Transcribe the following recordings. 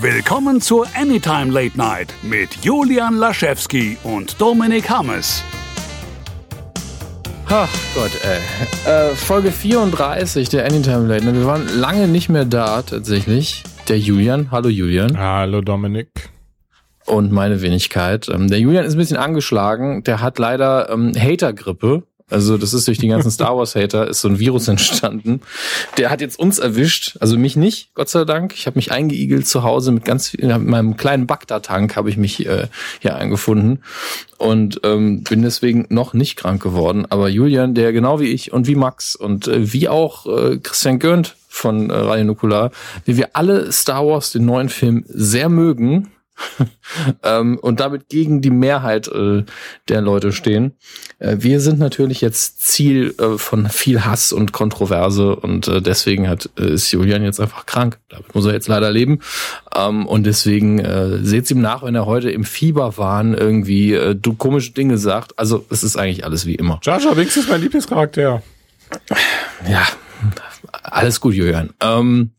Willkommen zur Anytime Late Night mit Julian Laschewski und Dominik Hammes. Ach Gott, ey. Äh, Folge 34 der Anytime Late Night. Wir waren lange nicht mehr da, tatsächlich. Der Julian. Hallo Julian. Hallo Dominik. Und meine Wenigkeit. Ähm, der Julian ist ein bisschen angeschlagen. Der hat leider ähm, Hatergrippe. Also das ist durch die ganzen Star Wars Hater ist so ein Virus entstanden. Der hat jetzt uns erwischt, also mich nicht, Gott sei Dank. Ich habe mich eingeigelt zu Hause mit ganz viel, mit meinem kleinen Bagdad-Tank habe ich mich äh, hier eingefunden und ähm, bin deswegen noch nicht krank geworden. Aber Julian, der genau wie ich und wie Max und äh, wie auch äh, Christian Gönnt von äh, Radio Nukular, wie wir alle Star Wars, den neuen Film, sehr mögen, ähm, und damit gegen die Mehrheit äh, der Leute stehen. Äh, wir sind natürlich jetzt Ziel äh, von viel Hass und Kontroverse und äh, deswegen hat äh, ist Julian jetzt einfach krank. Damit muss er jetzt leider leben. Ähm, und deswegen äh, seht ihm nach, wenn er heute im Fieberwahn irgendwie du komische Dinge sagt. Also es ist eigentlich alles wie immer. Jar Jar Binks ist mein Lieblingscharakter. Ja, alles gut, Julian. Ähm,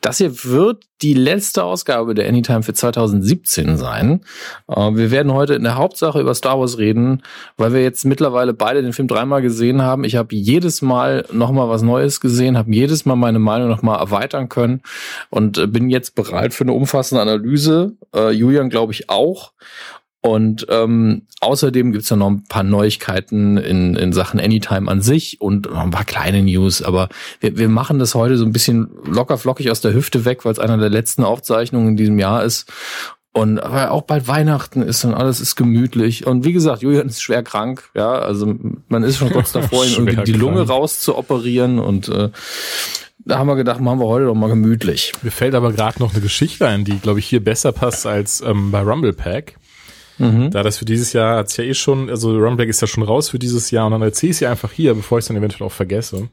das hier wird die letzte Ausgabe der Anytime für 2017 sein. Äh, wir werden heute in der Hauptsache über Star Wars reden, weil wir jetzt mittlerweile beide den Film dreimal gesehen haben. Ich habe jedes Mal nochmal was Neues gesehen, habe jedes Mal meine Meinung nochmal erweitern können und äh, bin jetzt bereit für eine umfassende Analyse. Äh, Julian, glaube ich, auch. Und ähm, außerdem gibt's ja noch ein paar Neuigkeiten in, in Sachen Anytime an sich und noch ein paar kleine News. Aber wir, wir machen das heute so ein bisschen locker flockig aus der Hüfte weg, weil es einer der letzten Aufzeichnungen in diesem Jahr ist. Und weil auch bald Weihnachten ist und alles ist gemütlich. Und wie gesagt, Julian ist schwer krank. Ja, also man ist schon kurz davor, ihm irgendwie die Lunge raus zu operieren. Und äh, da haben wir gedacht, machen wir heute doch mal gemütlich. Mir fällt aber gerade noch eine Geschichte ein, die, glaube ich, hier besser passt als ähm, bei Rumble Pack. Mhm. Da das für dieses Jahr hat's ja eh schon, also Rumbleback ist ja schon raus für dieses Jahr und dann erzähle ich sie einfach hier, bevor ich es dann eventuell auch vergesse.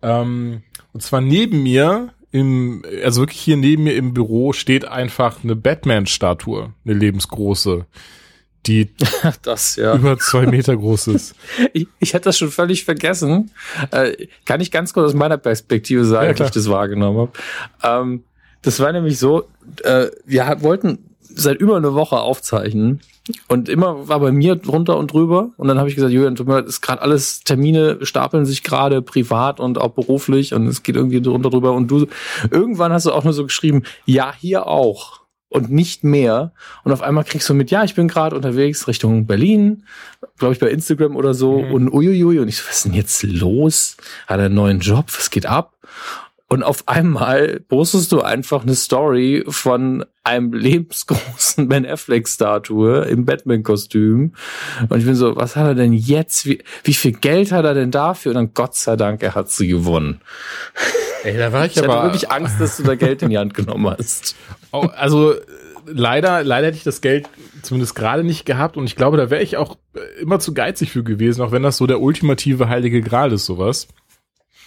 Ähm, und zwar neben mir, im, also wirklich hier neben mir im Büro steht einfach eine Batman-Statue, eine lebensgroße, die das, ja. über zwei Meter groß ist. ich, ich hatte das schon völlig vergessen. Äh, kann ich ganz kurz aus meiner Perspektive sagen, ja, wie ich das wahrgenommen habe. Ähm, das war nämlich so, äh, wir wollten seit über eine Woche aufzeichnen und immer war bei mir drunter und drüber und dann habe ich gesagt, Julian, tut mir leid, ist gerade alles Termine stapeln sich gerade privat und auch beruflich und es geht irgendwie drunter drüber und du irgendwann hast du auch nur so geschrieben, ja, hier auch und nicht mehr und auf einmal kriegst du mit, ja, ich bin gerade unterwegs Richtung Berlin, glaube ich bei Instagram oder so mhm. und uiuiui und ich so, was ist denn jetzt los? Hat er einen neuen Job? Was geht ab? Und auf einmal postest du einfach eine Story von einem lebensgroßen Ben Affleck-Statue im Batman-Kostüm. Und ich bin so, was hat er denn jetzt? Wie, wie viel Geld hat er denn dafür? Und dann Gott sei Dank, er hat sie gewonnen. Ey, da war ich, ich aber. hatte wirklich Angst, dass du da Geld in die Hand genommen hast. Oh, also leider, leider hätte ich das Geld zumindest gerade nicht gehabt und ich glaube, da wäre ich auch immer zu geizig für gewesen, auch wenn das so der ultimative heilige Gral ist, sowas.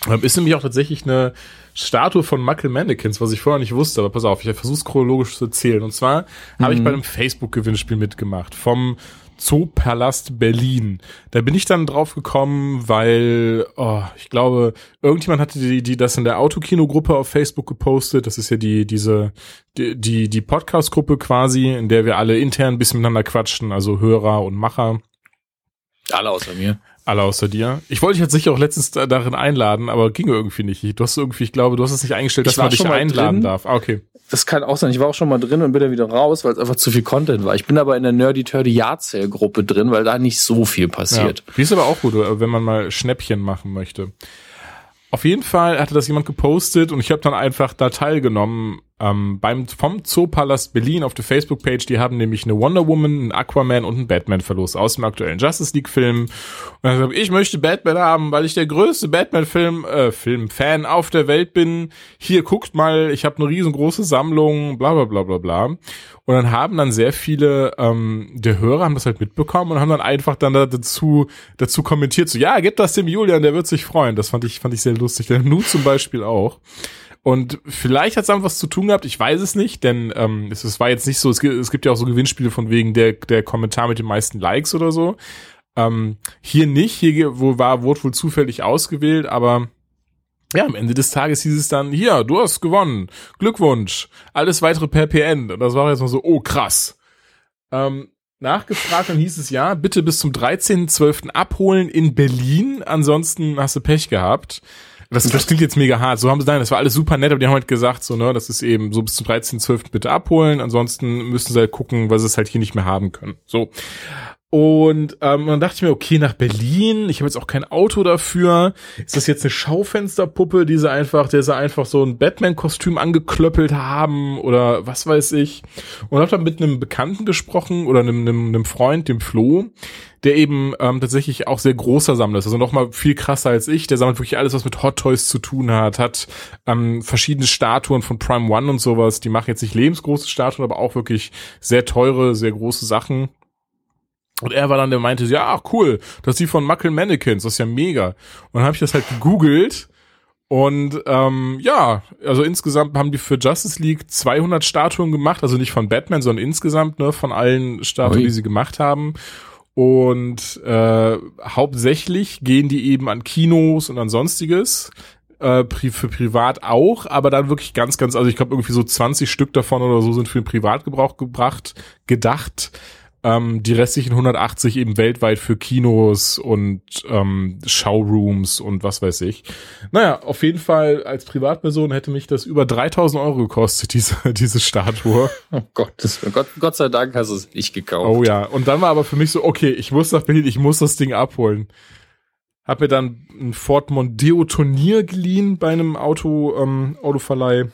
Ähm, ist nämlich auch tatsächlich eine Statue von Michael Mannequins, was ich vorher nicht wusste, aber pass auf, ich versuche es chronologisch zu erzählen. Und zwar mhm. habe ich bei einem Facebook-Gewinnspiel mitgemacht vom Zoopalast Berlin. Da bin ich dann drauf gekommen, weil, oh, ich glaube, irgendjemand hatte die, die das in der Autokino-Gruppe auf Facebook gepostet. Das ist ja die, diese, die, die, die Podcast-Gruppe quasi, in der wir alle intern ein bisschen miteinander quatschen, also Hörer und Macher. Alle außer mir. Alle außer dir. Ich wollte dich jetzt sicher auch letztens darin einladen, aber ging irgendwie nicht. Du hast irgendwie, ich glaube, du hast es nicht eingestellt, dass man dich einladen drin. darf. Ah, okay. Das kann auch sein. Ich war auch schon mal drin und bin dann wieder raus, weil es einfach zu viel Content war. Ich bin aber in der Nerdy Turdy Yard Gruppe drin, weil da nicht so viel passiert. Ja. Die ist aber auch gut, wenn man mal Schnäppchen machen möchte. Auf jeden Fall hatte das jemand gepostet und ich habe dann einfach da teilgenommen ähm, beim vom Zoopalast Berlin auf der Facebook-Page. Die haben nämlich eine Wonder Woman, einen Aquaman und einen Batman verlost aus dem aktuellen Justice League-Film. Und ich möchte Batman haben, weil ich der größte Batman-Film äh, Film-Fan auf der Welt bin. Hier guckt mal, ich habe eine riesengroße Sammlung, bla bla bla bla bla. Und dann haben dann sehr viele ähm, der Hörer haben das halt mitbekommen und haben dann einfach dann dazu dazu kommentiert so ja gib das dem Julian der wird sich freuen das fand ich fand ich sehr lustig der Nu zum Beispiel auch und vielleicht hat es damit was zu tun gehabt, ich weiß es nicht, denn ähm, es, es war jetzt nicht so, es gibt, es gibt ja auch so Gewinnspiele von wegen der, der Kommentar mit den meisten Likes oder so. Ähm, hier nicht, hier wo war, wurde wohl zufällig ausgewählt, aber ja, am Ende des Tages hieß es dann, hier, du hast gewonnen, Glückwunsch, alles weitere per PN. Und das war jetzt mal so, oh krass. Ähm, nachgefragt und hieß es ja, bitte bis zum 13.12. abholen in Berlin, ansonsten hast du Pech gehabt. Das, das klingt jetzt mega hart. So haben sie nein, das war alles super nett, aber die haben halt gesagt, so, ne, das ist eben so bis zum 13.12. bitte abholen, ansonsten müssen sie halt gucken, was sie es halt hier nicht mehr haben können. So. Und ähm, dann dachte ich mir, okay, nach Berlin, ich habe jetzt auch kein Auto dafür. Ist das jetzt eine Schaufensterpuppe, die sie einfach, der sie einfach so ein Batman-Kostüm angeklöppelt haben oder was weiß ich. Und habe dann mit einem Bekannten gesprochen oder einem, einem, einem Freund, dem Flo, der eben ähm, tatsächlich auch sehr großer Sammler ist, also noch mal viel krasser als ich. Der sammelt wirklich alles, was mit Hot Toys zu tun hat, hat ähm, verschiedene Statuen von Prime One und sowas. Die machen jetzt nicht lebensgroße Statuen, aber auch wirklich sehr teure, sehr große Sachen. Und er war dann, der meinte, ja, cool, das ist die von Muckle Mannequins, das ist ja mega. Und dann habe ich das halt gegoogelt und ähm, ja, also insgesamt haben die für Justice League 200 Statuen gemacht, also nicht von Batman, sondern insgesamt ne, von allen Statuen, Ui. die sie gemacht haben. Und äh, hauptsächlich gehen die eben an Kinos und an sonstiges äh, für privat auch, aber dann wirklich ganz, ganz, also ich glaube irgendwie so 20 Stück davon oder so sind für den Privatgebrauch gebracht, gedacht ähm, die restlichen 180 eben weltweit für Kinos und ähm, Showrooms und was weiß ich. Naja, auf jeden Fall als Privatperson hätte mich das über 3000 Euro gekostet, diese, diese Statue. Oh Gott, das, Gott, Gott sei Dank hast du es nicht gekauft. Oh ja, und dann war aber für mich so, okay, ich muss nach Berlin, ich muss das Ding abholen. Hab mir dann ein Ford Mondeo Turnier geliehen bei einem Auto, ähm, Autoverleih.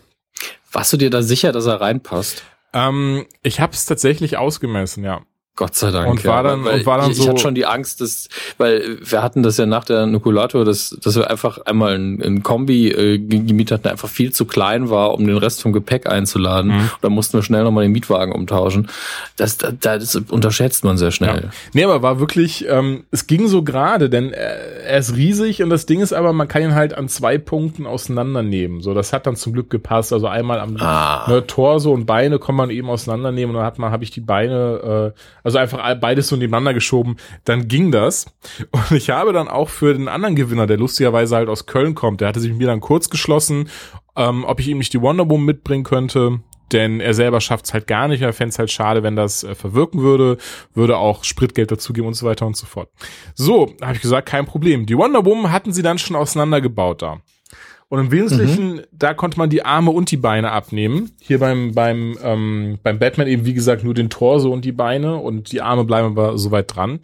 Warst du dir da sicher, dass er reinpasst? Ähm, ich habe es tatsächlich ausgemessen, ja. Gott sei Dank. Und war dann, und war dann ich, so. Ich hatte schon die Angst, dass, weil wir hatten das ja nach der Nukulator, dass, dass wir einfach einmal ein, ein Kombi äh, gemietet hatten, der einfach viel zu klein war, um den Rest vom Gepäck einzuladen. Mhm. Da mussten wir schnell nochmal den Mietwagen umtauschen. Das, das, das unterschätzt man sehr schnell. Ja. Nee, aber war wirklich, ähm, es ging so gerade, denn er, er ist riesig und das Ding ist aber, man kann ihn halt an zwei Punkten auseinandernehmen. So, das hat dann zum Glück gepasst. Also einmal am ah. ne, Torso und Beine kann man eben auseinandernehmen und dann hat man, habe ich die Beine, äh, also einfach beides so nebeneinander geschoben, dann ging das. Und ich habe dann auch für den anderen Gewinner, der lustigerweise halt aus Köln kommt, der hatte sich mit mir dann kurz geschlossen, ähm, ob ich ihm nicht die Wonder Woman mitbringen könnte denn er selber schafft es halt gar nicht. Er fände es halt schade, wenn das äh, verwirken würde, würde auch Spritgeld dazugeben und so weiter und so fort. So, habe ich gesagt, kein Problem. Die Wonder Woman hatten sie dann schon auseinandergebaut da. Und im Wesentlichen, mhm. da konnte man die Arme und die Beine abnehmen. Hier beim, beim, ähm, beim Batman eben, wie gesagt, nur den Torso und die Beine und die Arme bleiben aber soweit dran.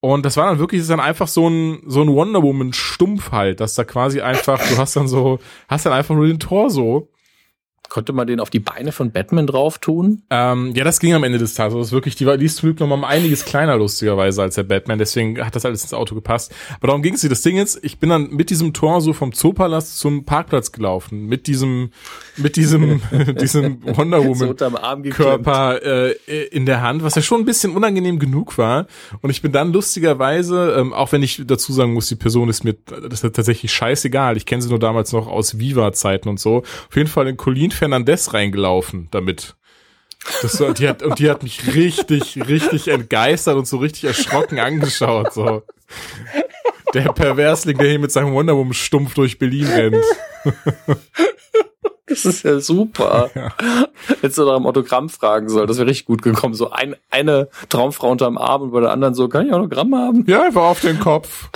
Und das war dann wirklich, ist dann einfach so ein, so ein Wonder Woman Stumpf halt, dass da quasi einfach, du hast dann so, hast dann einfach nur den Torso Konnte man den auf die Beine von Batman drauf tun? Ähm, ja, das ging am Ende des Tages. Das ist wirklich, die war, die ist zum Glück noch mal um einiges kleiner, lustigerweise, als der Batman. Deswegen hat das alles ins Auto gepasst. Aber darum ging es Das Ding ist, ich bin dann mit diesem Tor so vom Zoopalast zum Parkplatz gelaufen. Mit diesem, mit diesem, diesem Wonder Woman so Körper äh, in der Hand, was ja schon ein bisschen unangenehm genug war. Und ich bin dann lustigerweise, ähm, auch wenn ich dazu sagen muss, die Person ist mir das ist tatsächlich scheißegal. Ich kenne sie nur damals noch aus Viva-Zeiten und so. Auf jeden Fall in Colin Fernandez reingelaufen damit. Das, so, die hat, und die hat mich richtig, richtig entgeistert und so richtig erschrocken angeschaut. So. Der Perversling, der hier mit seinem Wonder Woman stumpf durch Berlin rennt. Das ist ja super. Ja. Hättest du nach dem Autogramm fragen sollen, das wäre richtig gut gekommen. So ein, eine Traumfrau unterm Arm und bei der anderen so, kann ich Autogramm haben? Ja, einfach auf den Kopf.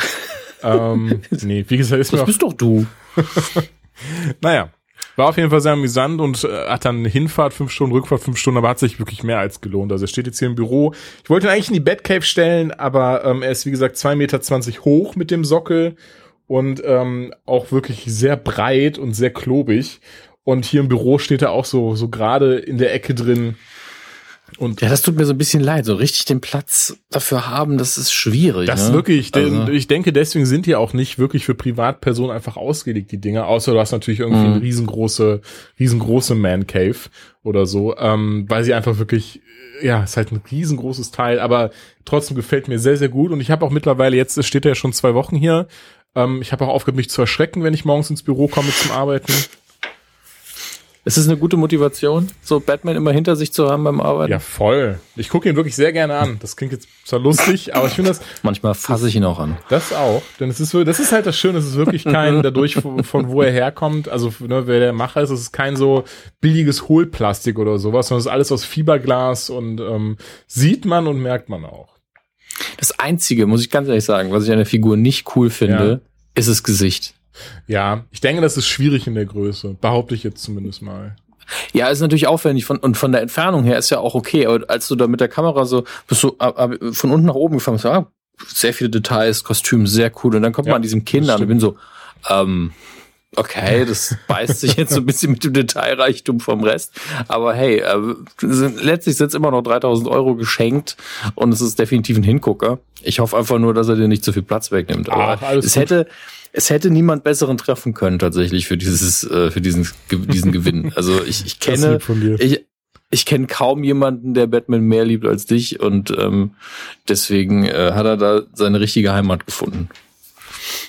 ähm, nee, wie gesagt, ist das mir Das bist doch du. naja, war auf jeden Fall sehr amüsant und äh, hat dann Hinfahrt fünf Stunden, Rückfahrt fünf Stunden, aber hat sich wirklich mehr als gelohnt. Also er steht jetzt hier im Büro. Ich wollte ihn eigentlich in die Batcave stellen, aber ähm, er ist wie gesagt zwei Meter zwanzig hoch mit dem Sockel und ähm, auch wirklich sehr breit und sehr klobig. Und hier im Büro steht er auch so, so gerade in der Ecke drin und ja, das tut mir so ein bisschen leid. So richtig den Platz dafür haben, das ist schwierig. Das ne? wirklich. Also. Ich denke, deswegen sind die auch nicht wirklich für Privatpersonen einfach ausgelegt, die Dinger. Außer du hast natürlich irgendwie mhm. eine riesengroße, riesengroße Man Cave oder so, ähm, weil sie einfach wirklich, ja, ist halt ein riesengroßes Teil, aber trotzdem gefällt mir sehr, sehr gut. Und ich habe auch mittlerweile jetzt, es steht ja schon zwei Wochen hier, ähm, ich habe auch aufgehört, mich zu erschrecken, wenn ich morgens ins Büro komme zum Arbeiten. Ist es eine gute Motivation, so Batman immer hinter sich zu haben beim Arbeiten? Ja, voll. Ich gucke ihn wirklich sehr gerne an. Das klingt jetzt zwar lustig, aber ich finde das. Manchmal fasse ich ihn auch an. Das auch. Denn es ist so, das ist halt das Schöne, es ist wirklich kein, dadurch, von wo er herkommt, also ne, wer der Macher ist, es ist kein so billiges Hohlplastik oder sowas, sondern es ist alles aus Fiberglas und ähm, sieht man und merkt man auch. Das Einzige, muss ich ganz ehrlich sagen, was ich an der Figur nicht cool finde, ja. ist das Gesicht. Ja, ich denke, das ist schwierig in der Größe. Behaupte ich jetzt zumindest mal. Ja, ist natürlich aufwendig von, und von der Entfernung her ist ja auch okay, aber als du da mit der Kamera so bist du von unten nach oben gefahren, so, ah, sehr viele Details, Kostüm, sehr cool und dann kommt ja, man an diesem Kind an und bin so, ähm, okay, das beißt sich jetzt so ein bisschen mit dem Detailreichtum vom Rest. Aber hey, äh, sind, letztlich sind es immer noch 3000 Euro geschenkt und es ist definitiv ein Hingucker. Ich hoffe einfach nur, dass er dir nicht zu viel Platz wegnimmt. Aber Ach, es gut. hätte, es hätte niemand besseren treffen können tatsächlich für dieses, äh, für diesen, diesen Gewinn. Also ich, ich kenne, ich, ich kenne kaum jemanden, der Batman mehr liebt als dich und ähm, deswegen äh, hat er da seine richtige Heimat gefunden.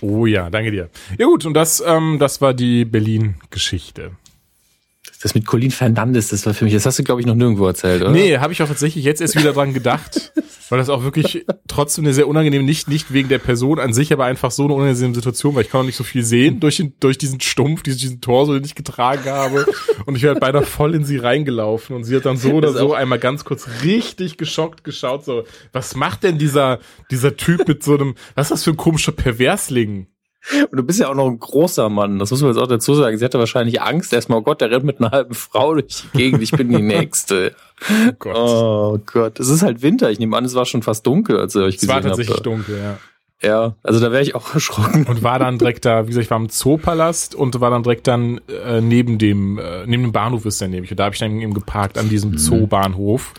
Oh ja, danke dir. Ja gut, und das, ähm, das war die Berlin-Geschichte das mit Colin Fernandes, das war für mich, das hast du, glaube ich, noch nirgendwo erzählt, oder? Nee, habe ich auch tatsächlich jetzt erst wieder dran gedacht, weil das auch wirklich trotzdem eine sehr unangenehme, nicht, nicht wegen der Person an sich, aber einfach so eine unangenehme Situation, weil ich kann auch nicht so viel sehen durch, den, durch diesen Stumpf, diesen, diesen Torso, den ich getragen habe. Und ich wäre halt beinahe voll in sie reingelaufen und sie hat dann so oder so einmal ganz kurz richtig geschockt geschaut, so, was macht denn dieser, dieser Typ mit so einem, was ist das für ein komischer Perversling? Und du bist ja auch noch ein großer Mann, das muss man jetzt auch dazu sagen. Sie hatte wahrscheinlich Angst erstmal, oh Gott, der rennt mit einer halben Frau durch die Gegend, ich bin die Nächste. oh Gott. Oh Gott. Es ist halt Winter, ich nehme an, es war schon fast dunkel, als ihr euch gesehen habt. Es war tatsächlich habt. dunkel, ja. Ja, also da wäre ich auch erschrocken. Und war dann direkt da, wie gesagt, ich war im Zoopalast und war dann direkt dann äh, neben dem, äh, neben dem Bahnhof ist der nämlich. Und da habe ich dann eben geparkt an diesem mhm. Zoobahnhof.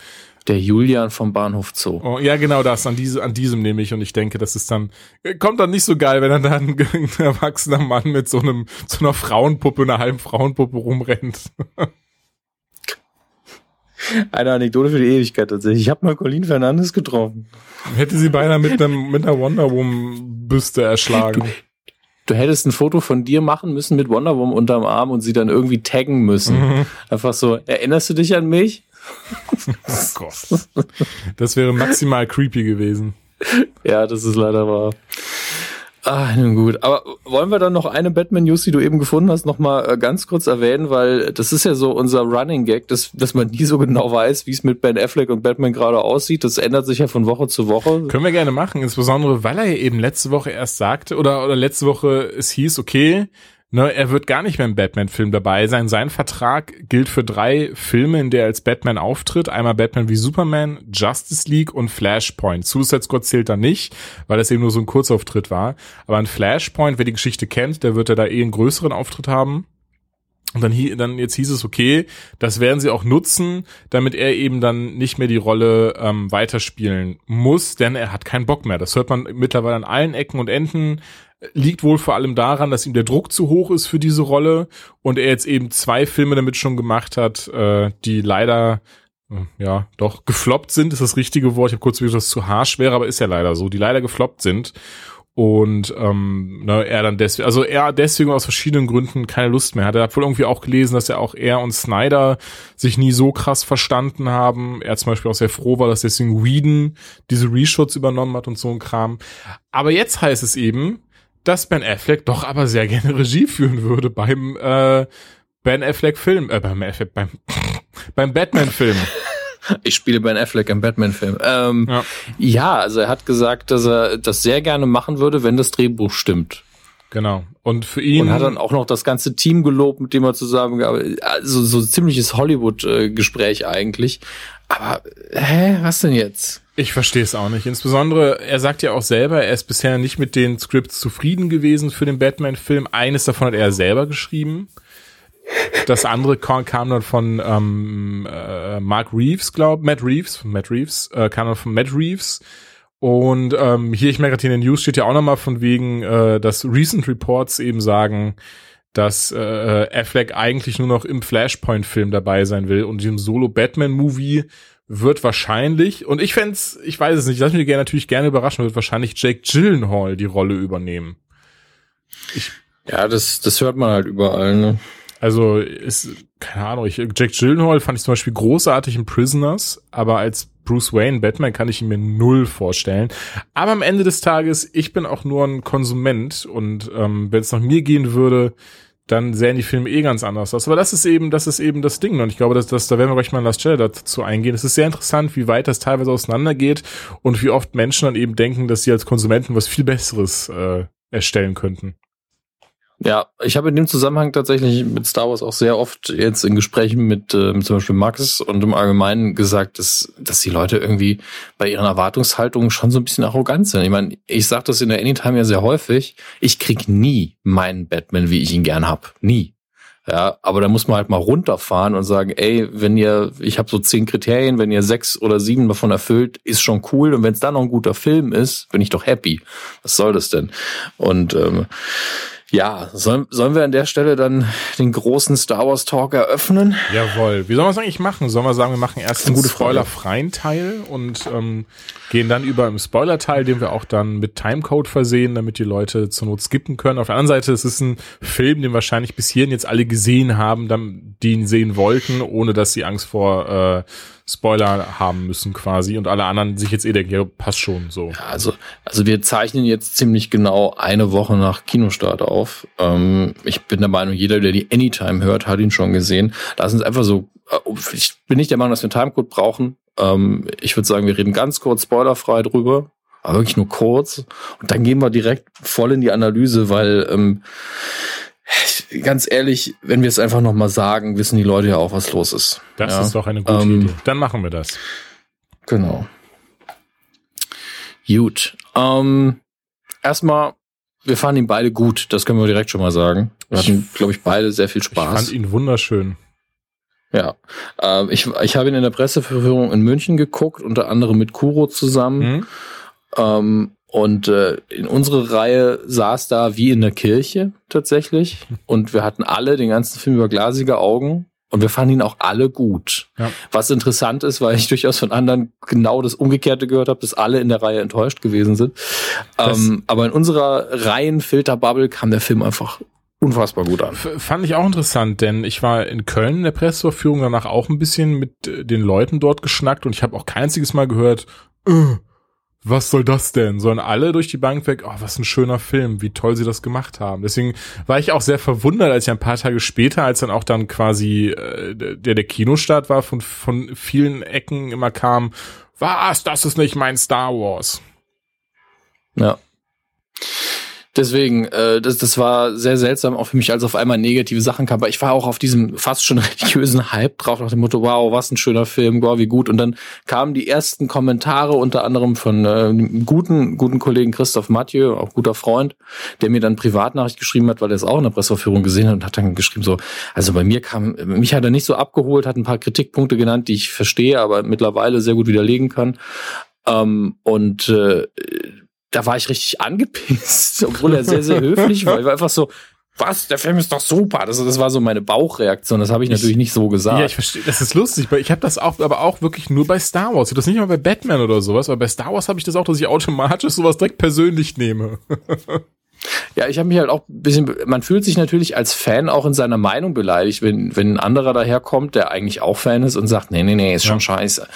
Der Julian vom Bahnhof Zoo. Oh, ja, genau das, an, diese, an diesem nehme ich. Und ich denke, das ist dann, kommt dann nicht so geil, wenn dann da ein, ein erwachsener Mann mit so einem, so einer Frauenpuppe, einer halben Frauenpuppe rumrennt. Eine Anekdote für die Ewigkeit tatsächlich. Ich habe mal Colin Fernandes getroffen. Hätte sie beinahe mit, einem, mit einer Wonder Woman Büste erschlagen. Du, du, hättest ein Foto von dir machen müssen mit Wonder Woman unterm Arm und sie dann irgendwie taggen müssen. Mhm. Einfach so, erinnerst du dich an mich? Oh Gott. Das wäre maximal creepy gewesen. Ja, das ist leider wahr. Ah, nun gut. Aber wollen wir dann noch eine Batman-News, die du eben gefunden hast, noch mal äh, ganz kurz erwähnen, weil das ist ja so unser Running Gag, dass, dass man nie so genau weiß, wie es mit Ben Affleck und Batman gerade aussieht. Das ändert sich ja von Woche zu Woche. Können wir gerne machen, insbesondere weil er eben letzte Woche erst sagte oder, oder letzte Woche es hieß, okay, Ne, er wird gar nicht mehr im Batman-Film dabei sein. Sein Vertrag gilt für drei Filme, in der er als Batman auftritt. Einmal Batman wie Superman, Justice League und Flashpoint. Suicide Squad zählt da nicht, weil das eben nur so ein Kurzauftritt war. Aber ein Flashpoint, wer die Geschichte kennt, der wird er da eh einen größeren Auftritt haben. Und dann, dann jetzt hieß es, okay, das werden sie auch nutzen, damit er eben dann nicht mehr die Rolle ähm, weiterspielen muss, denn er hat keinen Bock mehr. Das hört man mittlerweile an allen Ecken und Enden liegt wohl vor allem daran, dass ihm der Druck zu hoch ist für diese Rolle und er jetzt eben zwei Filme damit schon gemacht hat, äh, die leider äh, ja doch gefloppt sind, ist das richtige Wort. Ich habe kurz gesagt, dass es zu harsch wäre, aber ist ja leider so, die leider gefloppt sind und ähm, ne, er dann deswegen, also er deswegen aus verschiedenen Gründen keine Lust mehr hat. Er hat wohl irgendwie auch gelesen, dass er auch er und Snyder sich nie so krass verstanden haben. Er zum Beispiel auch sehr froh war, dass deswegen Whedon diese Reshoots übernommen hat und so ein Kram. Aber jetzt heißt es eben, dass Ben Affleck doch aber sehr gerne Regie führen würde beim äh, Ben Affleck Film, äh, beim, Affleck, beim, beim Batman Film. Ich spiele Ben Affleck im Batman-Film. Ähm, ja. ja, also er hat gesagt, dass er das sehr gerne machen würde, wenn das Drehbuch stimmt. Genau. Und für ihn. Und hat dann auch noch das ganze Team gelobt, mit dem er zusammengearbeitet Also so ziemliches Hollywood-Gespräch eigentlich. Aber, hä, was denn jetzt? Ich verstehe es auch nicht. Insbesondere, er sagt ja auch selber, er ist bisher nicht mit den Scripts zufrieden gewesen für den Batman-Film. Eines davon hat er selber geschrieben. Das andere kam dann von ähm, äh, Mark Reeves, glaube Matt Reeves, Matt Reeves, äh, kam dann von Matt Reeves. Und ähm, hier, ich merke gerade in den News, steht ja auch nochmal von wegen, äh, dass Recent Reports eben sagen, dass äh, Affleck eigentlich nur noch im Flashpoint-Film dabei sein will und im Solo-Batman-Movie wird wahrscheinlich, und ich fände ich weiß es nicht, lass mich gerne, natürlich gerne überraschen, wird wahrscheinlich Jake Gyllenhaal die Rolle übernehmen. Ich, ja, das, das hört man halt überall, ne? Also ist, keine Ahnung, ich, Jack Gyllenhaal fand ich zum Beispiel großartig in Prisoners, aber als Bruce Wayne, Batman kann ich ihn mir null vorstellen. Aber am Ende des Tages, ich bin auch nur ein Konsument und ähm, wenn es nach mir gehen würde, dann sähen die Filme eh ganz anders aus. Aber das ist eben, das ist eben das Ding. Und ich glaube, dass, dass da werden wir gleich mal in Last Jedi dazu eingehen. Es ist sehr interessant, wie weit das teilweise auseinandergeht und wie oft Menschen dann eben denken, dass sie als Konsumenten was viel Besseres äh, erstellen könnten. Ja, ich habe in dem Zusammenhang tatsächlich mit Star Wars auch sehr oft jetzt in Gesprächen mit, äh, mit zum Beispiel Max und im Allgemeinen gesagt, dass, dass die Leute irgendwie bei ihren Erwartungshaltungen schon so ein bisschen arrogant sind. Ich meine, ich sage das in der Anytime ja sehr häufig. Ich krieg nie meinen Batman, wie ich ihn gern hab. Nie. Ja, aber da muss man halt mal runterfahren und sagen, ey, wenn ihr, ich habe so zehn Kriterien, wenn ihr sechs oder sieben davon erfüllt, ist schon cool. Und wenn es dann noch ein guter Film ist, bin ich doch happy. Was soll das denn? Und ähm, ja, sollen, sollen wir an der Stelle dann den großen Star Wars Talk eröffnen? Jawohl. Wie sollen wir es eigentlich machen? Sollen wir sagen, wir machen erst einen spoilerfreien Teil und ähm, gehen dann über im Spoiler-Teil, den wir auch dann mit Timecode versehen, damit die Leute zur Not skippen können. Auf der anderen Seite, es ist ein Film, den wahrscheinlich bis hierhin jetzt alle gesehen haben, die ihn sehen wollten, ohne dass sie Angst vor äh, Spoiler haben müssen quasi und alle anderen sich jetzt eh denken, ja, passt schon so. Ja, also, also wir zeichnen jetzt ziemlich genau eine Woche nach Kinostart auf. Ähm, ich bin der Meinung, jeder, der die Anytime hört, hat ihn schon gesehen. Sind es einfach so, äh, ich bin nicht der Meinung, dass wir einen Timecode brauchen. Ähm, ich würde sagen, wir reden ganz kurz spoilerfrei drüber, aber wirklich nur kurz. Und dann gehen wir direkt voll in die Analyse, weil ähm, ganz ehrlich, wenn wir es einfach nochmal sagen, wissen die Leute ja auch, was los ist. Das ja? ist doch eine gute ähm, Idee. Dann machen wir das. Genau. Gut. Ähm, erstmal, wir fanden ihn beide gut, das können wir direkt schon mal sagen. Wir hatten, glaube ich, beide sehr viel Spaß. Ich fand ihn wunderschön. Ja, ähm, ich, ich habe ihn in der Presseverführung in München geguckt, unter anderem mit Kuro zusammen. Mhm. Ähm, und äh, in unsere Reihe saß da wie in der Kirche tatsächlich. Und wir hatten alle den ganzen Film über glasige Augen. Und wir fanden ihn auch alle gut. Ja. Was interessant ist, weil ich durchaus von anderen genau das Umgekehrte gehört habe, dass alle in der Reihe enttäuscht gewesen sind. Ähm, aber in unserer Reihenfilterbubble kam der Film einfach unfassbar gut an. Fand ich auch interessant, denn ich war in Köln in der Presseverführung danach auch ein bisschen mit äh, den Leuten dort geschnackt und ich habe auch kein einziges Mal gehört, äh, was soll das denn? Sollen alle durch die Bank weg, oh, was ein schöner Film, wie toll sie das gemacht haben. Deswegen war ich auch sehr verwundert, als ich ein paar Tage später, als dann auch dann quasi äh, der, der Kinostart war, von, von vielen Ecken immer kam, was, das ist nicht mein Star Wars. Ja. Deswegen, äh, das, das war sehr seltsam auch für mich, als auf einmal negative Sachen kam. Aber ich war auch auf diesem fast schon religiösen Hype drauf, nach dem Motto, wow, was ein schöner Film, wow, wie gut. Und dann kamen die ersten Kommentare, unter anderem von äh, guten, guten Kollegen Christoph Mathieu, auch guter Freund, der mir dann Privatnachricht geschrieben hat, weil er es auch in der Presseverführung gesehen hat und hat dann geschrieben so, also bei mir kam, mich hat er nicht so abgeholt, hat ein paar Kritikpunkte genannt, die ich verstehe, aber mittlerweile sehr gut widerlegen kann. Ähm, und äh, da war ich richtig angepisst, obwohl er sehr, sehr höflich war. Ich war einfach so, was, der Film ist doch super. Das, das war so meine Bauchreaktion. Das habe ich natürlich nicht so gesagt. Ja, ich verstehe. Das ist lustig. Ich habe das auch, aber auch wirklich nur bei Star Wars. Ich habe das nicht mal bei Batman oder sowas, aber bei Star Wars habe ich das auch, dass ich automatisch sowas direkt persönlich nehme. Ja, ich habe mich halt auch ein bisschen, man fühlt sich natürlich als Fan auch in seiner Meinung beleidigt, wenn, wenn ein anderer daherkommt, der eigentlich auch Fan ist und sagt, nee, nee, nee, ist schon ja. scheiße.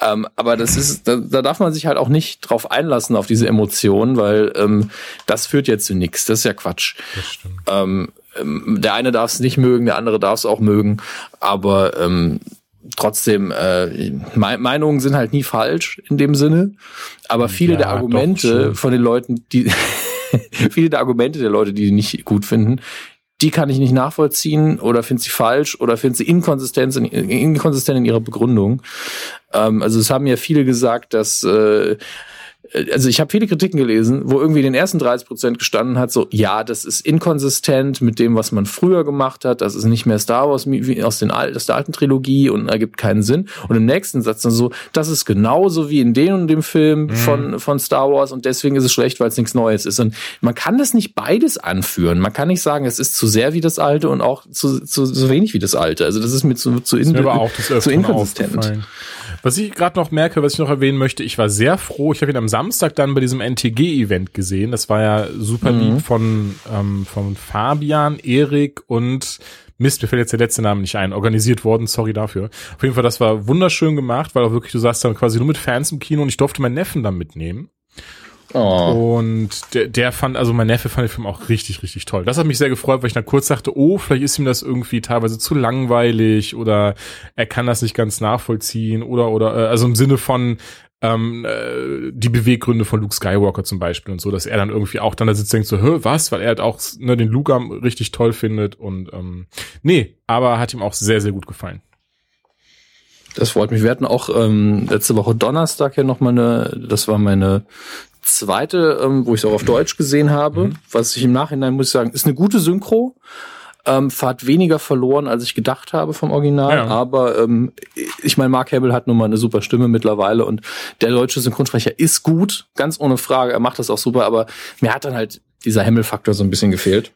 Ähm, aber das ist, da, da darf man sich halt auch nicht drauf einlassen, auf diese Emotionen, weil ähm, das führt ja zu nichts. Das ist ja Quatsch. Ähm, ähm der eine darf es nicht mögen, der andere darf es auch mögen, aber ähm, trotzdem, äh, Meinungen sind halt nie falsch in dem Sinne, aber viele ja, der Argumente von den Leuten, die viele der Argumente der Leute, die die nicht gut finden, die kann ich nicht nachvollziehen oder finde sie falsch oder finde sie inkonsistent in, inkonsistent in ihrer Begründung. Ähm, also es haben ja viele gesagt, dass äh, also ich habe viele Kritiken gelesen, wo irgendwie den ersten 30 Prozent gestanden hat, so, ja, das ist inkonsistent mit dem, was man früher gemacht hat, das ist nicht mehr Star Wars wie aus, den, aus der alten Trilogie und ergibt keinen Sinn. Und im nächsten Satz dann so, das ist genauso wie in dem und dem Film mhm. von, von Star Wars und deswegen ist es schlecht, weil es nichts Neues ist. Und man kann das nicht beides anführen. Man kann nicht sagen, es ist zu sehr wie das alte und auch zu, zu, zu wenig wie das alte. Also das ist mir zu, zu, in, zu inkonsistent. Was ich gerade noch merke, was ich noch erwähnen möchte, ich war sehr froh, ich habe ihn am Samstag dann bei diesem NTG-Event gesehen. Das war ja super lieb mhm. von, ähm, von Fabian, Erik und Mist, mir fällt jetzt der letzte Name nicht ein, organisiert worden, sorry dafür. Auf jeden Fall, das war wunderschön gemacht, weil auch wirklich, du saßt dann quasi nur mit Fans im Kino und ich durfte meinen Neffen dann mitnehmen. Oh. Und der, der fand, also mein Neffe fand den Film auch richtig, richtig toll. Das hat mich sehr gefreut, weil ich dann kurz dachte, oh, vielleicht ist ihm das irgendwie teilweise zu langweilig oder er kann das nicht ganz nachvollziehen oder, oder, äh, also im Sinne von, ähm, äh, die Beweggründe von Luke Skywalker zum Beispiel und so, dass er dann irgendwie auch dann da sitzt und denkt so, hä, was? Weil er halt auch ne, den Luke richtig toll findet und ähm, nee, aber hat ihm auch sehr, sehr gut gefallen. Das freut mich. Wir hatten auch ähm, letzte Woche Donnerstag ja noch mal eine, das war meine zweite, ähm, wo ich es auch auf Deutsch gesehen habe, mhm. was ich im Nachhinein muss ich sagen, ist eine gute Synchro. Ähm, Fahrt weniger verloren, als ich gedacht habe vom Original. Ja. Aber ähm, ich meine, Mark Hamill hat nun mal eine super Stimme mittlerweile und der deutsche Synchronsprecher ist gut, ganz ohne Frage. Er macht das auch super, aber mir hat dann halt dieser Hamill-Faktor so ein bisschen gefehlt.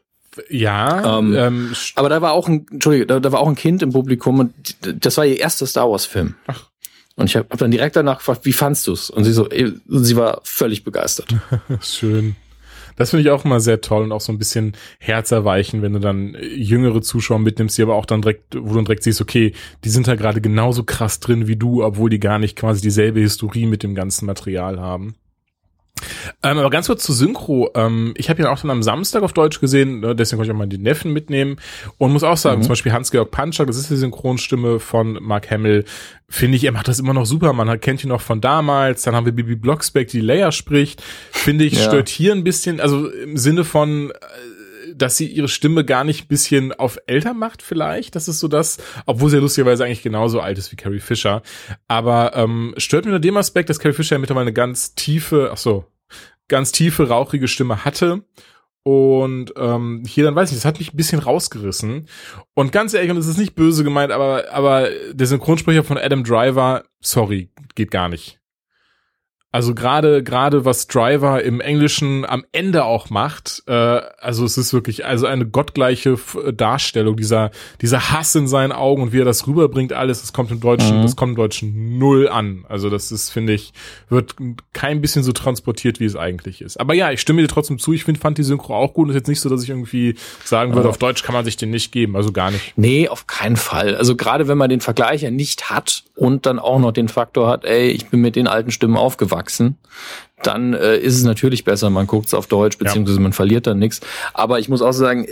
Ja, ähm, ähm, aber da war auch ein, Entschuldige, da, da, war auch ein Kind im Publikum und das war ihr erster Star Wars Film. Ach. Und ich habe hab dann direkt danach gefragt, wie fandst du's? Und sie so, sie war völlig begeistert. Schön. Das finde ich auch immer sehr toll und auch so ein bisschen herzerweichen, wenn du dann jüngere Zuschauer mitnimmst, die aber auch dann direkt, wo du dann direkt siehst, okay, die sind da gerade genauso krass drin wie du, obwohl die gar nicht quasi dieselbe Historie mit dem ganzen Material haben. Ähm, aber ganz kurz zu Synchro. Ähm, ich habe ihn auch dann am Samstag auf Deutsch gesehen, ne, deswegen konnte ich auch mal die Neffen mitnehmen. Und muss auch sagen, mhm. zum Beispiel Hans-Georg Panschak, das ist die Synchronstimme von Mark Hamill, finde ich, er macht das immer noch super. Man kennt ihn noch von damals. Dann haben wir Bibi Blocksberg, die Leia spricht. Finde ich, ja. stört hier ein bisschen, also im Sinne von, äh, dass sie ihre Stimme gar nicht ein bisschen auf älter macht vielleicht. Das ist so das, obwohl sie ja lustigerweise eigentlich genauso alt ist wie Carrie Fisher. Aber ähm, stört mir nur dem Aspekt, dass Carrie Fisher ja mittlerweile eine ganz tiefe, ach so, ganz tiefe, rauchige Stimme hatte. Und ähm, hier dann weiß ich, das hat mich ein bisschen rausgerissen. Und ganz ehrlich, und es ist nicht böse gemeint, aber, aber der Synchronsprecher von Adam Driver, sorry, geht gar nicht. Also gerade gerade was Driver im Englischen am Ende auch macht, äh, also es ist wirklich also eine gottgleiche Darstellung dieser dieser Hass in seinen Augen und wie er das rüberbringt alles, das kommt im Deutschen, mhm. das kommt im Deutschen null an. Also das ist finde ich wird kein bisschen so transportiert, wie es eigentlich ist. Aber ja, ich stimme dir trotzdem zu. Ich finde fand die Synchro auch gut. ist jetzt nicht so, dass ich irgendwie sagen würde, ja. auf Deutsch kann man sich den nicht geben, also gar nicht. Nee, auf keinen Fall. Also gerade wenn man den Vergleich ja nicht hat und dann auch noch den Faktor hat, ey, ich bin mit den alten Stimmen aufgewachsen wachsen, dann äh, ist es natürlich besser, man guckt es auf Deutsch, beziehungsweise man verliert dann nichts. Aber ich muss auch sagen,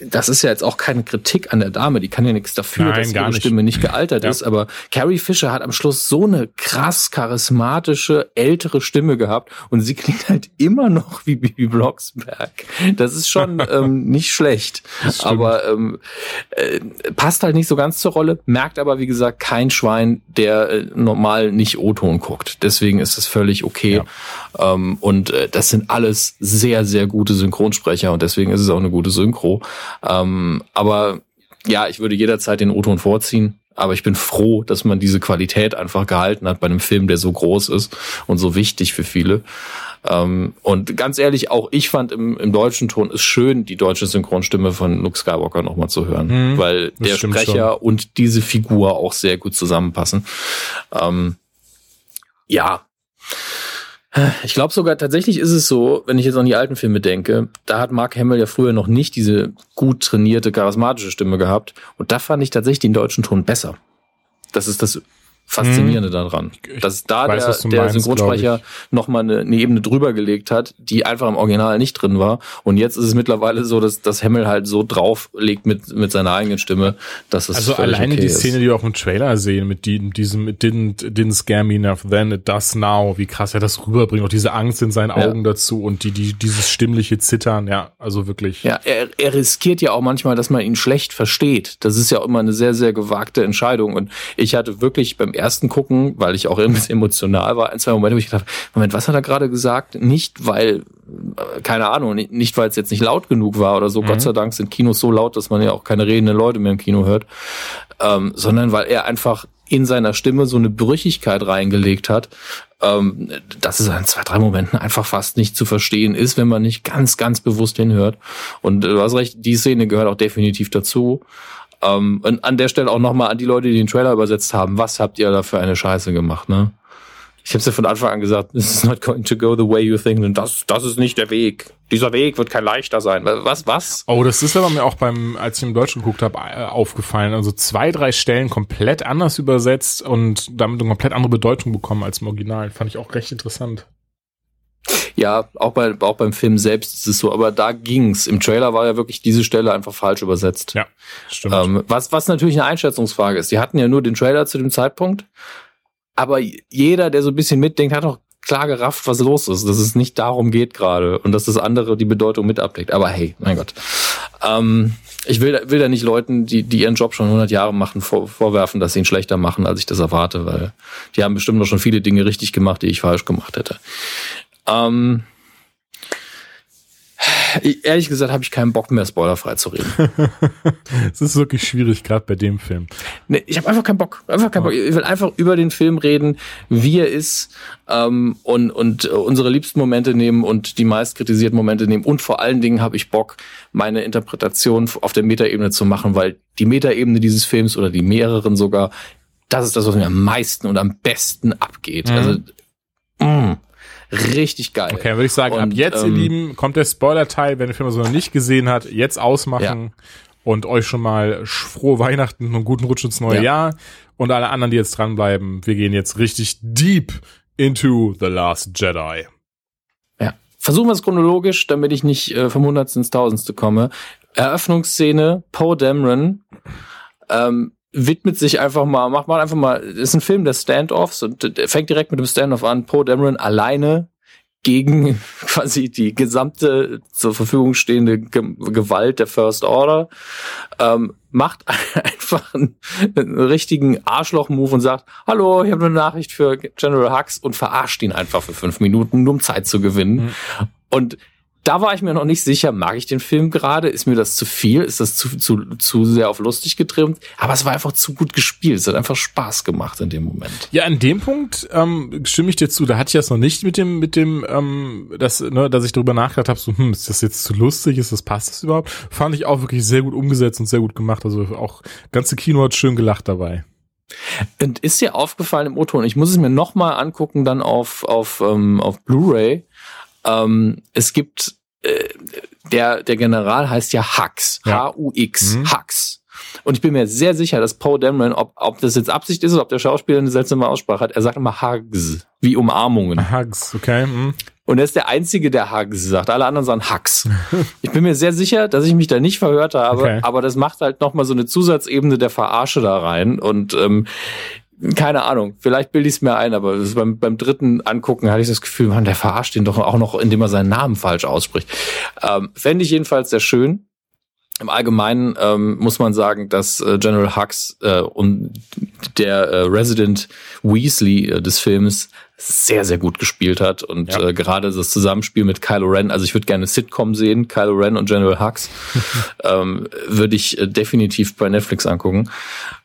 das ist ja jetzt auch keine Kritik an der Dame, die kann ja nichts dafür, Nein, dass ihre nicht. Stimme nicht gealtert ja. ist, aber Carrie Fisher hat am Schluss so eine krass charismatische, ältere Stimme gehabt und sie klingt halt immer noch wie Bibi Blocksberg. Das ist schon ähm, nicht schlecht, aber ähm, äh, passt halt nicht so ganz zur Rolle, merkt aber, wie gesagt, kein Schwein, der äh, normal nicht O-Ton guckt. Deswegen ist es völlig okay. Ja. Ähm, und äh, das sind alles sehr, sehr gute Synchronsprecher und deswegen ist es auch eine gute Synchro. Ähm, aber ja, ich würde jederzeit den O-Ton vorziehen. Aber ich bin froh, dass man diese Qualität einfach gehalten hat bei einem Film, der so groß ist und so wichtig für viele. Ähm, und ganz ehrlich, auch ich fand im, im deutschen Ton es schön, die deutsche Synchronstimme von Luke Skywalker nochmal zu hören, mhm, weil der Sprecher schon. und diese Figur auch sehr gut zusammenpassen. Ähm, ja. Ich glaube sogar tatsächlich ist es so, wenn ich jetzt an die alten Filme denke, da hat Mark Hamill ja früher noch nicht diese gut trainierte, charismatische Stimme gehabt. Und da fand ich tatsächlich den deutschen Ton besser. Das ist das Faszinierende hm. daran. Dass da weiß, der, der Synchronsprecher nochmal eine, eine Ebene drüber gelegt hat, die einfach im Original nicht drin war. Und jetzt ist es mittlerweile so, dass das Hemmel halt so drauflegt mit, mit seiner eigenen Stimme, dass es Also alleine okay die Szene, ist. die wir auch im Trailer sehen, mit, die, diesem it didn't, it didn't scare me enough then, it does now, wie krass er das rüberbringt, auch diese Angst in seinen Augen ja. dazu und die, die, dieses stimmliche Zittern, ja, also wirklich. Ja, er, er riskiert ja auch manchmal, dass man ihn schlecht versteht. Das ist ja immer eine sehr, sehr gewagte Entscheidung. Und ich hatte wirklich beim ersten Gucken, weil ich auch irgendwie emotional war, ein, zwei Momente, wo ich gedacht Moment, was hat er gerade gesagt? Nicht, weil, äh, keine Ahnung, nicht, weil es jetzt nicht laut genug war oder so. Mhm. Gott sei Dank sind Kinos so laut, dass man ja auch keine redenden Leute mehr im Kino hört, ähm, sondern weil er einfach in seiner Stimme so eine Brüchigkeit reingelegt hat, ähm, dass es in zwei, drei Momenten einfach fast nicht zu verstehen ist, wenn man nicht ganz, ganz bewusst hinhört. Und du hast recht, die Szene gehört auch definitiv dazu. Ähm, und an der Stelle auch nochmal an die Leute, die den Trailer übersetzt haben, was habt ihr da für eine Scheiße gemacht, ne? Ich habe es ja von Anfang an gesagt, this is not going to go the way you think. Und das, das ist nicht der Weg. Dieser Weg wird kein leichter sein. Was, was? Oh, das ist aber mir auch beim, als ich im Deutschen geguckt habe, äh, aufgefallen. Also zwei, drei Stellen komplett anders übersetzt und damit eine komplett andere Bedeutung bekommen als im Original. Fand ich auch recht interessant. Ja, auch, bei, auch beim Film selbst ist es so, aber da ging's. Im Trailer war ja wirklich diese Stelle einfach falsch übersetzt. Ja, stimmt. Ähm, was, was natürlich eine Einschätzungsfrage ist. Die hatten ja nur den Trailer zu dem Zeitpunkt, aber jeder, der so ein bisschen mitdenkt, hat auch klar gerafft, was los ist, dass es nicht darum geht gerade und dass das andere die Bedeutung mit abdeckt. Aber hey, mein Gott. Ähm, ich will, will da nicht Leuten, die, die ihren Job schon 100 Jahre machen, vor, vorwerfen, dass sie ihn schlechter machen, als ich das erwarte, weil die haben bestimmt noch schon viele Dinge richtig gemacht, die ich falsch gemacht hätte. Ähm, ehrlich gesagt habe ich keinen Bock mehr, spoilerfrei zu reden. Es ist wirklich schwierig, gerade bei dem Film. Nee, ich habe einfach keinen Bock. Einfach keinen Bock. Ich will einfach über den Film reden, wie er ist ähm, und, und unsere liebsten Momente nehmen und die meist kritisierten Momente nehmen. Und vor allen Dingen habe ich Bock, meine Interpretation auf der Metaebene zu machen, weil die Metaebene dieses Films oder die mehreren sogar, das ist das, was mir am meisten und am besten abgeht. Mhm. Also, mh, richtig geil. Okay, dann würde ich sagen, ab Und, jetzt, ähm, ihr Lieben, kommt der Spoiler-Teil, wenn ihr Film also noch nicht gesehen habt, jetzt ausmachen und euch schon mal frohe Weihnachten und einen guten Rutsch ins neue Ja. Jahr. Und alle anderen, die jetzt dranbleiben, wir gehen jetzt richtig deep into The Last Jedi. Ja. Versuchen wir es chronologisch, damit ich nicht äh, vom Hundertsten ins Tausendste komme. Eröffnungsszene, Poe Dameron ähm, widmet sich einfach mal, macht mal einfach mal, ist ein Film der Standoffs und der fängt direkt mit dem Standoff an. Poe Dameron alleine gegen quasi die gesamte zur Verfügung stehende Ge Gewalt der First Order, ähm, macht einfach einen, einen richtigen Arschloch-Move und sagt, hallo, ich habe eine Nachricht für General Hux und verarscht ihn einfach für fünf Minuten, nur um Zeit zu gewinnen. Und da war ich mir noch nicht sicher, mag ich den Film gerade? Ist mir das zu viel? Ist das zu, zu, zu sehr auf lustig getrimmt? Aber es war einfach zu gut gespielt. Es hat einfach Spaß gemacht in dem Moment. Ja, an dem Punkt ähm, stimme ich dir zu. Da hatte ich das noch nicht mit dem, mit dem, ähm, das, ne, dass ich darüber nachgedacht habe, so, hm, ist das jetzt zu lustig? Ist das passt das überhaupt? Fand ich auch wirklich sehr gut umgesetzt und sehr gut gemacht. Also auch ganze Kino hat schön gelacht dabei. Und ist dir aufgefallen im O-Ton, ich muss es mir nochmal angucken, dann auf, auf, ähm, auf Blu-ray. Ähm, es gibt, äh, der, der General heißt ja Hux. Ja. H-U-X. Mhm. Hux. Und ich bin mir sehr sicher, dass Poe Dameron, ob, ob das jetzt Absicht ist oder ob der Schauspieler eine seltsame Aussprache hat, er sagt immer Hugs, wie Umarmungen. Hugs, okay. Hm. Und er ist der Einzige, der Hugs sagt. Alle anderen sagen Hux. Ich bin mir sehr sicher, dass ich mich da nicht verhört habe, Okay. aber das macht halt nochmal so eine Zusatzebene der Verarsche da rein. Und ähm, keine Ahnung, vielleicht bilde ich es mir ein, aber beim, beim dritten Angucken hatte ich das Gefühl, man, der verarscht ihn doch auch noch, indem er seinen Namen falsch ausspricht. Ähm, Fände ich jedenfalls sehr schön. Im Allgemeinen ähm, muss man sagen, dass äh, General Hux äh, und der äh, Resident Weasley äh, des Films sehr, sehr gut gespielt hat. Und Ja. äh, gerade das Zusammenspiel mit Kylo Ren, also ich würde gerne Sitcom sehen, Kylo Ren und General Hux, ähm, würde ich äh, definitiv bei Netflix angucken.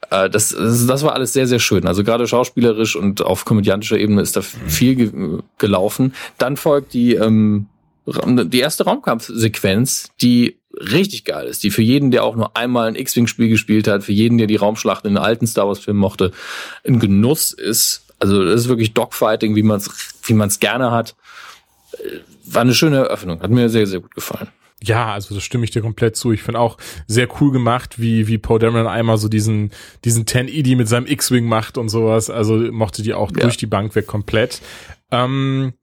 Äh, das, das, das war alles sehr, sehr schön. Also gerade schauspielerisch und auf komödiantischer Ebene ist da viel ge gelaufen. Dann folgt die, ähm, die erste Raumkampfsequenz, die richtig geil ist, die für jeden, der auch nur einmal ein X-Wing-Spiel gespielt hat, für jeden, der die Raumschlachten in den alten Star Wars-Filmen mochte, ein Genuss ist. Also das ist wirklich Dogfighting, wie man es wie man's gerne hat. Äh, War eine schöne Eröffnung, hat mir sehr, sehr gut gefallen. Ja, also das stimme ich dir komplett zu. Ich finde auch sehr cool gemacht, wie, wie Poe Dameron einmal so diesen, diesen 10-ED mit seinem X-Wing macht und sowas. Also mochte die auch Ja. durch die Bank weg komplett. Ähm,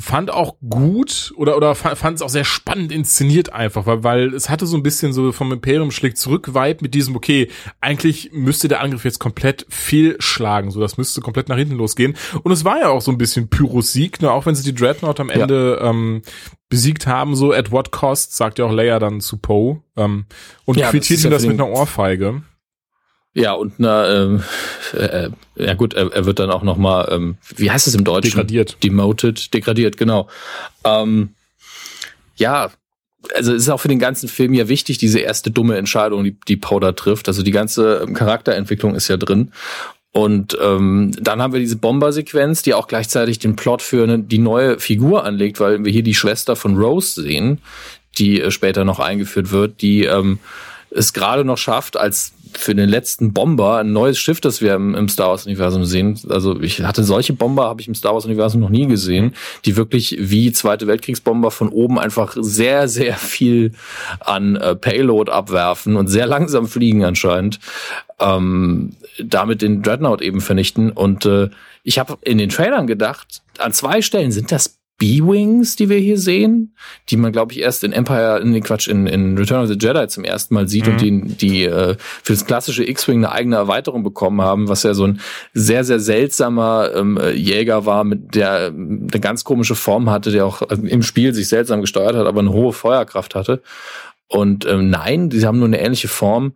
fand auch gut oder oder fa- fand es auch sehr spannend inszeniert einfach, weil weil es hatte so ein bisschen so vom Imperium schlägt zurück Vibe mit diesem okay, eigentlich müsste der Angriff jetzt komplett fehlschlagen, so das müsste komplett nach hinten losgehen und es war ja auch so ein bisschen Pyros Sieg, ne, auch wenn sie die Dreadnought am Ja. Ende ähm, besiegt haben, so at what cost, sagt ja auch Leia dann zu Poe ähm, und Ja, das quittiert ihm das für mit einer Ohrfeige. Ja, und na, ähm, äh, ja gut, er, er wird dann auch noch mal, ähm, wie heißt es im Deutschen? Degradiert. Demoted, degradiert, genau. Ähm, ja, also es ist auch für den ganzen Film ja wichtig, diese erste dumme Entscheidung, die, die Powder trifft. Also die ganze ähm, Charakterentwicklung ist ja drin. Und ähm, dann haben wir diese Bomber-Sequenz, die auch gleichzeitig den Plot für eine, die neue Figur anlegt, weil wir hier die Schwester von Rose sehen, die äh, später noch eingeführt wird, die ähm, es gerade noch schafft, als für den letzten Bomber ein neues Schiff, das wir im, im Star Wars-Universum sehen. Also ich hatte solche Bomber, habe ich im Star Wars-Universum noch nie gesehen, die wirklich wie Zweite Weltkriegsbomber von oben einfach sehr, sehr viel an äh, Payload abwerfen und sehr langsam fliegen anscheinend. Ähm, damit den Dreadnought eben vernichten. Und äh, ich habe in den Trailern gedacht, an zwei Stellen sind das B-Wings, die wir hier sehen, die man, glaube ich, erst in Empire, in den Quatsch, in, in Return of the Jedi zum ersten Mal sieht mhm. und die, die äh, für das klassische X-Wing eine eigene Erweiterung bekommen haben, was ja so ein sehr, sehr seltsamer ähm, Jäger war, mit der eine ganz komische Form hatte, der auch im Spiel sich seltsam gesteuert hat, aber eine hohe Feuerkraft hatte. Und ähm, nein, die haben nur eine ähnliche Form.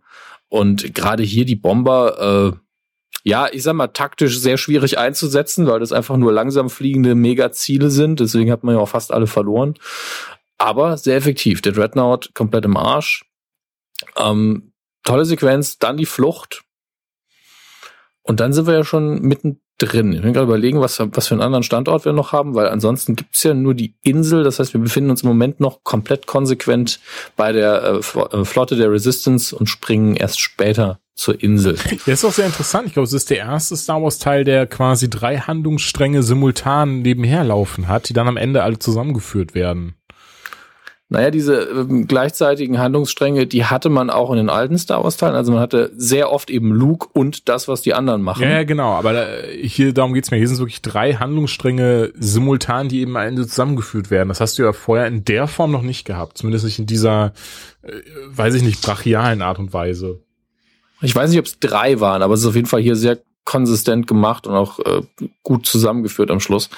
Und gerade hier die Bomber, äh, ja, ich sag mal, taktisch sehr schwierig einzusetzen, weil das einfach nur langsam fliegende Megaziele sind. Deswegen hat man ja auch fast alle verloren. Aber sehr effektiv. Der Dreadnought komplett im Arsch. Ähm, tolle Sequenz, dann die Flucht. Und dann sind wir ja schon mitten drin. Ich bin gerade überlegen, was, was für einen anderen Standort wir noch haben, weil ansonsten gibt's ja nur die Insel. Das heißt, wir befinden uns im Moment noch komplett konsequent bei der äh, äh Flotte der Resistance und springen erst später zur Insel. Das ist auch sehr interessant. Ich glaube, es ist der erste Star Wars Teil, der quasi drei Handlungsstränge simultan nebenher laufen hat, die dann am Ende alle zusammengeführt werden. Naja, diese ähm, gleichzeitigen Handlungsstränge, die hatte man auch in den alten Star Wars Teilen. Also man hatte sehr oft eben Luke und das, was die anderen machen. Ja, ja genau. Aber da, hier, darum geht's mir. Hier sind wirklich drei Handlungsstränge simultan, die eben am Ende zusammengeführt werden. Das hast du ja vorher in der Form noch nicht gehabt. Zumindest nicht in dieser, äh, weiß ich nicht, brachialen Art und Weise. Ich weiß nicht, ob es drei waren, aber es ist auf jeden Fall hier sehr konsistent gemacht und auch äh, gut zusammengeführt am Schluss.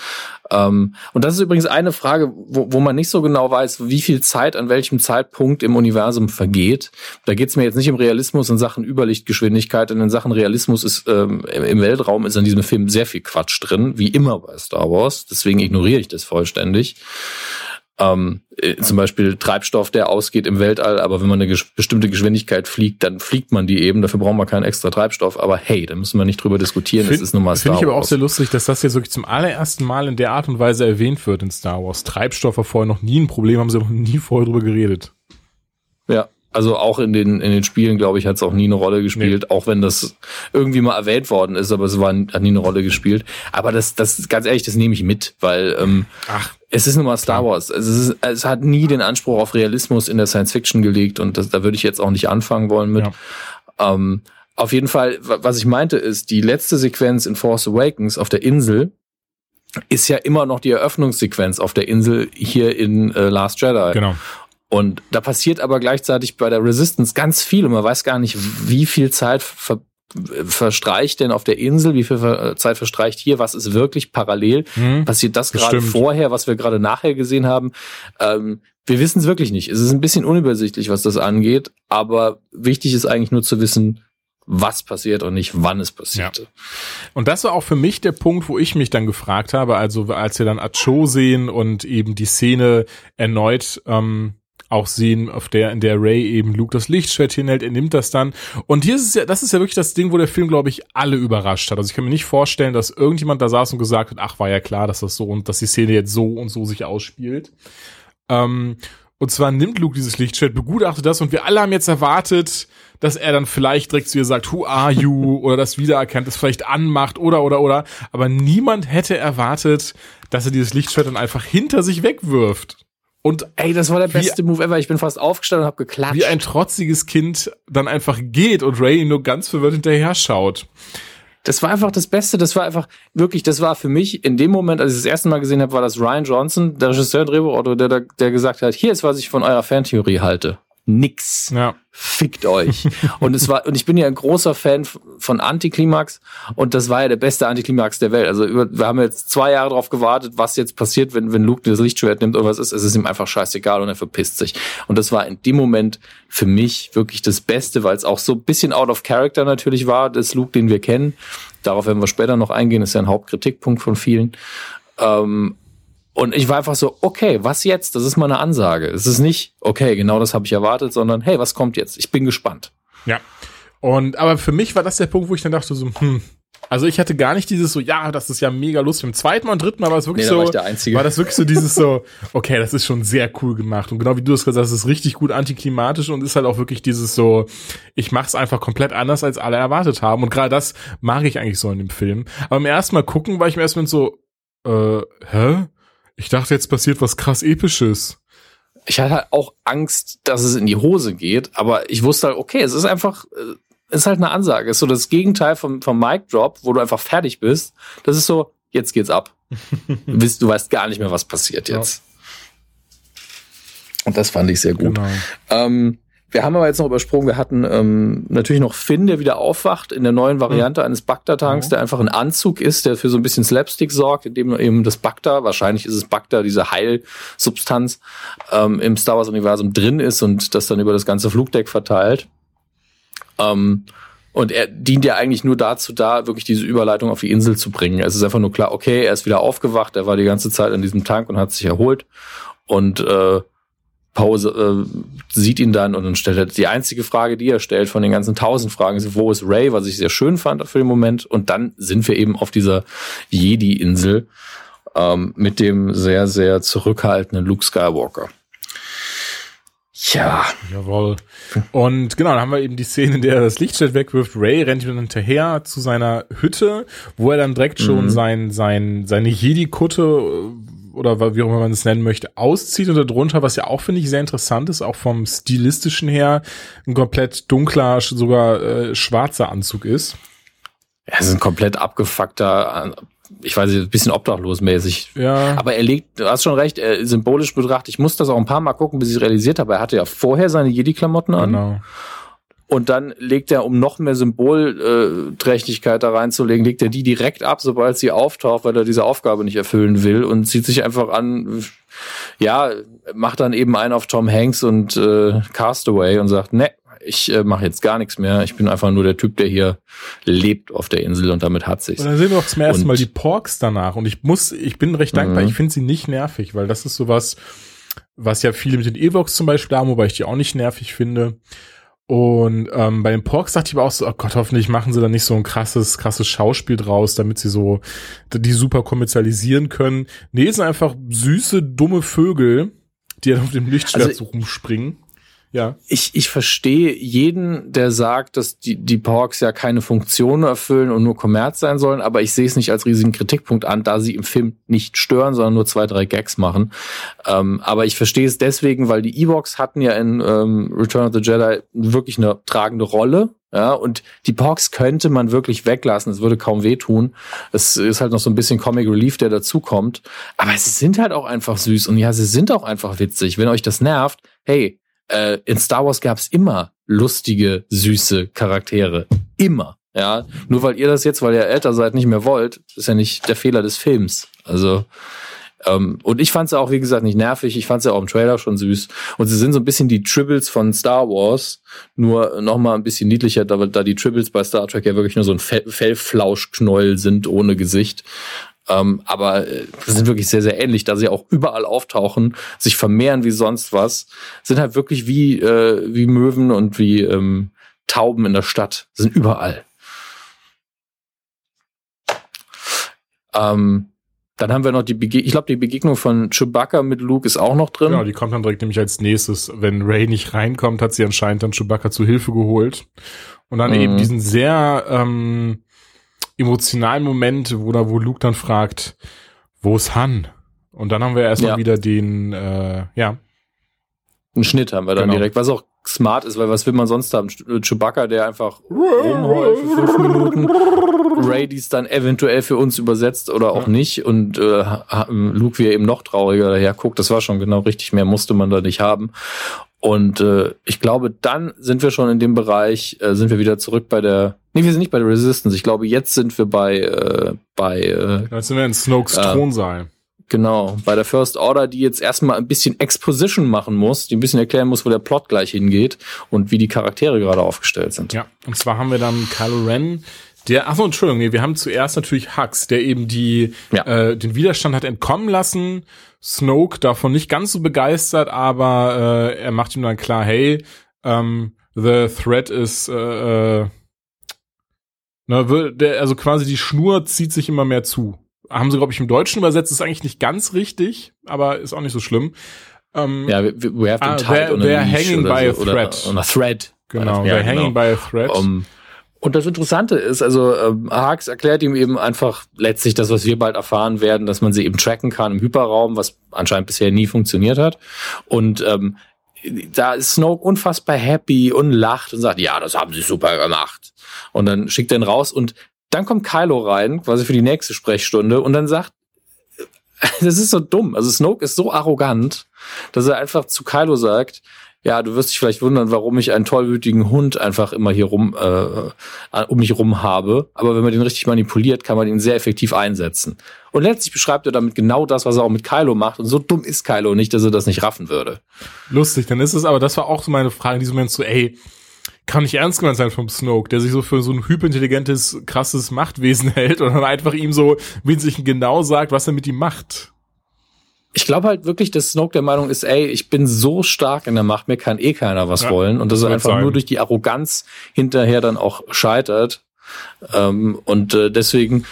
Ähm, und das ist übrigens eine Frage, wo, wo man nicht so genau weiß, wie viel Zeit an welchem Zeitpunkt im Universum vergeht. Da geht es mir jetzt nicht um Realismus in Sachen Überlichtgeschwindigkeit, und in Sachen Realismus ist ähm, im Weltraum ist an diesem Film sehr viel Quatsch drin, wie immer bei Star Wars. Deswegen ignoriere ich das vollständig ähm, äh, zum Beispiel Treibstoff, der ausgeht im Weltall, aber wenn man eine ges bestimmte Geschwindigkeit fliegt, dann fliegt man die eben, dafür brauchen wir keinen extra Treibstoff, aber hey, da müssen wir nicht drüber diskutieren, Find, das ist nun mal Star Finde ich aber auch sehr lustig, dass das jetzt wirklich zum allerersten Mal in der Art und Weise erwähnt wird in Star Wars. Treibstoff war vorher noch nie ein Problem, haben sie noch nie vorher drüber geredet. Ja, also auch in den, in den Spielen, glaube ich, hat es auch nie eine Rolle gespielt, nee. auch wenn das irgendwie mal erwähnt worden ist, aber es war, hat nie eine Rolle gespielt. Aber das, das, ganz ehrlich, das nehme ich mit, weil ähm, Ach, es ist nun mal Star Wars. Es, ist, es hat nie den Anspruch auf Realismus in der Science Fiction gelegt und das, da würde ich jetzt auch nicht anfangen wollen mit. Ja. Ähm, auf jeden Fall, was ich meinte, ist, die letzte Sequenz in Force Awakens auf der Insel ist ja immer noch die Eröffnungssequenz auf der Insel hier in äh, Last Jedi. Genau. Und da passiert aber gleichzeitig bei der Resistance ganz viel und man weiß gar nicht, wie viel Zeit ver verstreicht denn auf der Insel, wie viel Zeit verstreicht hier, was ist wirklich parallel, mhm, passiert das gerade vorher, was wir gerade nachher gesehen haben. Ähm, wir wissen es wirklich nicht. Es ist ein bisschen unübersichtlich, was das angeht, aber wichtig ist eigentlich nur zu wissen, was passiert und nicht wann es passierte. Ja. Und das war auch für mich der Punkt, wo ich mich dann gefragt habe, also als wir dann Acho sehen und eben die Szene erneut ähm, auch sehen, auf der, in der Ray eben Luke das Lichtschwert hinhält, er nimmt das dann. Und hier ist es ja, das ist ja wirklich das Ding, wo der Film, glaube ich, alle überrascht hat. Also ich kann mir nicht vorstellen, dass irgendjemand da saß und gesagt hat, ach, war ja klar, dass das so und dass die Szene jetzt so und so sich ausspielt. Ähm, und zwar nimmt Luke dieses Lichtschwert, begutachtet das und wir alle haben jetzt erwartet, dass er dann vielleicht direkt zu ihr sagt, who are you? oder das wiedererkennt, das vielleicht anmacht oder, oder, oder. Aber niemand hätte erwartet, dass er dieses Lichtschwert dann einfach hinter sich wegwirft. Und ey, das war der beste Move ever. Ich bin fast aufgestanden und hab geklatscht. Wie ein trotziges Kind dann einfach geht und Ray ihn nur ganz verwirrt hinterher schaut. Das war einfach das Beste. Das war einfach wirklich, das war für mich in dem Moment, als ich das erste Mal gesehen habe, war das Ryan Johnson, der Regisseur, Drehbuchautor, der, der gesagt hat, hier ist, was ich von eurer Fantheorie halte nix. Ja. Fickt euch. und es war, und ich bin ja ein großer Fan von Antiklimax und das war ja der beste Antiklimax der Welt. Also über, wir haben jetzt zwei Jahre darauf gewartet, was jetzt passiert, wenn, wenn Luke das Lichtschwert nimmt oder was ist. Es ist ihm einfach scheißegal und er verpisst sich. Und das war in dem Moment für mich wirklich das Beste, weil es auch so ein bisschen out of character natürlich war, das Luke, den wir kennen. Darauf werden wir später noch eingehen, ist ja ein Hauptkritikpunkt von vielen. Ähm, und ich war einfach so, okay, was jetzt? Das ist mal eine Ansage. Es ist nicht, okay, genau das habe ich erwartet, sondern hey, was kommt jetzt? Ich bin gespannt. Ja. Und aber für mich war das der Punkt, wo ich dann dachte so, hm, Also ich hatte gar nicht dieses so, ja, das ist ja mega lustig. Im zweiten Mal und dritten Mal war es wirklich Nee, so, war war das wirklich so dieses so, okay, das ist schon sehr cool gemacht. Und genau wie du es gesagt hast, es ist richtig gut antiklimatisch und ist halt auch wirklich dieses so, ich mach's einfach komplett anders, als alle erwartet haben. Und gerade das mag ich eigentlich so in dem Film. Aber im ersten Mal gucken war ich mir erstmal so, äh, hä? Ich dachte, jetzt passiert was krass Episches. ich hatte halt auch Angst, dass es in die Hose geht, aber ich wusste halt, okay, es ist einfach, äh, es ist halt eine Ansage. Es ist so das Gegenteil vom, vom Mic Drop, wo du einfach fertig bist. Das ist so, jetzt geht's ab. du, weißt, du weißt gar nicht mehr, was passiert jetzt. Und das fand ich sehr gut. Genau. Ähm, wir haben aber jetzt noch übersprungen, wir hatten ähm, natürlich noch Finn, der wieder aufwacht in der neuen Variante eines Bagdad-Tanks, Ja. der einfach ein Anzug ist, der für so ein bisschen Slapstick sorgt, indem eben das Bagda, wahrscheinlich ist es Bagda, diese Heilsubstanz ähm, im Star Wars-Universum drin ist und das dann über das ganze Flugdeck verteilt. Ähm, und er dient ja eigentlich nur dazu da, wirklich diese Überleitung auf die Insel zu bringen. Es ist einfach nur klar, okay, er ist wieder aufgewacht, er war die ganze Zeit in diesem Tank und hat sich erholt. Und äh, Pause äh, sieht ihn dann und dann stellt er die einzige Frage, die er stellt von den ganzen tausend Fragen, ist, wo ist Ray, was ich sehr schön fand für den Moment. Und dann sind wir eben auf dieser Jedi-Insel ähm, mit dem sehr, sehr zurückhaltenden Luke Skywalker. Ja, Jawohl. Und genau, dann haben wir eben die Szene, in der er das Lichtschwert wegwirft. Ray rennt ihm dann hinterher zu seiner Hütte, wo er dann direkt schon Mhm. sein, sein, seine Jedi-Kutte äh, oder wie auch immer man es nennen möchte, auszieht und darunter, was ja auch, finde ich, sehr interessant ist, auch vom stilistischen her, ein komplett dunkler, sogar äh, schwarzer Anzug ist. er ist ein komplett abgefuckter, äh, ich weiß nicht, ein bisschen obdachlosmäßig. Ja. Aber er legt, du hast schon recht, er, symbolisch betrachtet, ich muss das auch ein paar Mal gucken, bis ich realisiert habe, er hatte ja vorher seine Jedi-Klamotten an. Genau. Und dann legt er, um noch mehr Symbolträchtigkeit da reinzulegen, legt er die direkt ab, sobald sie auftaucht, weil er diese Aufgabe nicht erfüllen will und zieht sich einfach an, ja, macht dann eben einen auf Tom Hanks und äh, Castaway und sagt, ne, ich äh, mache jetzt gar nichts mehr. Ich bin einfach nur der Typ, der hier lebt auf der Insel und damit hat sich's. Und dann sehen wir auch zum ersten Und- Mal die Porks danach. Und ich muss, ich bin recht dankbar. Mhm. Ich finde sie nicht nervig, weil das ist sowas, was ja viele mit den Evox zum Beispiel haben, wobei ich die auch nicht nervig finde. Und ähm, bei den Porks dachte ich aber auch so, oh Gott, hoffentlich machen sie da nicht so ein krasses, krasses Schauspiel draus, damit sie so die super kommerzialisieren können. Nee, es sind einfach süße, dumme Vögel, die dann auf dem Lichtschwert Also- so rumspringen. Ja. ich, ich verstehe jeden, der sagt, dass die, die Porks ja keine Funktion erfüllen und nur Kommerz sein sollen, aber ich sehe es nicht als riesigen Kritikpunkt an, da sie im Film nicht stören, sondern nur zwei, drei Gags machen. Ähm, aber ich verstehe es deswegen, weil die Ewoks hatten ja in ähm, Return of the Jedi wirklich eine tragende Rolle. Ja, und die Porks könnte man wirklich weglassen. Es würde kaum wehtun. Es ist halt noch so ein bisschen Comic Relief, der dazukommt. Aber sie sind halt auch einfach süß. Und ja, sie sind auch einfach witzig. Wenn euch das nervt, hey, äh, in Star Wars gab's immer lustige, süße Charaktere. Immer. Ja, nur weil ihr das jetzt, weil ihr älter seid, nicht mehr wollt, ist ja nicht der Fehler des Films. Also, ähm, und ich fand's ja auch, wie gesagt, nicht nervig. Ich fand's ja auch im Trailer schon süß. Und sie sind so ein bisschen die Tribbles von Star Wars, nur noch mal ein bisschen niedlicher, da, da die Tribbles bei Star Trek ja wirklich nur so ein Fell Fellflauschknäuel sind ohne Gesicht. Ähm, aber äh, sind wirklich sehr, sehr ähnlich, da sie auch überall auftauchen, sich vermehren wie sonst was, sind halt wirklich wie, äh, wie Möwen und wie ähm, Tauben in der Stadt, sind überall. Ähm, dann haben wir noch die Bege ich glaube, die Begegnung von Chewbacca mit Luke ist auch noch drin. Genau, die kommt dann direkt nämlich als nächstes. Wenn Ray nicht reinkommt, hat sie anscheinend dann Chewbacca zu Hilfe geholt. Und dann Mhm. eben diesen sehr ähm, emotionalen Moment, wo da, wo Luke dann fragt, wo ist Han? Und dann haben wir erstmal Ja. wieder den, äh, ja, Einen Schnitt haben wir dann Genau. direkt, was auch smart ist, weil was will man sonst haben? Ch- Chewbacca, der einfach rumheult für fünf Minuten. Ray, die es dann eventuell für uns übersetzt oder auch Ja. nicht. Und äh, Luke, wie er eben noch trauriger daher guckt, das war schon genau richtig, mehr musste man da nicht haben. Und äh, ich glaube, dann sind wir schon in dem Bereich, äh, sind wir wieder zurück bei der. Nee, wir sind nicht bei der Resistance. Ich glaube, jetzt sind wir bei, äh, bei äh, jetzt sind wir in Snokes Ähm, Thronsaal. Genau, bei der First Order, die jetzt erstmal ein bisschen Exposition machen muss, die ein bisschen erklären muss, wo der Plot gleich hingeht und wie die Charaktere gerade aufgestellt sind. Ja, und zwar haben wir dann Kylo Ren, der, ach so, Entschuldigung, nee, wir haben zuerst natürlich Hux, der eben die, Ja. äh, den Widerstand hat entkommen lassen. Snoke davon nicht ganz so begeistert, aber äh, er macht ihm dann klar, hey, ähm, the threat is, äh, äh, Ne, der, also quasi die Schnur zieht sich immer mehr zu. Haben sie, glaube ich, im Deutschen übersetzt, ist eigentlich nicht ganz richtig, aber ist auch nicht so schlimm. Ähm, ja, we, we have been ah, tied on a hanging by a thread. Oder, on a thread. Genau, ja, they're genau. hanging by a thread. Um, und das Interessante ist, also ähm, Haags erklärt ihm eben einfach letztlich das, was wir bald erfahren werden, dass man sie eben tracken kann im Hyperraum, was anscheinend bisher nie funktioniert hat. Und ähm, da ist Snoke unfassbar happy und lacht und sagt, ja, das haben sie super gemacht. Und dann schickt er ihn raus und dann kommt Kylo rein, quasi für die nächste Sprechstunde und dann sagt, das ist so dumm. Also Snoke ist so arrogant, dass er einfach zu Kylo sagt, ja, du wirst dich vielleicht wundern, warum ich einen tollwütigen Hund einfach immer hier rum äh, um mich rum habe. Aber wenn man den richtig manipuliert, kann man ihn sehr effektiv einsetzen. Und letztlich beschreibt er damit genau das, was er auch mit Kylo macht. Und so dumm ist Kylo nicht, dass er das nicht raffen würde. Lustig, dann ist es aber, das war auch so meine Frage in diesem Moment so, ey, kann nicht ernst gemeint sein vom Snoke, der sich so für so ein hyperintelligentes, krasses Machtwesen hält und dann einfach ihm so winzig genau sagt, was er mit ihm macht ich glaube halt wirklich, dass Snoke der Meinung ist, ey, ich bin so stark in der Macht, mir kann eh keiner was ja, wollen. Und dass er einfach sein. nur durch die Arroganz hinterher dann auch scheitert. Ähm, und äh, deswegen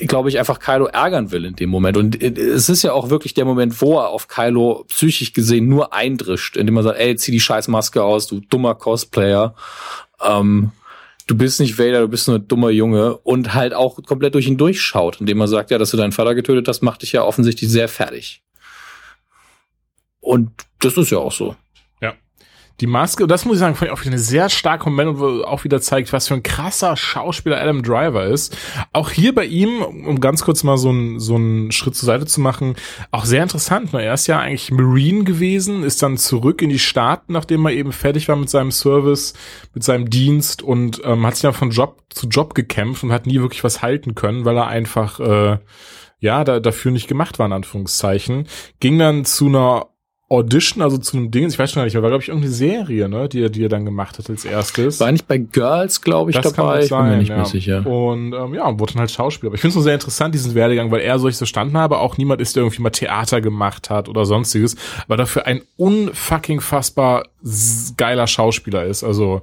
glaube ich einfach Kylo ärgern will in dem Moment. Und äh, es ist ja auch wirklich der Moment, wo er auf Kylo psychisch gesehen nur eindrischt, indem er sagt, ey, zieh die scheiß Maske aus, du dummer Cosplayer. Ähm, du bist nicht Vader, du bist nur ein dummer Junge und halt auch komplett durch ihn durchschaut, indem er sagt, ja, dass du deinen Vater getötet hast, macht dich ja offensichtlich sehr fertig. Und das ist ja auch so. Ja. Die Maske, das muss ich sagen, fand ich auch wieder eine sehr starke Moment, wo auch wieder zeigt, was für ein krasser Schauspieler Adam Driver ist. Auch hier bei ihm, um ganz kurz mal so einen so einen Schritt zur Seite zu machen, auch sehr interessant. Ne? Er ist ja eigentlich Marine gewesen, ist dann zurück in die Staaten, nachdem er eben fertig war mit seinem Service, mit seinem Dienst und ähm, hat sich dann von Job zu Job gekämpft und hat nie wirklich was halten können, weil er einfach äh, ja da, dafür nicht gemacht war, in Anführungszeichen. Ging dann zu einer Audition, also zu einem Ding, ich weiß schon gar nicht, war glaube ich irgendeine Serie, ne, die er, die er dann gemacht hat als erstes. War nicht bei Girls, glaube ich, das dabei. Kann sein, ich bin mir nicht ja. mehr sicher. Und ähm, ja, wurde dann halt Schauspieler. Aber ich finde es nur sehr interessant, diesen Werdegang, weil er, so ich verstanden habe, auch niemand ist, der irgendwie mal Theater gemacht hat oder sonstiges, aber dafür ein unfucking fassbar geiler Schauspieler ist. Also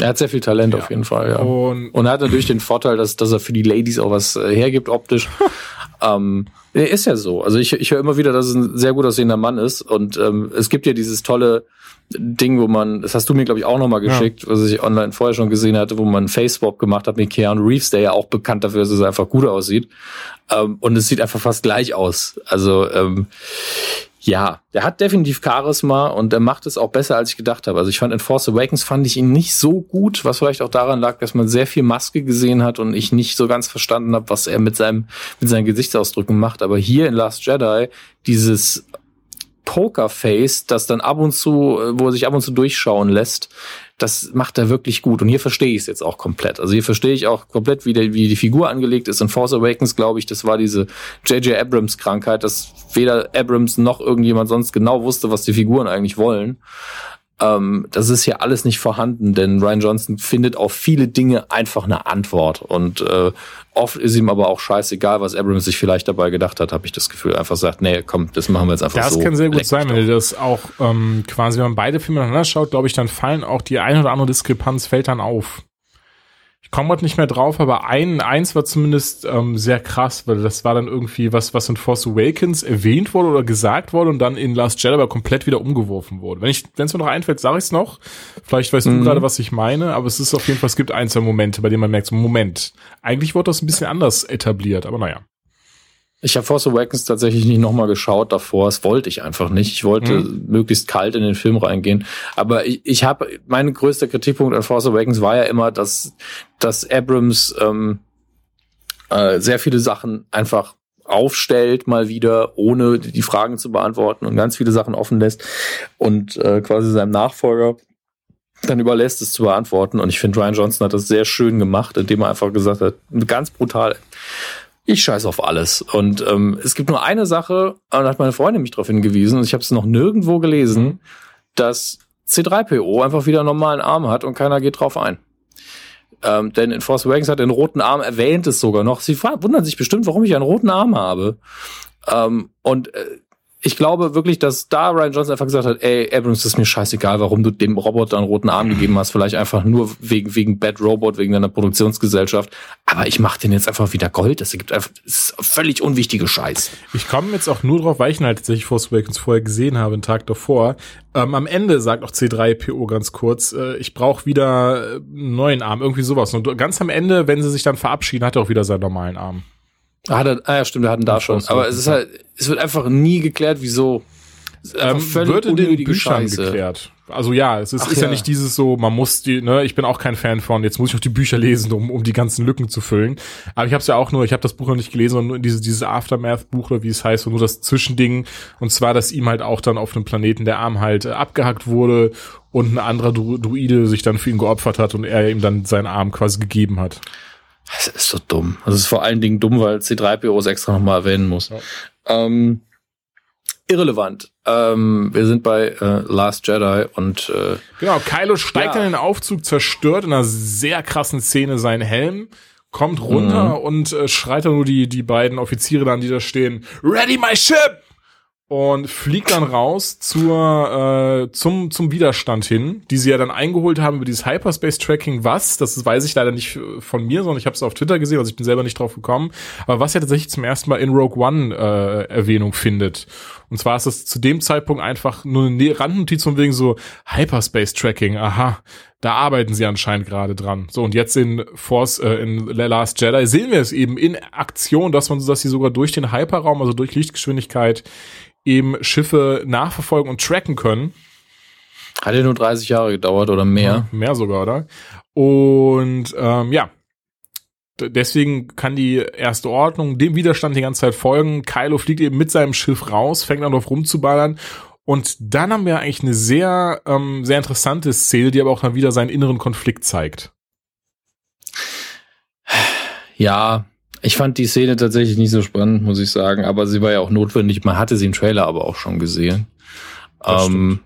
er hat sehr viel Talent ja. auf jeden Fall, ja. Und, und er hat natürlich den Vorteil, dass, dass er für die Ladies auch was äh, hergibt optisch. ähm, Nee, ist ja so. Also ich, ich höre immer wieder, dass es ein sehr gut aussehender Mann ist. Und ähm, es gibt ja dieses tolle Ding, wo man, das hast du mir, glaube ich, auch nochmal geschickt, ja. was ich online vorher schon gesehen hatte, wo man Face-Swap gemacht hat mit Keanu Reeves, der ja auch bekannt dafür ist, dass er einfach gut aussieht. Ähm, und es sieht einfach fast gleich aus. Also ähm, ja, der hat definitiv Charisma und er macht es auch besser, als ich gedacht habe. Also ich fand in Force Awakens fand ich ihn nicht so gut, was vielleicht auch daran lag, dass man sehr viel Maske gesehen hat und ich nicht so ganz verstanden habe, was er mit seinem mit seinen Gesichtsausdrücken macht. Aber hier in Last Jedi dieses Pokerface, das dann ab und zu, äh, wo er sich ab und zu durchschauen lässt, das macht er wirklich gut. Und hier verstehe ich es jetzt auch komplett. Also hier verstehe ich auch komplett, wie, der, wie die Figur angelegt ist. In Force Awakens, glaube ich, das war diese J.J. Abrams-Krankheit, dass weder Abrams noch irgendjemand sonst genau wusste, was die Figuren eigentlich wollen. Ähm, das ist hier alles nicht vorhanden, denn Ryan Johnson findet auf viele Dinge einfach eine Antwort. Und äh, oft ist ihm aber auch scheißegal, was Abrams sich vielleicht dabei gedacht hat, habe ich das Gefühl. Einfach sagt, nee, komm, das machen wir jetzt einfach das so. Das kann sehr gut sein, wenn du das auch ähm, quasi, wenn man beide Filme miteinander schaut, glaube ich, dann fallen auch die eine oder andere Diskrepanz fällt dann auf komme heute nicht mehr drauf, aber ein, eins war zumindest ähm, sehr krass, weil das war dann irgendwie was, was in Force Awakens erwähnt wurde oder gesagt wurde und dann in Last Jedi aber komplett wieder umgeworfen wurde. Wenn ich, wenn es mir noch einfällt, sage ich es noch. Vielleicht weißt mhm. du gerade, was ich meine, aber es ist auf jeden Fall, es gibt ein, zwei Momente, bei denen man merkt, so Moment, eigentlich wurde das ein bisschen anders etabliert, aber naja. Ich habe Force Awakens tatsächlich nicht nochmal geschaut davor. Das wollte ich einfach nicht. Ich wollte mhm. möglichst kalt in den Film reingehen. Aber ich, ich habe, mein größter Kritikpunkt an Force Awakens war ja immer, dass, dass Abrams ähm, äh, sehr viele Sachen einfach aufstellt mal wieder, ohne die Fragen zu beantworten und ganz viele Sachen offen lässt und äh, quasi seinem Nachfolger dann überlässt es zu beantworten. Und ich finde, Ryan Johnson hat das sehr schön gemacht, indem er einfach gesagt hat, ganz brutal, ich scheiß auf alles. Und ähm, es gibt nur eine Sache, da hat meine Freundin mich darauf hingewiesen, und ich habe es noch nirgendwo gelesen, mhm. dass C3PO einfach wieder einen normalen Arm hat und keiner geht drauf ein. Ähm, denn in Force Awakens hat er den roten Arm erwähnt es sogar noch. Sie wundern sich bestimmt, warum ich einen roten Arm habe. Ähm, und äh, ich glaube wirklich, dass da Ryan Johnson einfach gesagt hat, ey, Abrams, ist mir scheißegal, warum du dem Roboter einen roten Arm gegeben hast. Vielleicht einfach nur wegen, wegen Bad Robot, wegen deiner Produktionsgesellschaft. Aber ich mach den jetzt einfach wieder Gold. Das gibt einfach, das ist völlig unwichtige Scheiß. Ich komme jetzt auch nur drauf, weil ich ihn halt tatsächlich Force Awakens vorher gesehen habe, einen Tag davor. Ähm, am Ende sagt auch C3PO ganz kurz, äh, ich brauche wieder einen neuen Arm, irgendwie sowas. Und ganz am Ende, wenn sie sich dann verabschieden, hat er auch wieder seinen normalen Arm. Ah, da, ah ja, stimmt, wir hatten da schon. Aber es ist halt, es wird einfach nie geklärt, wieso. Ähm, wird in den Büchern Scheiße. geklärt. Also ja, es ist, Ach, ist ja. ja. nicht dieses so, man muss die, ne, ich bin auch kein Fan von, jetzt muss ich noch die Bücher lesen, um, um die ganzen Lücken zu füllen. Aber ich habe es ja auch nur, ich habe das Buch noch nicht gelesen, sondern nur dieses, dieses Aftermath-Buch oder wie es heißt, und nur das Zwischending. Und zwar, dass ihm halt auch dann auf einem Planeten der Arm halt äh, abgehackt wurde und ein anderer Dru Druide sich dann für ihn geopfert hat und er ihm dann seinen Arm quasi gegeben hat. Das ist so dumm. Das ist vor allen Dingen dumm, weil C3PO es extra nochmal erwähnen muss. Ja. Ähm, irrelevant. Ähm, wir sind bei äh, Last Jedi und äh, genau, Kylo steigt ja. in den Aufzug, zerstört in einer sehr krassen Szene seinen Helm, kommt runter mhm. und äh, schreit dann nur die die beiden Offiziere dann, die da stehen, Ready my ship! Und fliegt dann raus zur äh, zum zum Widerstand hin, die sie ja dann eingeholt haben über dieses Hyperspace Tracking. Was? Das weiß ich leider nicht von mir, sondern ich habe es auf Twitter gesehen, also ich bin selber nicht drauf gekommen. Aber was ja tatsächlich zum ersten Mal in Rogue One äh, Erwähnung findet. Und zwar ist das zu dem Zeitpunkt einfach nur eine ne-, Randnotiz von wegen so Hyperspace Tracking. Aha, da arbeiten sie anscheinend gerade dran. So und jetzt in Force äh, in The Last Jedi sehen wir es eben in Aktion, dass man dass sie sogar durch den Hyperraum, also durch Lichtgeschwindigkeit eben Schiffe nachverfolgen und tracken können. Hat ja nur 30 Jahre gedauert oder mehr. Ja, mehr sogar, oder? Und ähm, ja, deswegen kann die erste Ordnung dem Widerstand die ganze Zeit folgen. Kylo fliegt eben mit seinem Schiff raus, fängt an drauf rumzuballern. Und dann haben wir eigentlich eine sehr, ähm, sehr interessante Szene, die aber auch dann wieder seinen inneren Konflikt zeigt. Ja, ich fand die Szene tatsächlich nicht so spannend, muss ich sagen, aber sie war ja auch notwendig. Man hatte sie im Trailer aber auch schon gesehen. Ähm,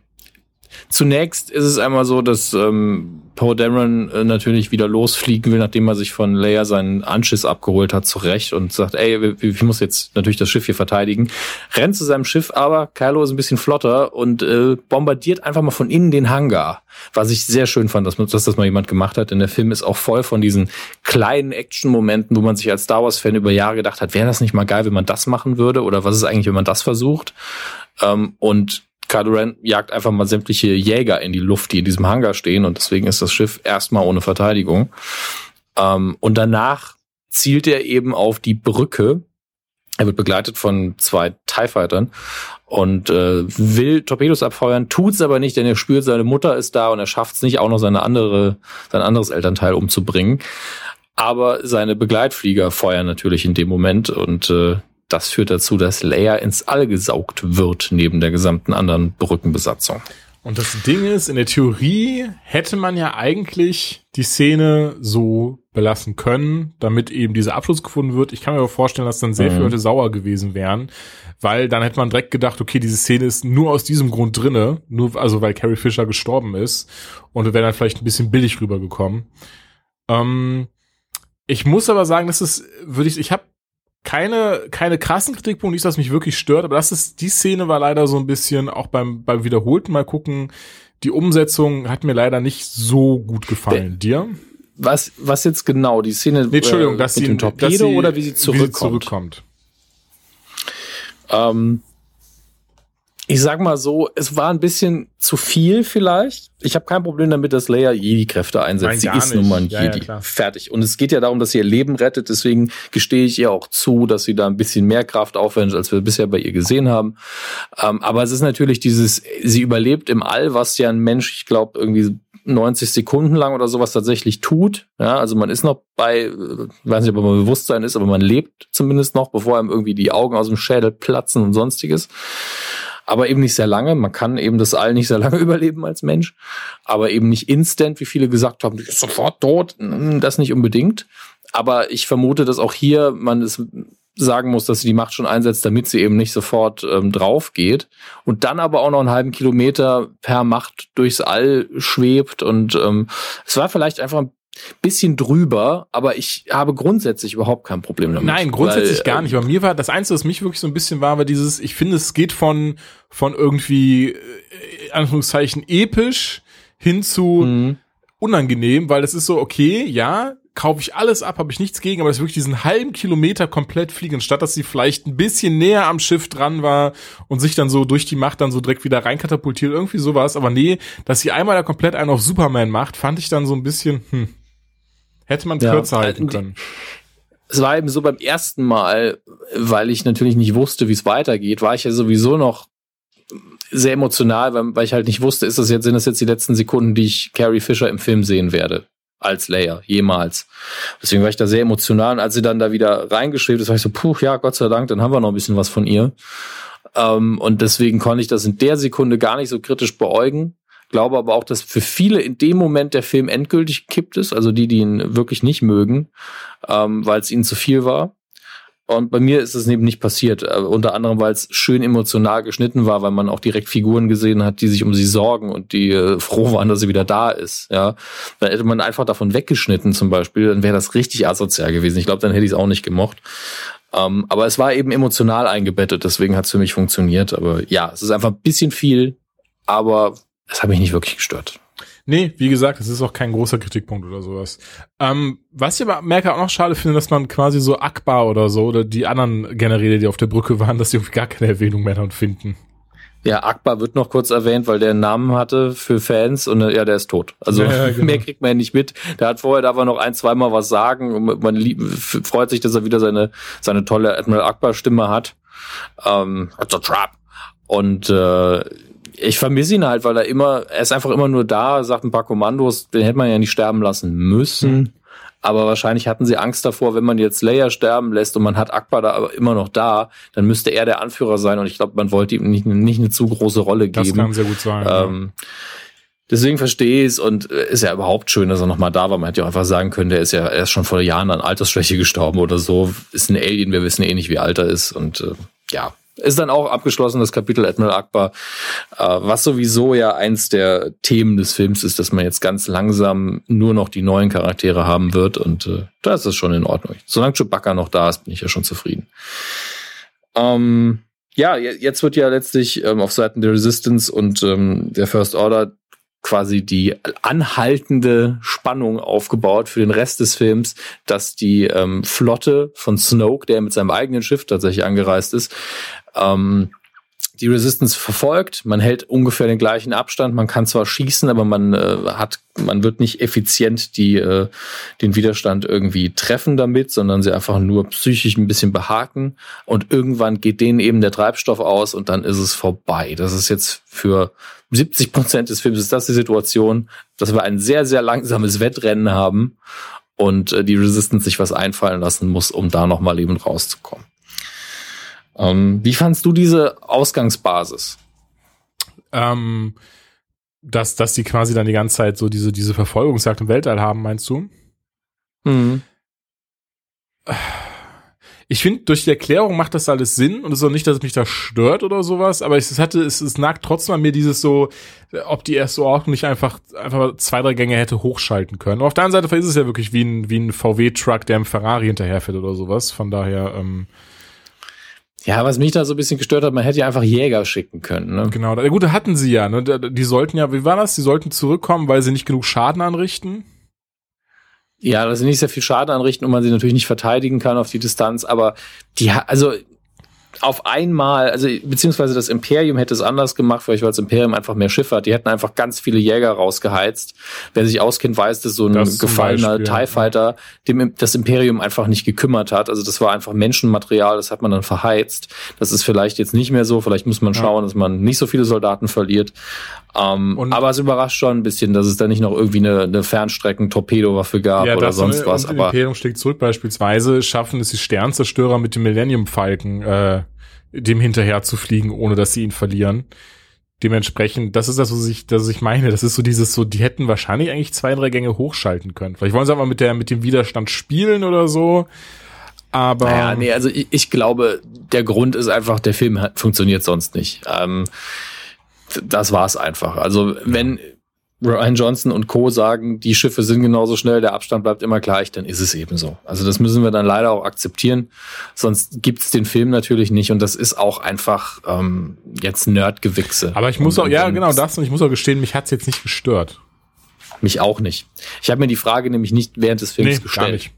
zunächst ist es einmal so, dass ähm, Poe Dameron äh, natürlich wieder losfliegen will, nachdem er sich von Leia seinen Anschiss abgeholt hat, zurecht und sagt, ey, ich muss jetzt natürlich das Schiff hier verteidigen. Rennt zu seinem Schiff, aber Kylo ist ein bisschen flotter und äh, bombardiert einfach mal von innen den Hangar. Was ich sehr schön fand, dass, dass das mal jemand gemacht hat. Denn der Film ist auch voll von diesen kleinen Action-Momenten, wo man sich als Star Wars-Fan über Jahre gedacht hat, wäre das nicht mal geil, wenn man das machen würde? Oder was ist eigentlich, wenn man das versucht? Ähm, und Kylo Ren jagt einfach mal sämtliche Jäger in die Luft, die in diesem Hangar stehen und deswegen ist das Schiff erstmal ohne Verteidigung. Ähm, und danach zielt er eben auf die Brücke. Er wird begleitet von zwei TIE Fightern und äh, will Torpedos abfeuern, tut's aber nicht, denn er spürt, seine Mutter ist da und er schafft es nicht, auch noch seine andere, sein anderes Elternteil umzubringen. Aber seine Begleitflieger feuern natürlich in dem Moment und äh, das führt dazu, dass Leia ins All gesaugt wird, neben der gesamten anderen Brückenbesatzung. Und das Ding ist, in der Theorie hätte man ja eigentlich die Szene so belassen können, damit eben dieser Abschluss gefunden wird. Ich kann mir aber vorstellen, dass dann sehr mhm. viele Leute sauer gewesen wären, weil dann hätte man direkt gedacht, okay, diese Szene ist nur aus diesem Grund drinne, nur also weil Carrie Fisher gestorben ist und wäre dann vielleicht ein bisschen billig rübergekommen. Ähm, ich muss aber sagen, das ist, würde ich, ich habe keine, keine krassen Kritikpunkte, nicht, dass mich wirklich stört, aber das ist, die Szene war leider so ein bisschen, auch beim, beim wiederholten Mal gucken, die Umsetzung hat mir leider nicht so gut gefallen. Der, Dir? Was, was jetzt genau? Die Szene nee, Entschuldigung, äh, dass mit sie, dem Torpedo dass sie, oder wie sie zurückkommt? Wie sie zurückkommt. Ähm, ich sag mal so, es war ein bisschen zu viel vielleicht. Ich habe kein Problem damit, dass Leia Jedi-Kräfte einsetzt. Nein, sie ist nun mal ein ja, Jedi. Ja, Fertig. Und es geht ja darum, dass sie ihr Leben rettet. Deswegen gestehe ich ihr auch zu, dass sie da ein bisschen mehr Kraft aufwendet, als wir bisher bei ihr gesehen haben. Ähm, aber es ist natürlich dieses, sie überlebt im All, was ja ein Mensch, ich glaube, irgendwie 90 Sekunden lang oder sowas tatsächlich tut. Ja, also man ist noch bei, weiß nicht, ob man Bewusstsein ist, aber man lebt zumindest noch, bevor einem irgendwie die Augen aus dem Schädel platzen und sonstiges aber eben nicht sehr lange. Man kann eben das All nicht sehr lange überleben als Mensch, aber eben nicht instant, wie viele gesagt haben, sofort tot. Hm, das nicht unbedingt. Aber ich vermute, dass auch hier man es sagen muss, dass sie die Macht schon einsetzt, damit sie eben nicht sofort ähm, drauf geht und dann aber auch noch einen halben Kilometer per Macht durchs All schwebt und ähm, es war vielleicht einfach bisschen drüber, aber ich habe grundsätzlich überhaupt kein Problem damit. Nein, grundsätzlich weil, gar nicht. Bei mir war das Einzige, was mich wirklich so ein bisschen war, war dieses, ich finde, es geht von, von irgendwie, äh, Anführungszeichen, episch hin zu Mhm. unangenehm, weil das ist so, okay, ja, kaufe ich alles ab, habe ich nichts gegen, aber es ist wirklich diesen halben Kilometer komplett fliegen, statt dass sie vielleicht ein bisschen näher am Schiff dran war und sich dann so durch die Macht dann so direkt wieder reinkatapultiert, irgendwie sowas. Aber nee, dass sie einmal da komplett einen auf Superman macht, fand ich dann so ein bisschen, hm, hätte man Ja, kürzer halten die- können. es war eben so beim ersten Mal, weil ich natürlich nicht wusste, wie es weitergeht, war ich ja sowieso noch sehr emotional, weil, weil ich halt nicht wusste, ist das jetzt, sind das jetzt die letzten Sekunden, die ich Carrie Fisher im Film sehen werde. Als Leia, jemals. Deswegen war ich da sehr emotional. Und als sie dann da wieder reingeschrieben ist, war ich so, puh, ja, Gott sei Dank, dann haben wir noch ein bisschen was von ihr. Ähm, und deswegen konnte ich das in der Sekunde gar nicht so kritisch beäugen. Glaube aber auch, dass für viele in dem Moment der Film endgültig gekippt ist, also die, die ihn wirklich nicht mögen, ähm, weil es ihnen zu viel war. Und bei mir ist es eben nicht passiert. Äh, unter anderem, weil es schön emotional geschnitten war, weil man auch direkt Figuren gesehen hat, die sich um sie sorgen und die äh, froh waren, dass sie wieder da ist. Ja, dann hätte man einfach davon weggeschnitten zum Beispiel, dann wäre das richtig asozial gewesen. Ich glaube, dann hätte ich es auch nicht gemocht. Ähm, aber es war eben emotional eingebettet, deswegen hat es für mich funktioniert. Aber ja, es ist einfach ein bisschen viel, aber es hat mich nicht wirklich gestört. Nee, wie gesagt, das ist auch kein großer Kritikpunkt oder sowas. Ähm, was ich aber merke auch noch schade finde, dass man quasi so Akbar oder so oder die anderen Generäle, die auf der Brücke waren, dass die irgendwie gar keine Erwähnung mehr dann finden. Ja, Akbar wird noch kurz erwähnt, weil der einen Namen hatte für Fans und äh, ja, der ist tot. Also Ja, ja, genau. mehr kriegt man ja nicht mit. Der hat vorher, darf er noch ein, zweimal was sagen und man lieb, freut sich, dass er wieder seine, seine tolle Admiral Akbar Stimme hat. Ähm, it's a trap. Und äh, ich vermisse ihn halt, weil er immer, er ist einfach immer nur da, sagt ein paar Kommandos, den hätte man ja nicht sterben lassen müssen. Aber wahrscheinlich hatten sie Angst davor, wenn man jetzt Leia sterben lässt und man hat Akbar da aber immer noch da, dann müsste er der Anführer sein und ich glaube, man wollte ihm nicht, nicht eine zu große Rolle Das geben. kann sehr gut sein. ja. Ähm, deswegen verstehe ich es und äh, ist ja überhaupt schön, dass er nochmal da war. Man hätte ja auch einfach sagen können, der ist ja erst schon vor Jahren an Altersschwäche gestorben oder so. Ist ein Alien, wir wissen eh nicht, wie alt er ist. Und äh, ja, ist dann auch abgeschlossen, das Kapitel Admiral Akbar, äh, was sowieso ja eins der Themen des Films ist, dass man jetzt ganz langsam nur noch die neuen Charaktere haben wird. Und äh, da ist das schon in Ordnung. Solange Chewbacca noch da ist, bin ich ja schon zufrieden. Ähm, ja, je- jetzt wird ja letztlich ähm, auf Seiten der Resistance und ähm, der First Order quasi die anhaltende Spannung aufgebaut für den Rest des Films, dass die ähm, Flotte von Snoke, der mit seinem eigenen Schiff tatsächlich angereist ist, ähm, die Resistance verfolgt. Man hält ungefähr den gleichen Abstand. Man kann zwar schießen, aber man äh, hat, man wird nicht effizient die äh, den Widerstand irgendwie treffen damit, sondern sie einfach nur psychisch ein bisschen behaken. Und irgendwann geht denen eben der Treibstoff aus und dann ist es vorbei. Das ist jetzt für 70 Prozent des Films ist das die Situation, dass wir ein sehr sehr langsames Wettrennen haben und äh, die Resistance sich was einfallen lassen muss, um da noch mal lebend rauszukommen. Ähm, wie fandst du diese Ausgangsbasis? ähm, dass, dass die quasi dann die ganze Zeit so diese, diese Verfolgungsjagd im Weltall haben, meinst du? Mhm. Ich finde, durch die Erklärung macht das alles Sinn und es ist auch nicht, dass es mich da stört oder sowas, aber es, hatte, es, es nagt trotzdem an mir dieses so, ob die erste Ordnung nicht einfach, einfach zwei, drei Gänge hätte hochschalten können. Und auf der anderen Seite ist es ja wirklich wie ein, wie ein VW-Truck, der im Ferrari hinterherfährt oder sowas. Von daher, ähm, Ja, was mich da so ein bisschen gestört hat, man hätte ja einfach Jäger schicken können. Ne? genau. Da- Gut, hatten sie ja, ne? Die sollten ja, wie war das? Die sollten zurückkommen, weil sie nicht genug Schaden anrichten. Ja, dass sie nicht sehr viel Schaden anrichten und man sie natürlich nicht verteidigen kann auf die Distanz, aber die, also auf einmal, also beziehungsweise das Imperium hätte es anders gemacht, vielleicht weil das Imperium einfach mehr Schiffe hat. Die hätten einfach ganz viele Jäger rausgeheizt. Wer sich auskennt, weiß, dass so ein Das gefallener TIE Fighter dem das Imperium einfach nicht gekümmert hat. Also das war einfach Menschenmaterial, das hat man dann verheizt. Das ist vielleicht jetzt nicht mehr so. Vielleicht muss man Ja. schauen, dass man nicht so viele Soldaten verliert. Ähm, aber es überrascht schon ein bisschen, dass es da nicht noch irgendwie eine, eine Fernstrecken-Torpedowaffe gab oder das sonst was. Aber Imperium schlägt zurück beispielsweise, schaffen es die Sternzerstörer mit dem Millennium Falcon, äh, dem hinterher zu fliegen, ohne dass sie ihn verlieren. Dementsprechend, das ist das, was ich, das ich meine. Das ist so dieses so, die hätten wahrscheinlich eigentlich zwei, drei Gänge hochschalten können. Vielleicht wollen sie aber mit der, mit dem Widerstand spielen oder so. Aber Naja, nee, also ich, ich glaube, der Grund ist einfach, der Film hat, funktioniert sonst nicht. Ähm, das war's einfach. Also wenn Ryan Johnson und Co. sagen, die Schiffe sind genauso schnell, der Abstand bleibt immer gleich, dann ist es eben so. Also das müssen wir dann leider auch akzeptieren. Sonst gibt's den Film natürlich nicht und das ist auch einfach ähm, jetzt Nerdgewichse. Aber ich muss und, auch, ja genau das und ich muss auch gestehen, mich hat's jetzt nicht gestört. Mich auch nicht. Ich habe mir die Frage nämlich nicht während des Films Nee, gestellt. gar nicht.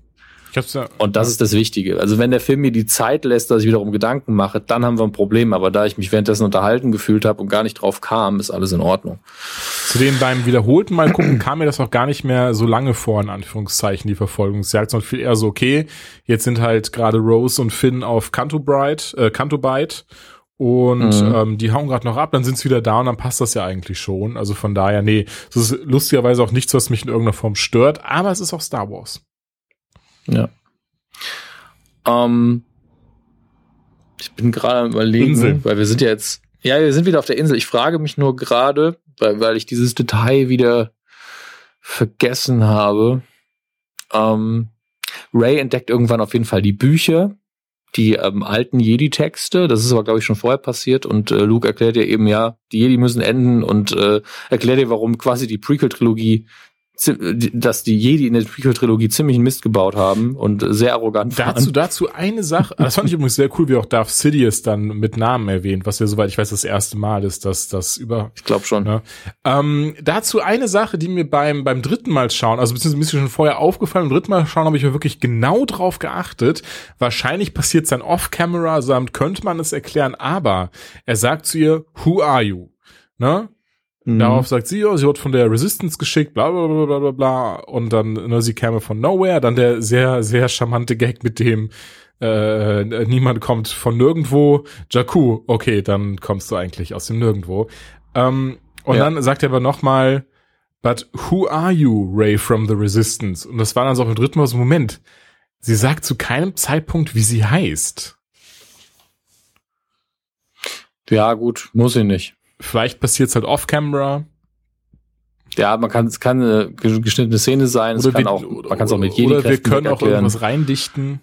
Ja, Und das ist das Wichtige. Also wenn der Film mir die Zeit lässt, dass ich wiederum Gedanken mache, dann haben wir ein Problem. Aber da ich mich währenddessen unterhalten gefühlt habe und gar nicht drauf kam, ist alles in Ordnung. Zudem beim wiederholten Mal gucken kam mir das auch gar nicht mehr so lange vor, in Anführungszeichen, die Verfolgungsjagd, sondern viel eher so, okay, jetzt sind halt gerade Rose und Finn auf Bright, äh, Canto Bite und Mhm. ähm, die hauen gerade noch ab, dann sind's wieder da und dann passt das ja eigentlich schon. Also von daher, nee, das ist lustigerweise auch nichts, was mich in irgendeiner Form stört, aber es ist auch Star Wars. Ja. Ähm, ich bin gerade am überlegen, Insel. weil wir sind ja jetzt, ja, wir sind wieder auf der Insel. Ich frage mich nur gerade, weil, weil ich dieses Detail wieder vergessen habe. Ähm, Ray entdeckt irgendwann auf jeden Fall die Bücher, die ähm, alten Jedi-Texte. Das ist aber, glaube ich, schon vorher passiert. Und äh, Luke erklärt ihr eben, ja, die Jedi müssen enden und äh, erklärt ihr, warum quasi die Prequel-Trilogie dass die Jedi in der Prequel-Trilogie ziemlich einen Mist gebaut haben und sehr arrogant waren. Dazu, dazu eine Sache, das fand ich übrigens sehr cool, wie auch Darth Sidious dann mit Namen erwähnt, was ja soweit ich weiß das erste Mal ist, dass das über ich glaube schon. Ja. Ähm, dazu eine Sache, die mir beim, beim dritten Mal schauen, also beziehungsweise mir ist schon vorher aufgefallen, beim dritten Mal schauen habe ich mir wirklich genau drauf geachtet. Wahrscheinlich passiert es dann off-camera, damit könnte man es erklären, aber er sagt zu ihr, who are you? Ne? Mhm. Darauf sagt sie, oh, sie wird von der Resistance geschickt, bla bla bla bla bla bla. Und dann, ne, sie käme von nowhere. Dann der sehr, sehr charmante Gag mit dem, äh, niemand kommt von nirgendwo. Jakku, okay, dann kommst du eigentlich aus dem Nirgendwo. Ähm, und Ja. dann sagt er aber nochmal, but who are you, Ray from the Resistance? Und das war dann so im dritten Mal so, Moment, sie sagt zu keinem Zeitpunkt, wie sie heißt. Ja, gut, muss ich nicht. Vielleicht passiert's halt off-camera. Ja, man kann, es kann eine ge- geschnittene Szene sein, es kann wir, auch, man kann es auch mit Oder Jedi wir können auch erklären. irgendwas reindichten.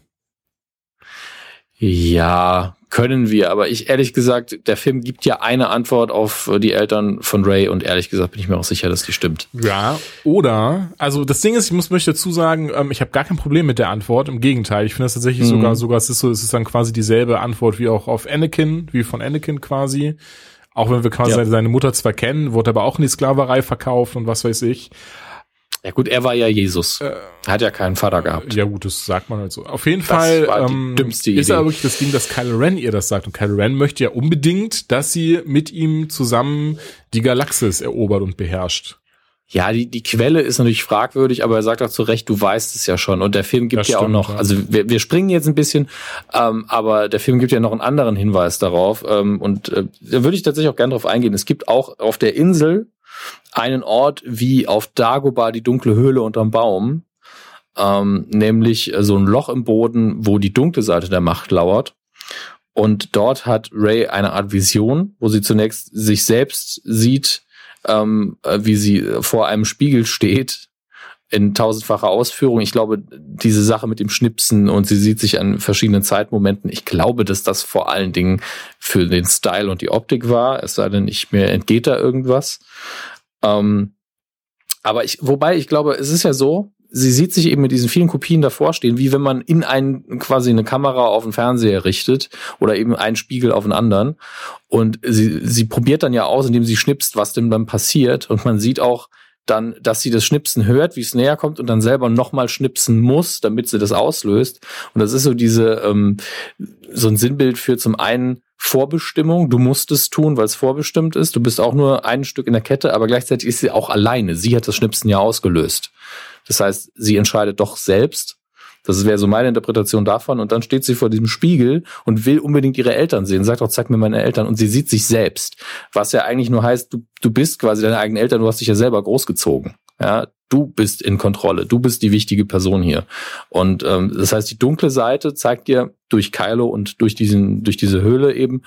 Ja, können wir, aber ich ehrlich gesagt, der Film gibt ja eine Antwort auf die Eltern von Ray und ehrlich gesagt bin ich mir auch sicher, dass die stimmt. Ja, oder, also das Ding ist, ich muss möchte dazu sagen, ähm, ich habe gar kein Problem mit der Antwort. Im Gegenteil, ich finde das tatsächlich Mhm. sogar, sogar es ist so, es ist dann quasi dieselbe Antwort wie auch auf Anakin, wie von Anakin quasi. Auch wenn wir quasi Ja. seine, Mutter zwar kennen, wurde aber auch in die Sklaverei verkauft und was weiß ich. Ja gut, er war ja Jesus. Äh, Hat ja keinen Vater gehabt. Ja gut, das sagt man halt so. Auf jeden Das Fall ähm, ist Idee. aber wirklich das Ding, dass Kylo Ren ihr das sagt. Und Kylo Ren möchte ja unbedingt, dass sie mit ihm zusammen die Galaxis erobert und beherrscht. Ja, die, die Quelle ist natürlich fragwürdig, aber er sagt auch zu Recht, du weißt es ja schon. Und der Film gibt Das ja auch noch, also wir, wir springen jetzt ein bisschen, ähm, aber der Film gibt ja noch einen anderen Hinweis darauf. Ähm, und äh, da würde ich tatsächlich auch gerne drauf eingehen. Es gibt auch auf der Insel einen Ort wie auf Dagobah die dunkle Höhle unterm Baum, ähm, nämlich äh, so ein Loch im Boden, wo die dunkle Seite der Macht lauert. Und dort hat Ray eine Art Vision, wo sie zunächst sich selbst sieht, ähm, äh, wie sie vor einem Spiegel steht in tausendfacher Ausführung. Ich glaube, diese Sache mit dem Schnipsen und sie sieht sich an verschiedenen Zeitmomenten. Ich glaube, dass das vor allen Dingen für den Style und die Optik war. Es sei denn, ich mir entgeht da irgendwas. Ähm, aber ich, wobei ich glaube, es ist ja so, sie sieht sich eben mit diesen vielen Kopien davor stehen, wie wenn man in einen quasi eine Kamera auf den Fernseher richtet oder eben einen Spiegel auf den anderen. Und sie, sie probiert dann ja aus, indem sie schnipst, was denn dann passiert. Und man sieht auch dann, dass sie das Schnipsen hört, wie es näher kommt und dann selber nochmal schnipsen muss, damit sie das auslöst. Und das ist so diese, ähm, so ein Sinnbild für zum einen Vorbestimmung. Du musst es tun, weil es vorbestimmt ist. Du bist auch nur ein Stück in der Kette, aber gleichzeitig ist sie auch alleine. Sie hat das Schnipsen ja ausgelöst. Das heißt, sie entscheidet doch selbst. Das wäre so meine Interpretation davon. Und dann steht sie vor diesem Spiegel und will unbedingt ihre Eltern sehen. Sagt auch, zeig mir meine Eltern. Und sie sieht sich selbst. Was ja eigentlich nur heißt, du, du bist quasi deine eigenen Eltern. Du hast dich ja selber großgezogen. Ja, du bist in Kontrolle. Du bist die wichtige Person hier. Und ähm, das heißt, die dunkle Seite zeigt dir durch Kylo und durch diesen, durch diese Höhle eben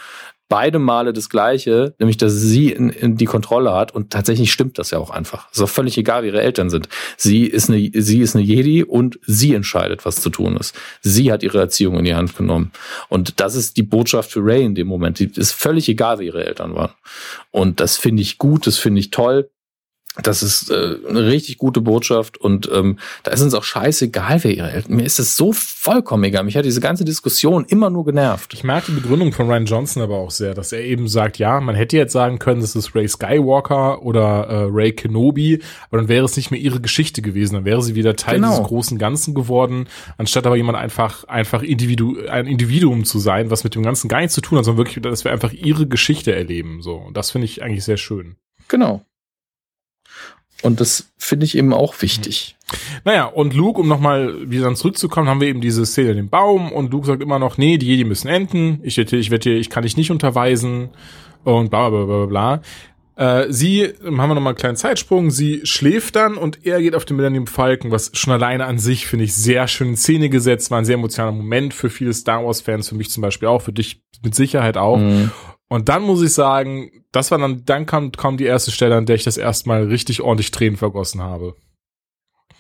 beide Male das Gleiche, nämlich dass sie in, in die Kontrolle hat und tatsächlich stimmt das ja auch einfach. Ist auch völlig egal, wie ihre Eltern sind. Sie ist eine, sie ist eine Jedi und sie entscheidet, was zu tun ist. Sie hat ihre Erziehung in die Hand genommen und das ist die Botschaft für Ray in dem Moment. Die ist völlig egal, wie ihre Eltern waren. Und das finde ich gut, das finde ich toll. Das ist äh, eine richtig gute Botschaft und ähm, da ist uns auch scheißegal, wer ihre Eltern. Mir ist es so vollkommen egal. Mich hat diese ganze Diskussion immer nur genervt. Ich mag die Begründung von Ryan Johnson aber auch sehr, dass er eben sagt, ja, man hätte jetzt sagen können, das ist Ray Skywalker oder äh, Ray Kenobi, aber dann wäre es nicht mehr ihre Geschichte gewesen, dann wäre sie wieder Teil Genau. dieses großen Ganzen geworden, anstatt aber jemand einfach einfach Individu ein Individuum zu sein, was mit dem Ganzen gar nichts zu tun hat, sondern wirklich, dass wir einfach ihre Geschichte erleben. So, und das finde ich eigentlich sehr schön. Genau. Und das finde ich eben auch wichtig. Naja, und Luke, um nochmal wieder dann zurückzukommen, haben wir eben diese Szene in dem Baum und Luke sagt immer noch, nee, die Jedi müssen enden, ich werde, ich werde, ich kann dich nicht unterweisen und bla bla bla bla bla. Äh, sie, haben wir nochmal einen kleinen Zeitsprung, sie schläft dann und er geht auf den Millennium Falcon, was schon alleine an sich, finde ich, sehr schön in Szene gesetzt, war ein sehr emotionaler Moment für viele Star Wars Fans, für mich zum Beispiel auch, für dich mit Sicherheit auch. Mhm. Und dann muss ich sagen, das war dann, dann kam, kam die erste Stelle, an der ich das erstmal richtig ordentlich Tränen vergossen habe.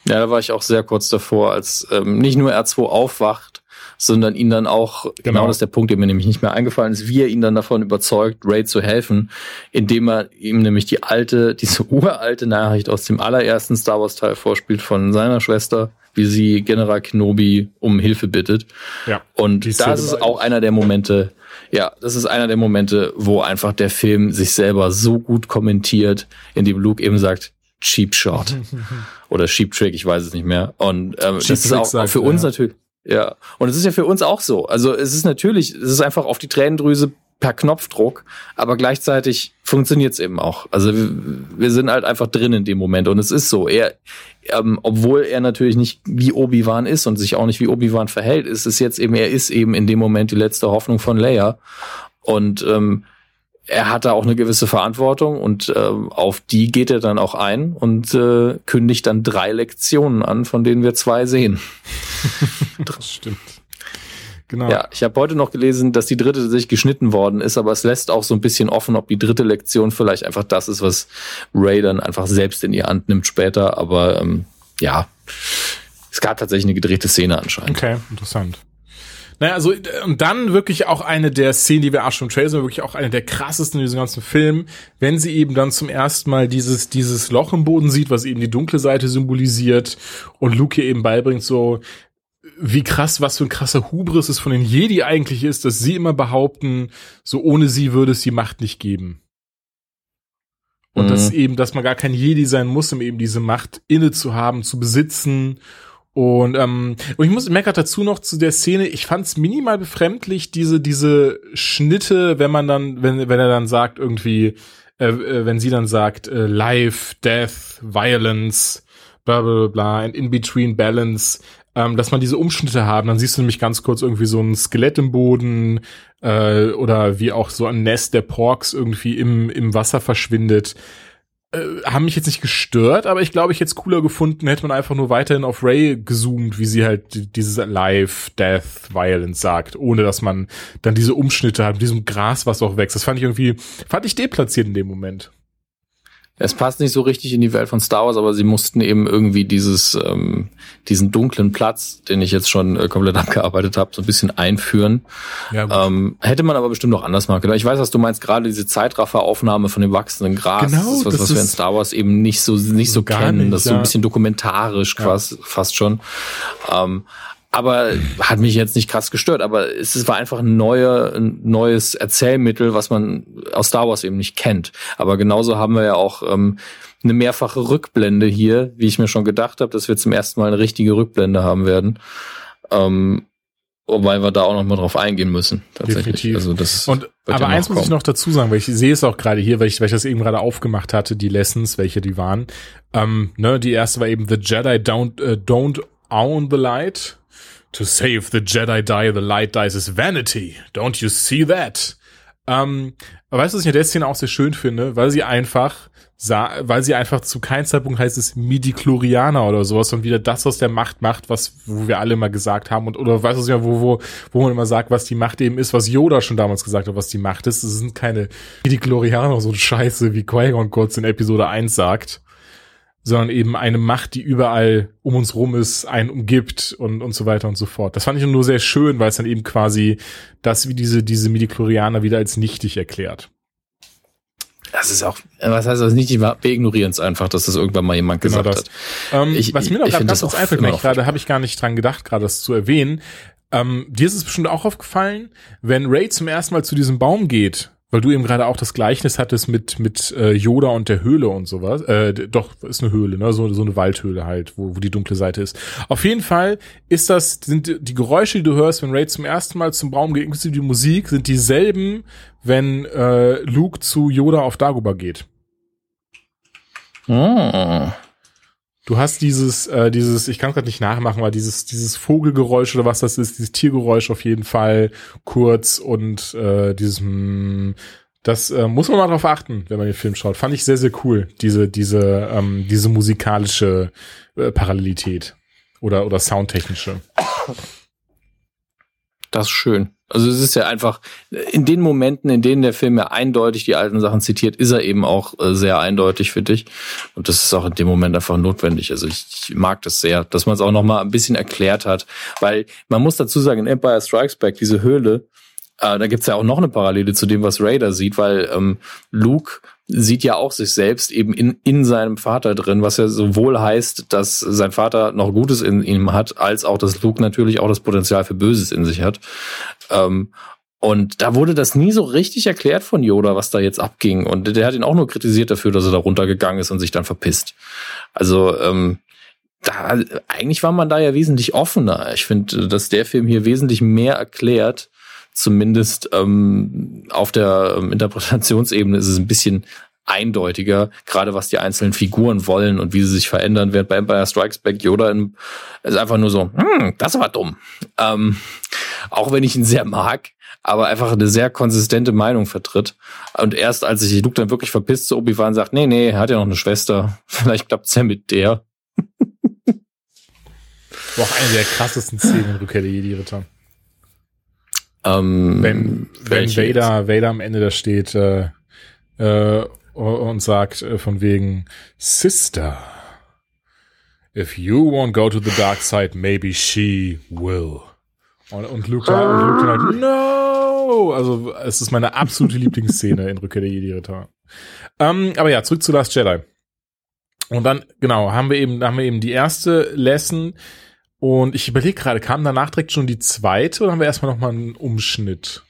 Ja, da war ich auch sehr kurz davor, als ähm, nicht nur R2 aufwacht, sondern ihn dann auch, genau. Genau. das ist der Punkt, der mir nämlich nicht mehr eingefallen ist, wie er ihn dann davon überzeugt, Ray zu helfen, indem er ihm nämlich die alte, diese uralte Nachricht aus dem allerersten Star Wars Teil vorspielt von seiner Schwester, wie sie General Kenobi um Hilfe bittet. Ja. Und das ist auch einer der Momente, ja, das ist einer der Momente, wo einfach der Film sich selber so gut kommentiert, indem Luke eben sagt, Cheap Shot oder Cheap Trick, ich weiß es nicht mehr. Und ähm, Cheap das ist auch, sagt für uns ja. natürlich, ja. Und es ist ja für uns auch so. Also es ist natürlich, es ist einfach auf die Tränendrüse per Knopfdruck, aber gleichzeitig funktioniert es eben auch. Also wir, wir sind halt einfach drin in dem Moment und es ist so. Er, ähm, obwohl er natürlich nicht wie Obi-Wan ist und sich auch nicht wie Obi-Wan verhält, ist es jetzt eben, er ist eben in dem Moment die letzte Hoffnung von Leia und ähm, er hat da auch eine gewisse Verantwortung und ähm, auf die geht er dann auch ein und äh, kündigt dann drei Lektionen an, von denen wir zwei sehen. Das stimmt. Genau. Ja, ich habe heute noch gelesen, dass die dritte sich geschnitten worden ist, aber es lässt auch so ein bisschen offen, ob die dritte Lektion vielleicht einfach das ist, was Ray dann einfach selbst in die Hand nimmt später. Aber ähm, ja, es gab tatsächlich eine gedrehte Szene anscheinend. Okay, interessant. Naja, also, und dann wirklich auch eine der Szenen, die wir auch schon im Trailer wirklich auch eine der krassesten in diesem ganzen Film, wenn sie eben dann zum ersten Mal dieses, dieses Loch im Boden sieht, was eben die dunkle Seite symbolisiert und Luke ihr eben beibringt, so, wie krass, was für ein krasser Hubris es von den Jedi eigentlich ist, dass sie immer behaupten, so ohne sie würde es die Macht nicht geben. Und Mhm. dass eben, dass man gar kein Jedi sein muss, um eben diese Macht inne zu haben, zu besitzen. Und, ähm, und ich muss grad dazu noch zu der Szene, ich fand es minimal befremdlich, diese, diese Schnitte, wenn man dann, wenn, wenn er dann sagt, irgendwie, äh, äh, wenn sie dann sagt, äh, Life, Death, Violence, bla bla bla, bla and in between balance, ähm, dass man diese Umschnitte haben, dann siehst du nämlich ganz kurz irgendwie so ein Skelett im Boden äh, oder wie auch so ein Nest der Porks irgendwie im, im Wasser verschwindet. Äh, haben mich jetzt nicht gestört, aber ich glaube, ich hätte es cooler gefunden, hätte man einfach nur weiterhin auf Ray gezoomt, wie sie halt die- dieses Life, Death, Violence sagt, ohne dass man dann diese Umschnitte hat, mit diesem Gras, was auch wächst. Das fand ich irgendwie, fand ich deplatziert in dem Moment. Es passt nicht so richtig in die Welt von Star Wars, aber sie mussten eben irgendwie dieses, ähm, diesen dunklen Platz, den ich jetzt schon äh, komplett abgearbeitet habe, so ein bisschen einführen. Ja, gut. Ähm, hätte man aber bestimmt noch anders machen können. Ich weiß, was du meinst, gerade diese Zeitrafferaufnahme von dem wachsenden Gras. Genau, das ist was, das was wir in Star Wars eben nicht so, nicht so Gar kennen. nicht, das ist so ja. ein bisschen dokumentarisch fast, fast schon. Ähm, aber hat mich jetzt nicht krass gestört, aber es war einfach ein, neuer, ein neues Erzählmittel, was man aus Star Wars eben nicht kennt. Aber genauso haben wir ja auch ähm, eine mehrfache Rückblende hier, wie ich mir schon gedacht habe, dass wir zum ersten Mal eine richtige Rückblende haben werden. Ähm, wobei wir da auch noch mal drauf eingehen müssen, tatsächlich. Definitiv. Also das Und aber ja eins muss ich noch dazu sagen, weil ich sehe es auch gerade hier, weil ich, weil ich das eben gerade aufgemacht hatte, die Lessons, welche die waren. Ähm, ne, die erste war eben The Jedi don't, äh, don't own the light. To save the Jedi die, the light dies is vanity. Don't you see that? Ähm, weißt du, was ich in der Szene auch sehr schön finde? Weil sie einfach, sa weil sie einfach zu keinem Zeitpunkt heißt es Midi-Chlorianer oder sowas und wieder das aus der Macht macht, was, wo wir alle immer gesagt haben und, oder weißt du, wo, wo, wo man immer sagt, was die Macht eben ist, was Yoda schon damals gesagt hat, was die Macht ist. Es sind keine Midi-Chlorianer, so Scheiße, wie Qui-Gon kurz in Episode 1 sagt sondern eben eine Macht, die überall um uns rum ist, einen umgibt und, und so weiter und so fort. Das fand ich nur sehr schön, weil es dann eben quasi das wie diese, diese Midichlorianer wieder als nichtig erklärt. Das ist auch, was heißt das nicht? Wir ignorieren es einfach, dass das irgendwann mal jemand Genau gesagt das. hat. Ähm, Ich- was mir noch gerade ganz kurz einfällt, gerade habe ich gar nicht dran gedacht, gerade das zu erwähnen. Ähm, dir ist es bestimmt auch aufgefallen, wenn Ray zum ersten Mal zu diesem Baum geht, weil du eben gerade auch das Gleichnis hattest mit mit äh, Yoda und der Höhle und sowas. Äh, doch ist eine Höhle, ne, so so eine Waldhöhle halt, wo, wo die dunkle Seite ist. Auf jeden Fall ist das sind die Geräusche, die du hörst, wenn Ray zum ersten Mal zum Baum geht, inklusive die Musik, sind dieselben, wenn äh, Luke zu Yoda auf Dagobah geht. Hm. Du hast dieses, äh, dieses, ich kann es gerade nicht nachmachen, aber dieses, dieses Vogelgeräusch oder was das ist, dieses Tiergeräusch auf jeden Fall kurz und äh, dieses, mm, das äh, muss man mal drauf achten, wenn man den Film schaut. Fand ich sehr, sehr cool, diese, diese, ähm, diese musikalische äh, Parallelität oder, oder soundtechnische. Das ist schön. Also es ist ja einfach, in den Momenten, in denen der Film ja eindeutig die alten Sachen zitiert, ist er eben auch äh, sehr eindeutig für dich. Und das ist auch in dem Moment einfach notwendig. Also ich, ich mag das sehr, dass man es auch noch mal ein bisschen erklärt hat. Weil man muss dazu sagen, in Empire Strikes Back, diese Höhle, äh, da gibt's ja auch noch eine Parallele zu dem, was Raider sieht, weil ähm, Luke sieht ja auch sich selbst eben in, in seinem Vater drin, was ja sowohl heißt, dass sein Vater noch Gutes in ihm hat, als auch, dass Luke natürlich auch das Potenzial für Böses in sich hat. Ähm, und da wurde das nie so richtig erklärt von Yoda, was da jetzt abging. Und der hat ihn auch nur kritisiert dafür, dass er da runtergegangen ist und sich dann verpisst. Also ähm, da, eigentlich war man da ja wesentlich offener. Ich finde, dass der Film hier wesentlich mehr erklärt. Zumindest ähm, auf der ähm, Interpretationsebene ist es ein bisschen eindeutiger, gerade was die einzelnen Figuren wollen und wie sie sich verändern. Während bei Empire Strikes Back Yoda in, ist einfach nur so, hm, das war dumm. Ähm, auch wenn ich ihn sehr mag, aber einfach eine sehr konsistente Meinung vertritt. Und erst als sich Luke dann wirklich verpisst zu Obi-Wan sagt, nee, nee, er hat ja noch eine Schwester, vielleicht klappt's ja mit der. War auch eine der krassesten Szenen in Rückkehr der Jedi-Ritter. Ähm, Wenn, wenn jetzt? Vader, Vader am Ende da steht äh, äh, und sagt äh, von wegen Sister, if you won't go to the dark side, maybe she will. Und, und Luke, da, und Luke dann halt, no! Also es ist meine absolute Lieblingsszene in Rückkehr der Jedi-Ritter. Ähm, aber ja, zurück zu Last Jedi. Und dann, genau, haben wir eben, haben wir eben die erste Lesson. Und ich überlege gerade, kam danach direkt schon die zweite oder haben wir erstmal nochmal einen Umschnitt?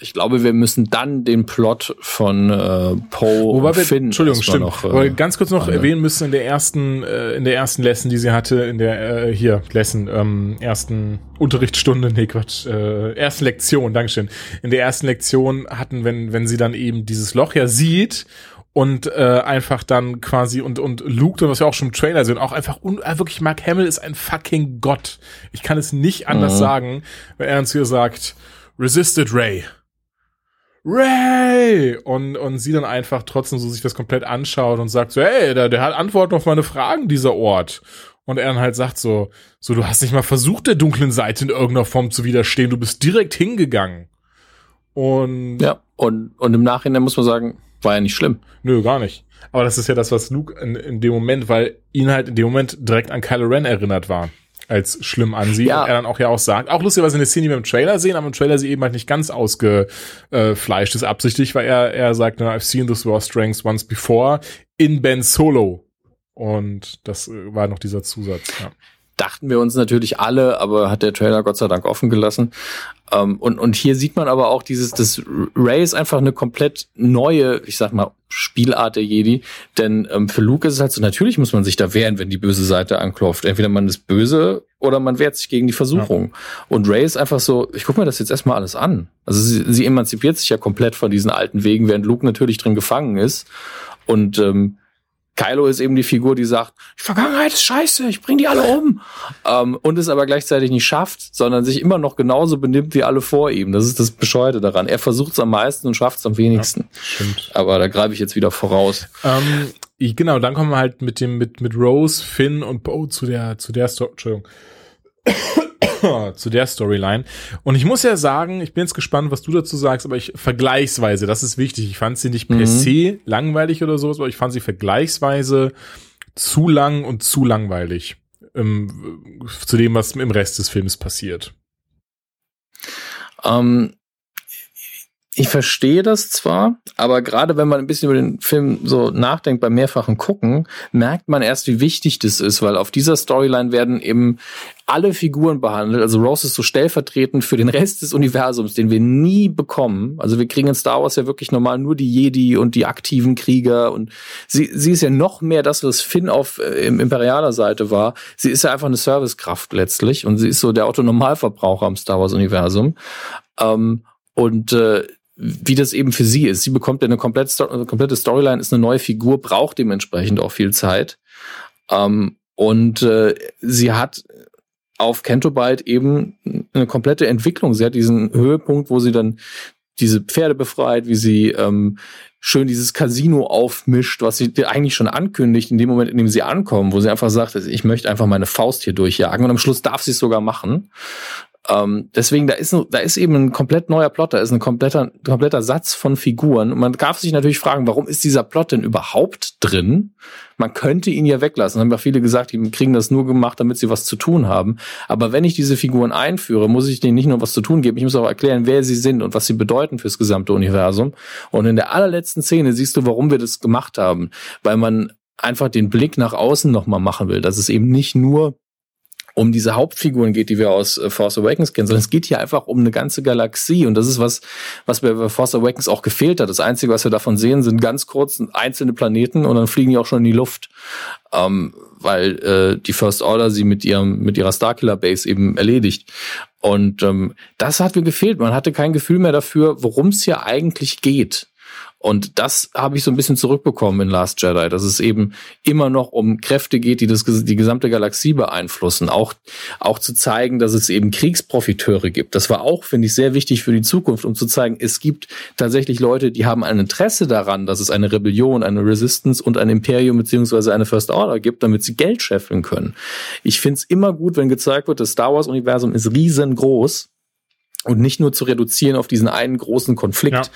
Ich glaube, wir müssen dann den Plot von äh, Poe Wobei wir, Finn Entschuldigung, stimmt. noch. Äh, ganz kurz noch behandeln. erwähnen müssen in der ersten, äh, in der ersten Lesson, die sie hatte, in der äh, hier Lesson, ähm, ersten Unterrichtsstunde, nee Quatsch, äh, ersten Lektion, Dankeschön. In der ersten Lektion hatten, wenn wenn sie dann eben dieses Loch ja sieht und äh, einfach dann quasi und und Luke, was wir auch schon im Trailer sehen, auch einfach un, äh, wirklich Mark Hamill ist ein fucking Gott. Ich kann es nicht anders Mhm. sagen, wenn er uns hier sagt, resisted Ray. Ray! Und, und sie dann einfach trotzdem so sich das komplett anschaut und sagt so, hey, der, der hat Antworten auf meine Fragen, dieser Ort. Und er dann halt sagt so, so, du hast nicht mal versucht, der dunklen Seite in irgendeiner Form zu widerstehen, du bist direkt hingegangen. Und, Ja, und, und im Nachhinein muss man sagen, war ja nicht schlimm. nö, gar nicht. Aber das ist ja das, was Luke in, in dem Moment, weil ihn halt in dem Moment direkt an Kylo Ren erinnert war, als schlimm ansieht. Ja. Und er dann auch ja auch sagt, auch lustigerweise eine Szene, die wir im Trailer sehen, aber im Trailer sie eben halt nicht ganz ausgefleischt ist absichtlich, weil er, er sagt, I've seen this war strengths once before in Ben Solo. Und das äh, war noch dieser Zusatz, ja. Dachten wir uns natürlich alle, aber hat der Trailer Gott sei Dank offen gelassen. Ähm, und, und hier sieht man aber auch dieses, das Ray ist einfach eine komplett neue, ich sag mal, Spielart der Jedi. Denn ähm, für Luke ist es halt so, natürlich muss man sich da wehren, wenn die böse Seite anklopft. Entweder man ist böse oder man wehrt sich gegen die Versuchung. Und Ray ist einfach so, ich guck mir das jetzt erstmal alles an. Also sie, sie emanzipiert sich ja komplett von diesen alten Wegen, während Luke natürlich drin gefangen ist. Und ähm, Kylo ist eben die Figur, die sagt, die Vergangenheit ist scheiße, ich bring die alle um. Ähm, und es aber gleichzeitig nicht schafft, sondern sich immer noch genauso benimmt wie alle vor ihm. Das ist das Bescheuerte daran. Er versucht es am meisten und schafft es am wenigsten. Stimmt. Aber da greife ich jetzt wieder voraus. Ähm, ich, genau, dann kommen wir halt mit dem, mit, mit Rose, Finn und Poe zu der, zu der Story, Entschuldigung. zu der Storyline. Und ich muss ja sagen, ich bin jetzt gespannt, was du dazu sagst, aber ich vergleichsweise, das ist wichtig. Ich fand sie nicht per Mhm. se langweilig oder sowas, aber ich fand sie vergleichsweise zu lang und zu langweilig ähm, zu dem, was im Rest des Films passiert. Ähm, ich verstehe das zwar, aber gerade wenn man ein bisschen über den Film so nachdenkt beim mehrfachen Gucken, merkt man erst, wie wichtig das ist, weil auf dieser Storyline werden eben alle Figuren behandelt. Also Rose ist so stellvertretend für den Rest des Universums, den wir nie bekommen. Also wir kriegen in Star Wars ja wirklich normal nur die Jedi und die aktiven Krieger und sie, sie ist ja noch mehr das, was Finn auf äh, im imperialer Seite war. Sie ist ja einfach eine Servicekraft letztlich und sie ist so der Autonormalverbraucher am Star Wars Universum. Ähm, und äh, wie das eben für sie ist. Sie bekommt ja eine komplette, Storyline, ist eine neue Figur, braucht dementsprechend auch viel Zeit. Ähm, und äh, sie hat auf Kentobite eben eine komplette Entwicklung. Sie hat diesen Höhepunkt, wo sie dann diese Pferde befreit, wie sie ähm, schön dieses Casino aufmischt, was sie eigentlich schon ankündigt, in dem Moment, in dem sie ankommen, wo sie einfach sagt, ich möchte einfach meine Faust hier durchjagen und am Schluss darf sie es sogar machen. Ähm, deswegen, da ist, da ist eben ein komplett neuer Plot, da ist ein kompletter, kompletter Satz von Figuren. Und man darf sich natürlich fragen, warum ist dieser Plot denn überhaupt drin? Man könnte ihn ja weglassen. Haben ja viele gesagt, die kriegen das nur gemacht, damit sie was zu tun haben. Aber wenn ich diese Figuren einführe, muss ich denen nicht nur was zu tun geben, ich muss auch erklären, wer sie sind und was sie bedeuten fürs gesamte Universum. Und in der allerletzten Szene siehst du, warum wir das gemacht haben. Weil man einfach den Blick nach außen nochmal machen will. Dass es eben nicht nur um diese Hauptfiguren geht, die wir aus äh, Force Awakens kennen, sondern es geht hier einfach um eine ganze Galaxie und das ist was, was bei Force Awakens auch gefehlt hat. Das Einzige, was wir davon sehen, sind ganz kurz einzelne Planeten und dann fliegen die auch schon in die Luft, ähm, weil äh, die First Order sie mit ihrem mit ihrer Starkiller Base eben erledigt. Und ähm, das hat mir gefehlt. Man hatte kein Gefühl mehr dafür, worum es hier eigentlich geht. Und das habe ich so ein bisschen zurückbekommen in Last Jedi, dass es eben immer noch um Kräfte geht, die das, die gesamte Galaxie beeinflussen. Auch, auch zu zeigen, dass es eben Kriegsprofiteure gibt. Das war auch, finde ich, sehr wichtig für die Zukunft, um zu zeigen, es gibt tatsächlich Leute, die haben ein Interesse daran, dass es eine Rebellion, eine Resistance und ein Imperium beziehungsweise eine First Order gibt, damit sie Geld scheffeln können. Ich finde es immer gut, wenn gezeigt wird, das Star Wars-Universum ist riesengroß und nicht nur zu reduzieren auf diesen einen großen Konflikt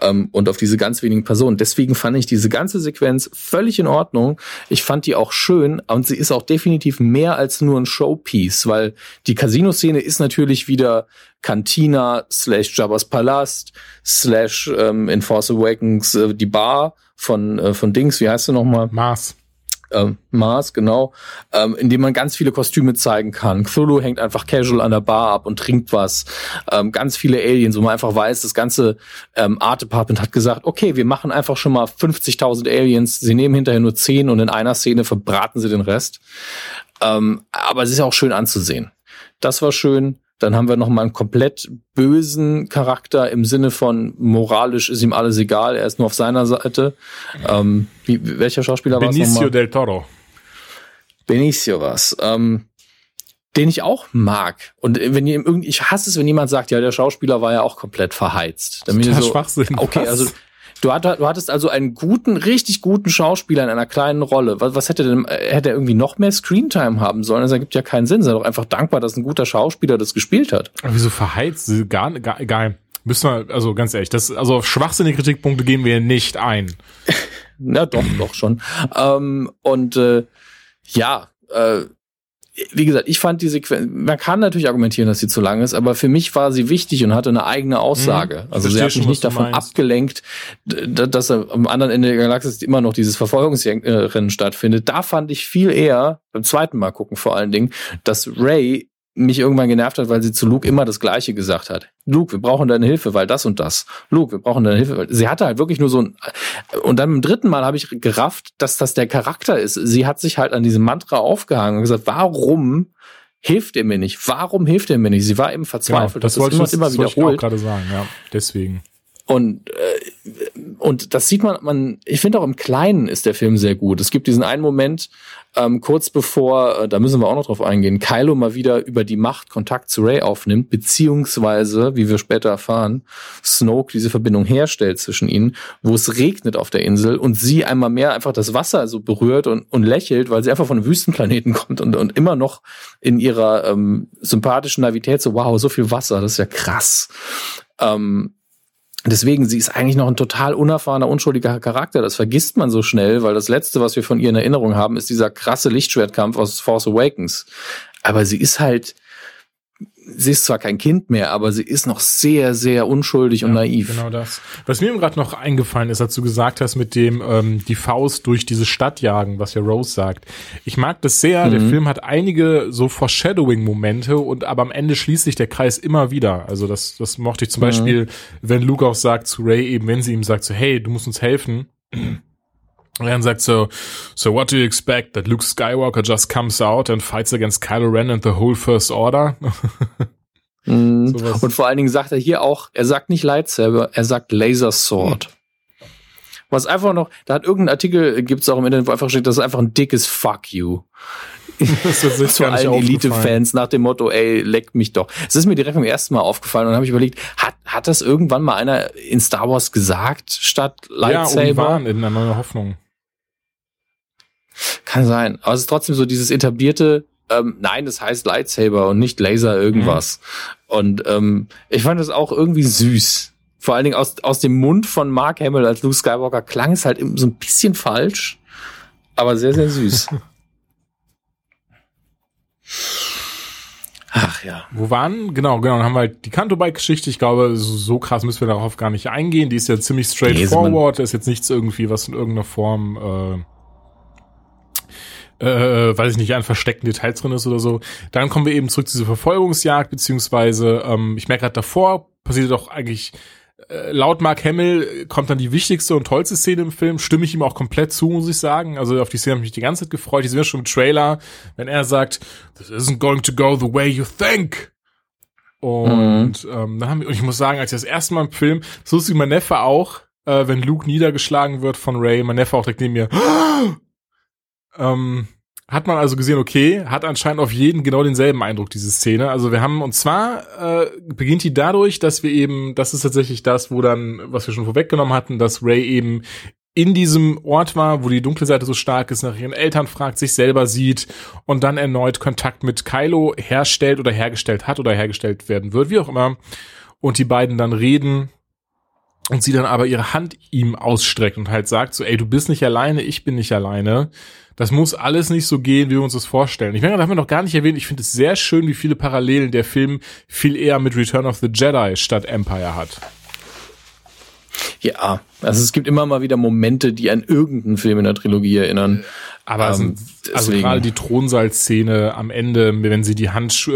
ja. ähm, und auf diese ganz wenigen Personen. Deswegen fand ich diese ganze Sequenz völlig in Ordnung. Ich fand die auch schön und sie ist auch definitiv mehr als nur ein Showpiece, weil die Casino-Szene ist natürlich wieder Cantina slash Jabba's Palast slash ähm, in Force Awakens äh, die Bar von äh, von Dings, wie heißt du nochmal? Mars ähm, Mars, genau, ähm, in dem man ganz viele Kostüme zeigen kann. Cthulhu hängt einfach casual an der Bar ab und trinkt was. Ähm, ganz viele Aliens, wo man einfach weiß, das ganze ähm, Art Department hat gesagt, okay, wir machen einfach schon mal 50.000 Aliens, sie nehmen hinterher nur 10 und in einer Szene verbraten sie den Rest. Ähm, aber es ist ja auch schön anzusehen. Das war schön. Dann haben wir noch mal einen komplett bösen Charakter im Sinne von moralisch ist ihm alles egal, er ist nur auf seiner Seite. Ähm, wie, welcher Schauspieler war es Benicio del Toro. Benicio was. Ähm, den ich auch mag. Und wenn ihr irgendwie, ich hasse es, wenn jemand sagt, ja, der Schauspieler war ja auch komplett verheizt. Dann bin ich so, Schwachsinn. Okay, was? also Du, hat, du hattest also einen guten, richtig guten Schauspieler in einer kleinen Rolle. Was, was hätte denn, äh, hätte er irgendwie noch mehr Screentime haben sollen? Das ergibt ja keinen Sinn. Sei doch einfach dankbar, dass ein guter Schauspieler das gespielt hat. Aber wieso verheizt? Gar, gar egal. Müssen wir, also ganz ehrlich, das, also auf schwachsinnige Kritikpunkte gehen wir nicht ein. Na doch, doch schon. Ähm, und äh, ja, äh, wie gesagt, ich fand die Sequenz, man kann natürlich argumentieren, dass sie zu lang ist, aber für mich war sie wichtig und hatte eine eigene Aussage. Mhm, also sie hat mich nicht davon abgelenkt, dass am anderen Ende der Galaxis immer noch dieses Verfolgungsrennen stattfindet. Da fand ich viel eher, beim zweiten Mal gucken vor allen Dingen, dass Ray mich irgendwann genervt hat, weil sie zu Luke immer das Gleiche gesagt hat. Luke, wir brauchen deine Hilfe, weil das und das. Luke, wir brauchen deine Hilfe. Sie hatte halt wirklich nur so ein, und dann im dritten Mal habe ich gerafft, dass das der Charakter ist. Sie hat sich halt an diesem Mantra aufgehangen und gesagt, warum hilft er mir nicht? Warum hilft er mir nicht? Sie war eben verzweifelt. Genau, das, das wollte immer, ich, immer wiederholt. Ich auch gerade sagen, ja. Deswegen. Und, äh, und das sieht man, man, ich finde auch im Kleinen ist der Film sehr gut. Es gibt diesen einen Moment, ähm, kurz bevor, äh, da müssen wir auch noch drauf eingehen, Kylo mal wieder über die Macht Kontakt zu Ray aufnimmt, beziehungsweise, wie wir später erfahren, Snoke diese Verbindung herstellt zwischen ihnen, wo es regnet auf der Insel und sie einmal mehr einfach das Wasser so berührt und, und lächelt, weil sie einfach von einem Wüstenplaneten kommt und, und immer noch in ihrer ähm, sympathischen Navität so, wow, so viel Wasser, das ist ja krass. Ähm, Deswegen, sie ist eigentlich noch ein total unerfahrener, unschuldiger Charakter. Das vergisst man so schnell, weil das Letzte, was wir von ihr in Erinnerung haben, ist dieser krasse Lichtschwertkampf aus Force Awakens. Aber sie ist halt sie ist zwar kein Kind mehr, aber sie ist noch sehr, sehr unschuldig ja, und naiv. Genau das. Was mir gerade noch eingefallen ist, als du gesagt hast, mit dem ähm, die Faust durch diese Stadt jagen, was ja Rose sagt. Ich mag das sehr. Mhm. Der Film hat einige so Foreshadowing-Momente und aber am Ende schließt sich der Kreis immer wieder. Also das, das mochte ich zum mhm. Beispiel, wenn Luke auch sagt zu Ray eben, wenn sie ihm sagt so, hey, du musst uns helfen. Und sagt so, so what do you expect that Luke Skywalker just comes out and fights against Kylo Ren and the whole First Order? mm. Und vor allen Dingen sagt er hier auch, er sagt nicht Lightsaber, er sagt Laser Sword. Mhm. Was einfach noch, da hat irgendein Artikel, gibt's auch im Internet, wo einfach steht, das ist einfach ein dickes Fuck you. Das ist Zu allen Elite-Fans nach dem Motto, ey, leck mich doch. Es ist mir direkt beim ersten Mal aufgefallen und habe ich überlegt, hat, hat das irgendwann mal einer in Star Wars gesagt, statt Lightsaber? Ja, waren in einer neuen Hoffnung. Kann sein. Aber es ist trotzdem so dieses etablierte, ähm, nein, das heißt Lightsaber und nicht Laser irgendwas. Mhm. Und ähm, ich fand das auch irgendwie süß. Vor allen Dingen aus, aus dem Mund von Mark Hamill als Luke Skywalker klang es halt so ein bisschen falsch, aber sehr, sehr süß. Ach ja. Wo waren? Genau, genau. Dann haben wir halt die Kanto-Bike-Geschichte. Ich glaube, so, so, krass müssen wir darauf gar nicht eingehen. Die ist ja ziemlich straightforward. Da ist jetzt nichts irgendwie, was in irgendeiner Form äh, weiß ich nicht, an versteckten Details drin ist oder so. Dann kommen wir eben zurück zu dieser Verfolgungsjagd, beziehungsweise, ähm, ich merke gerade davor, passiert doch eigentlich äh, laut Mark Hamill kommt dann die wichtigste und tollste Szene im Film. Stimme ich ihm auch komplett zu, muss ich sagen. Also auf die Szene habe ich mich die ganze Zeit gefreut. Die sind ja schon im Trailer, wenn er sagt, this isn't going to go the way you think. Und mhm. ähm, dann haben wir, und ich muss sagen, als ich das erste Mal im Film, so ist wie mein Neffe auch, äh, wenn Luke niedergeschlagen wird von Ray, mein Neffe auch direkt neben mir, ähm, hat man also gesehen, okay, hat anscheinend auf jeden genau denselben Eindruck, diese Szene. Also wir haben, und zwar äh, beginnt die dadurch, dass wir eben, das ist tatsächlich das, wo dann, was wir schon vorweggenommen hatten, dass Ray eben in diesem Ort war, wo die dunkle Seite so stark ist, nach ihren Eltern fragt, sich selber sieht und dann erneut Kontakt mit Kylo herstellt oder hergestellt hat oder hergestellt werden wird, wie auch immer. Und die beiden dann reden und sie dann aber ihre Hand ihm ausstreckt und halt sagt so, ey, du bist nicht alleine, ich bin nicht alleine das muss alles nicht so gehen, wie wir uns das vorstellen. Ich meine, da haben wir noch gar nicht erwähnt, ich finde es sehr schön, wie viele Parallelen der Film viel eher mit Return of the Jedi statt Empire hat. Ja, also es gibt immer mal wieder Momente, die an irgendeinen Film in der Trilogie erinnern. Aber ähm, sind, also gerade die Thronsaal-Szene am Ende, wenn sie die Handsch äh,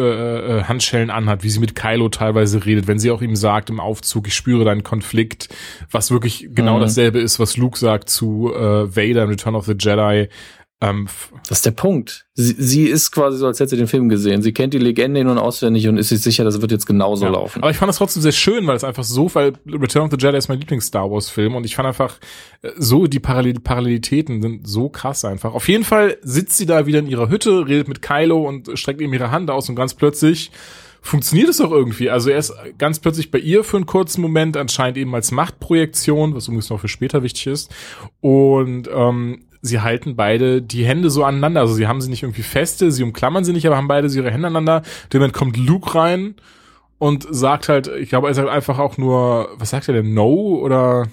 äh, Handschellen anhat, wie sie mit Kylo teilweise redet, wenn sie auch ihm sagt im Aufzug, ich spüre deinen Konflikt, was wirklich genau mhm. dasselbe ist, was Luke sagt zu äh, Vader in Return of the Jedi. Ähm, das ist der Punkt. Sie, sie, ist quasi so, als hätte sie den Film gesehen. Sie kennt die Legende und auswendig und ist sich sicher, das wird jetzt genauso ja. laufen. Aber ich fand das trotzdem sehr schön, weil es einfach so, weil Return of the Jedi ist mein Lieblings-Star Wars-Film und ich fand einfach äh, so, die Parallel Parallelitäten sind so krass einfach. Auf jeden Fall sitzt sie da wieder in ihrer Hütte, redet mit Kylo und streckt ihm ihre Hand aus und ganz plötzlich funktioniert es auch irgendwie. Also er ist ganz plötzlich bei ihr für einen kurzen Moment, anscheinend eben als Machtprojektion, was übrigens noch für später wichtig ist. Und ähm, sie halten beide die Hände so aneinander. Also sie haben sie nicht irgendwie feste, sie umklammern sie nicht, aber haben beide ihre Hände aneinander. Dann kommt Luke rein und sagt halt, ich glaube, er sagt einfach auch nur, was sagt er denn, no oder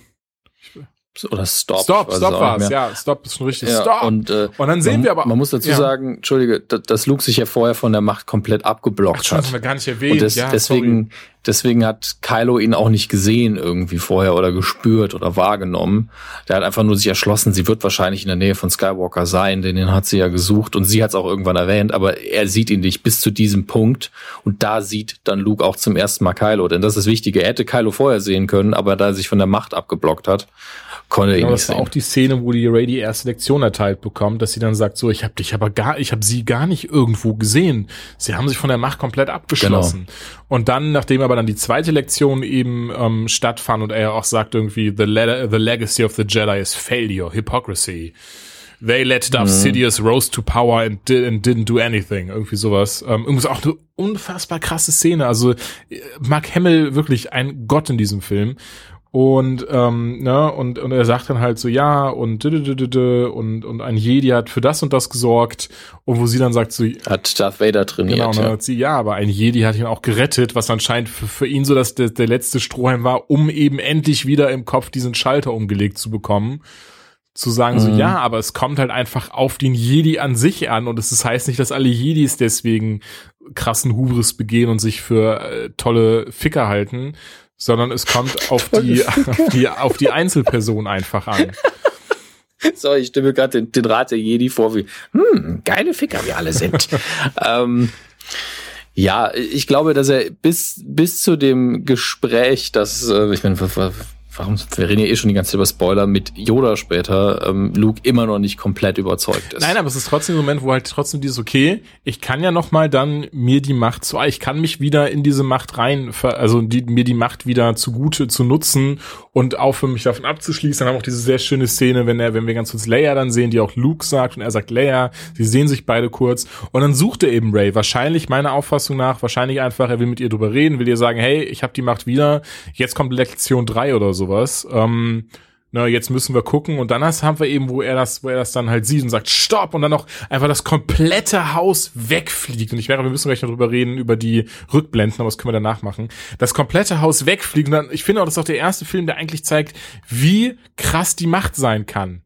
oder Stop. Stop, Stop war's, ja. Stop ist schon richtig. Ja, Stop. Und, äh, und dann sehen man, wir aber. Man muss dazu ja. sagen, Entschuldige, dass Luke sich ja vorher von der Macht komplett abgeblockt Ach, hat. Das haben wir gar nicht erwähnt. Und des, ja, deswegen, deswegen hat Kylo ihn auch nicht gesehen irgendwie vorher oder gespürt oder wahrgenommen. Der hat einfach nur sich erschlossen, sie wird wahrscheinlich in der Nähe von Skywalker sein, denn den hat sie ja gesucht und sie hat es auch irgendwann erwähnt, aber er sieht ihn nicht bis zu diesem Punkt und da sieht dann Luke auch zum ersten Mal Kylo, denn das ist das Wichtige. Er hätte Kylo vorher sehen können, aber da er sich von der Macht abgeblockt hat, konnte genau, ihn nicht das war auch die Szene, wo die Ray die erste Lektion erteilt bekommt, dass sie dann sagt, so, ich habe dich aber gar, ich habe sie gar nicht irgendwo gesehen. Sie haben sich von der Macht komplett abgeschlossen. Genau. Und dann, nachdem aber dann die zweite Lektion eben ähm, stattfand und er auch sagt irgendwie, the, the legacy of the Jedi is failure, hypocrisy. They let Darth mhm. Sidious rose to power and, did, and didn't do anything. Irgendwie sowas. Ähm, irgendwas auch eine unfassbar krasse Szene. Also äh, Mark Hamill wirklich ein Gott in diesem Film. Und, ähm, ne, und, und er sagt dann halt so, ja, und, und, und ein Jedi hat für das und das gesorgt. Und wo sie dann sagt so, hat Darth Vader trainiert. Genau, und dann ja. sagt sie, ja, aber ein Jedi hat ihn auch gerettet, was anscheinend für, für ihn so dass der, der letzte Strohhalm war, um eben endlich wieder im Kopf diesen Schalter umgelegt zu bekommen zu sagen, mhm. so ja, aber es kommt halt einfach auf den Jedi an sich an und es das heißt nicht, dass alle Jedis deswegen krassen Hubris begehen und sich für äh, tolle Ficker halten, sondern es kommt auf die, auf die, auf die Einzelperson einfach an. So, ich stimme gerade den, den Rat der Jedi vor, wie, hm, geile Ficker wir alle sind. ähm, ja, ich glaube, dass er bis, bis zu dem Gespräch, das, äh, ich meine, warum, wir reden ja eh schon die ganze Zeit über Spoiler, mit Yoda später, ähm, Luke immer noch nicht komplett überzeugt ist. Nein, aber es ist trotzdem ein Moment, wo halt trotzdem dieses, okay, ich kann ja noch mal dann mir die Macht zu, ich kann mich wieder in diese Macht rein, also die, mir die Macht wieder zugute zu nutzen und auch für mich davon abzuschließen. Dann haben wir auch diese sehr schöne Szene, wenn er, wenn wir ganz kurz Leia dann sehen, die auch Luke sagt und er sagt Leia, sie sehen sich beide kurz und dann sucht er eben Ray. Wahrscheinlich, meiner Auffassung nach, wahrscheinlich einfach, er will mit ihr drüber reden, will ihr sagen, hey, ich habe die Macht wieder, jetzt kommt Lektion 3 oder so sowas. Ähm, na, jetzt müssen wir gucken. Und dann haben wir eben, wo er das, wo er das dann halt sieht und sagt, stopp! Und dann noch einfach das komplette Haus wegfliegt. Und ich wäre, wir müssen gleich noch drüber reden, über die Rückblenden, aber das können wir danach machen. Das komplette Haus wegfliegt. Und dann, ich finde auch, das ist auch der erste Film, der eigentlich zeigt, wie krass die Macht sein kann.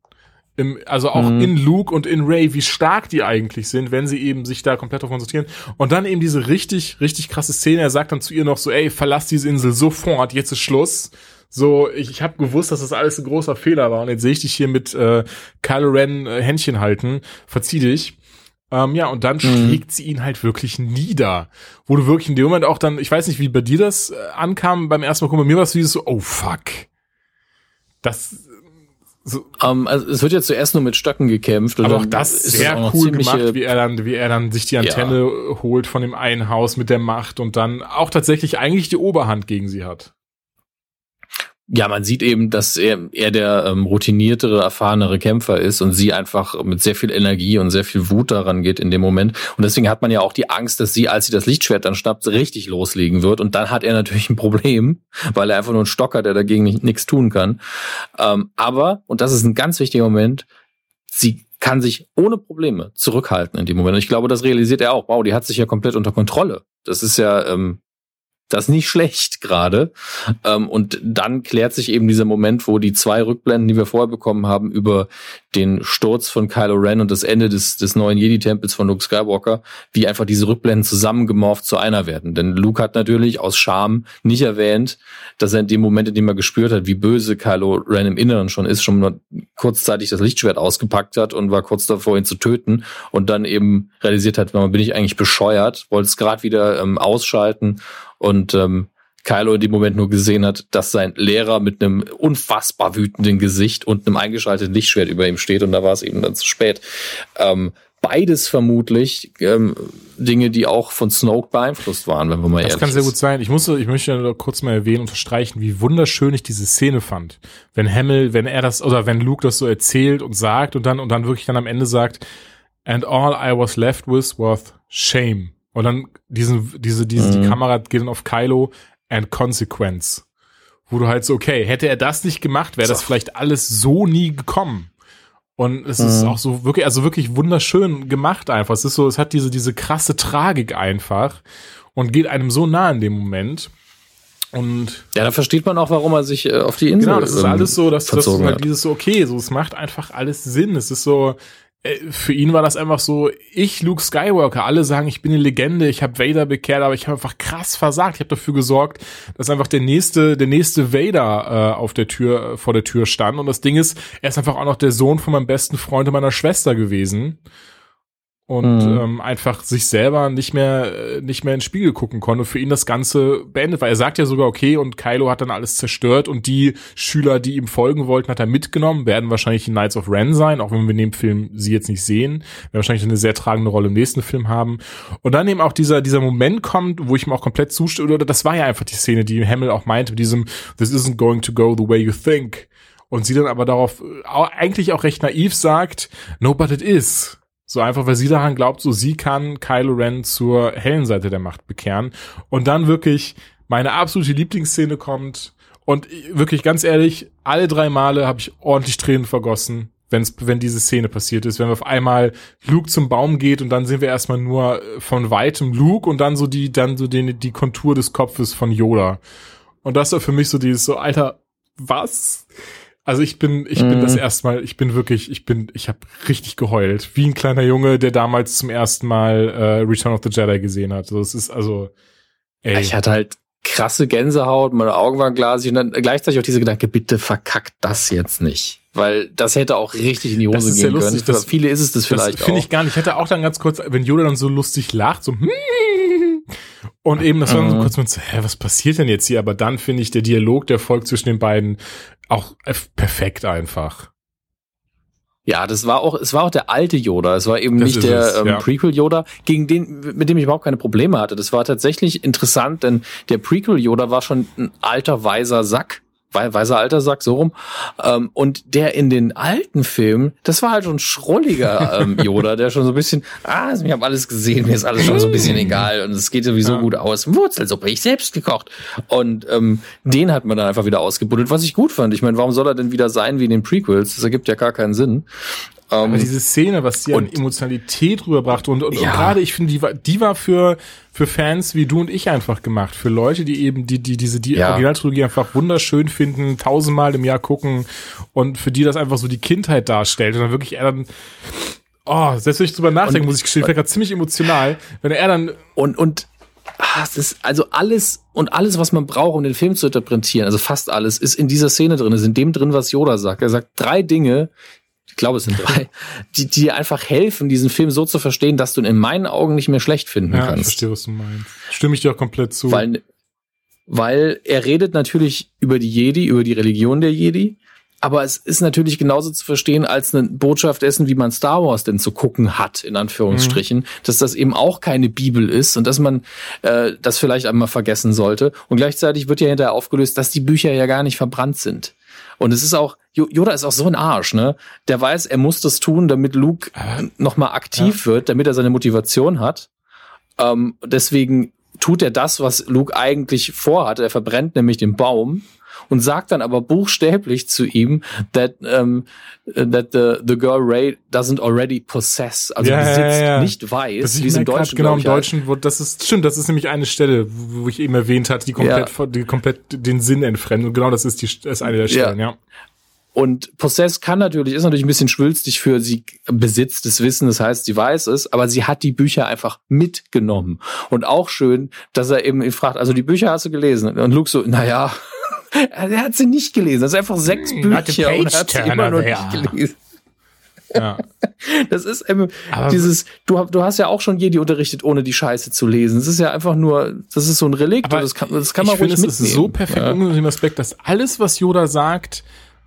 Im, also auch mhm. in Luke und in Ray, wie stark die eigentlich sind, wenn sie eben sich da komplett darauf konzentrieren. Und dann eben diese richtig, richtig krasse Szene. Er sagt dann zu ihr noch so, ey, verlass diese Insel sofort, jetzt ist Schluss. So, ich, ich habe gewusst, dass das alles ein großer Fehler war und jetzt sehe ich dich hier mit äh, Kylo Ren äh, Händchen halten. Verzieh dich. Ähm, ja, und dann mhm. schlägt sie ihn halt wirklich nieder. Wo du wirklich in dem Moment auch dann, ich weiß nicht, wie bei dir das äh, ankam beim ersten Mal gucken, bei mir war es wie so, oh fuck. Das so. Um, ähm, also es wird ja zuerst nur mit Stöcken gekämpft. Aber auch das ist sehr auch cool gemacht, wie er dann, wie er dann sich die Antenne ja. holt von dem einen Haus mit der Macht und dann auch tatsächlich eigentlich die Oberhand gegen sie hat ja, man sieht eben, dass er, er der ähm, routiniertere, erfahrenere Kämpfer ist und sie einfach mit sehr viel Energie und sehr viel Wut daran geht in dem Moment. Und deswegen hat man ja auch die Angst, dass sie, als sie das Lichtschwert dann schnappt, richtig loslegen wird. Und dann hat er natürlich ein Problem, weil er einfach nur ein Stocker, der dagegen nichts tun kann. Ähm, aber, und das ist ein ganz wichtiger Moment, sie kann sich ohne Probleme zurückhalten in dem Moment. Und ich glaube, das realisiert er auch. Wow, die hat sich ja komplett unter Kontrolle. Das ist ja, ähm, das ist nicht schlecht gerade. Ähm, und dann klärt sich eben dieser Moment, wo die zwei Rückblenden, die wir vorher bekommen haben, über den Sturz von Kylo Ren und das Ende des, des neuen Jedi-Tempels von Luke Skywalker, wie einfach diese Rückblenden zusammengemorpht zu einer werden. Denn Luke hat natürlich aus Scham nicht erwähnt, dass er in dem Moment, in dem er gespürt hat, wie böse Kylo Ren im Inneren schon ist, schon kurzzeitig das Lichtschwert ausgepackt hat und war kurz davor, ihn zu töten und dann eben realisiert hat, bin ich eigentlich bescheuert, wollte es gerade wieder ähm, ausschalten und ähm, Kylo in dem Moment nur gesehen hat, dass sein Lehrer mit einem unfassbar wütenden Gesicht und einem eingeschalteten Lichtschwert über ihm steht und da war es eben dann zu spät. Ähm, beides vermutlich ähm, Dinge, die auch von Snoke beeinflusst waren, wenn wir mal das ehrlich Das kann sehr gut sein. Ich muss, ich möchte nur kurz mal erwähnen und unterstreichen, wie wunderschön ich diese Szene fand. Wenn Hamill, wenn er das, oder wenn Luke das so erzählt und sagt und dann, und dann wirklich dann am Ende sagt, and all I was left with was shame. Und dann diesen, diese, diese, mhm. die Kamera geht dann auf Kylo and Consequence. Wo du halt so, okay, hätte er das nicht gemacht, wäre das vielleicht alles so nie gekommen. Und es mhm. ist auch so wirklich, also wirklich wunderschön gemacht einfach. Es ist so, es hat diese, diese krasse Tragik einfach und geht einem so nah in dem Moment. Und ja, da versteht man auch, warum er sich äh, auf die Insel Genau, das ist ähm, alles so, dass das ist halt dieses so, okay, so, es macht einfach alles Sinn. Es ist so, für ihn war das einfach so, ich, Luke Skywalker, alle sagen, ich bin eine Legende, ich habe Vader bekehrt, aber ich habe einfach krass versagt. Ich habe dafür gesorgt, dass einfach der nächste, der nächste Vader äh, auf der Tür, äh, vor der Tür stand. Und das Ding ist, er ist einfach auch noch der Sohn von meinem besten Freund und meiner Schwester gewesen und mhm. ähm, einfach sich selber nicht mehr äh, nicht mehr ins Spiegel gucken konnte für ihn das Ganze beendet war. Er sagt ja sogar okay und Kylo hat dann alles zerstört und die Schüler, die ihm folgen wollten, hat er mitgenommen, werden wahrscheinlich die Knights of Ren sein, auch wenn wir in dem Film sie jetzt nicht sehen, werden wahrscheinlich eine sehr tragende Rolle im nächsten Film haben. Und dann eben auch dieser dieser Moment kommt, wo ich ihm auch komplett zustimme, oder das war ja einfach die Szene, die Hamill auch meinte, mit diesem This isn't going to go the way you think. Und sie dann aber darauf äh, eigentlich auch recht naiv sagt, no, but it is. So einfach, weil sie daran glaubt, so sie kann Kylo Ren zur hellen Seite der Macht bekehren. Und dann wirklich meine absolute Lieblingsszene kommt. Und wirklich ganz ehrlich, alle drei Male habe ich ordentlich Tränen vergossen, wenn's, wenn diese Szene passiert ist. Wenn auf einmal Luke zum Baum geht und dann sehen wir erstmal nur von weitem Luke und dann so die, dann so den, die Kontur des Kopfes von Yoda. Und das war für mich so dieses so, Alter, was? Also ich bin, ich bin das erste Mal, ich bin wirklich, ich bin, ich habe richtig geheult, wie ein kleiner Junge, der damals zum ersten Mal äh, Return of the Jedi gesehen hat. So, es ist also, ey. Ich hatte halt krasse Gänsehaut, meine Augen waren glasig und dann gleichzeitig auch diese Gedanke, bitte verkackt das jetzt nicht. Weil das hätte auch richtig in die Hose gehen lustig, können. Das, viele ist es das vielleicht das finde ich gar nicht. Ich hätte auch dann ganz kurz, wenn Yoda dann so lustig lacht, so und eben, das war dann so kurz mit so, hä, was passiert denn jetzt hier? Aber dann finde ich, der Dialog, der folgt zwischen den beiden, auch perfekt einfach. Ja, das war auch, es war auch der alte Yoda. Es war eben das nicht der es, ähm, ja. Prequel Yoda, gegen den, mit dem ich überhaupt keine Probleme hatte. Das war tatsächlich interessant, denn der Prequel Yoda war schon ein alter weiser Sack weißer alter Sack, so rum. Ähm, und der in den alten Filmen, das war halt schon schrulliger ähm, Yoda, der schon so ein bisschen, ah, ich habe alles gesehen, mir ist alles schon so ein bisschen egal und es geht sowieso ja. gut aus. Wurzelsuppe, ich selbst gekocht. Und ähm, den hat man dann einfach wieder ausgebuddelt, was ich gut fand. Ich meine, warum soll er denn wieder sein wie in den Prequels? Das ergibt ja gar keinen Sinn. Aber um, ähm, diese Szene, was sie an Emotionalität rüberbrachte und, und, ja. und gerade ich finde, die war, die war für, für Fans wie du und ich einfach gemacht. Für Leute, die eben die, die diese die ja. Originaltrilogie einfach wunderschön finden, tausendmal im Jahr gucken und für die das einfach so die Kindheit darstellt und dann wirklich er dann Oh, selbst wenn ich drüber nachdenken, und, muss ich gestehen, ich gerade ziemlich emotional, wenn er dann und und ah, es ist also alles und alles, was man braucht, um den Film zu interpretieren, also fast alles, ist in dieser Szene drin, ist in dem drin, was Yoda sagt. Er sagt drei Dinge, ich glaube, es sind drei, die, die dir einfach helfen, diesen Film so zu verstehen, dass du ihn in meinen Augen nicht mehr schlecht finden ja, kannst. Ja, ich verstehe, was du meinst. Stimme ich dir auch komplett zu. Weil, weil er redet natürlich über die Jedi, über die Religion der Jedi, aber es ist natürlich genauso zu verstehen als eine Botschaft dessen, wie man Star Wars denn zu gucken hat, in Anführungsstrichen, mhm. dass das eben auch keine Bibel ist und dass man äh, das vielleicht einmal vergessen sollte. Und gleichzeitig wird ja hinterher aufgelöst, dass die Bücher ja gar nicht verbrannt sind. Und es ist auch, Yoda ist auch so ein Arsch, ne? Der weiß, er muss das tun, damit Luke nochmal aktiv ja. wird, damit er seine Motivation hat. Ähm, deswegen tut er das, was Luke eigentlich vorhat. Er verbrennt nämlich den Baum und sagt dann aber buchstäblich zu ihm, that, um, that the, the girl Ray doesn't already possess, also ja, besitzt, ja, ja. nicht weiß, wie es im Deutschen Genau, im Deutschen, wo, das ist, stimmt, das ist nämlich eine Stelle, wo ich eben erwähnt hatte, die komplett, die komplett den Sinn entfremdet. Und genau das ist die, ist eine der Stellen, ja. Und Possess kann natürlich, ist natürlich ein bisschen schwülstig für sie besitzt das Wissen, das heißt, sie weiß es, aber sie hat die Bücher einfach mitgenommen. Und auch schön, dass er eben fragt, also die Bücher hast du gelesen? Und Luke so, naja, er hat sie nicht gelesen. Das sind einfach sechs hm, Bücher und er hat sie immer noch nicht gelesen. Ja. Das ist eben Aber dieses, du, du hast ja auch schon Jedi unterrichtet, ohne die Scheiße zu lesen. Das ist ja einfach nur, das ist so ein Relikt, das kann, das kann man ich ruhig finde, mitnehmen. Es ist so perfekt ja. unter dem Aspekt, dass alles, was Yoda sagt,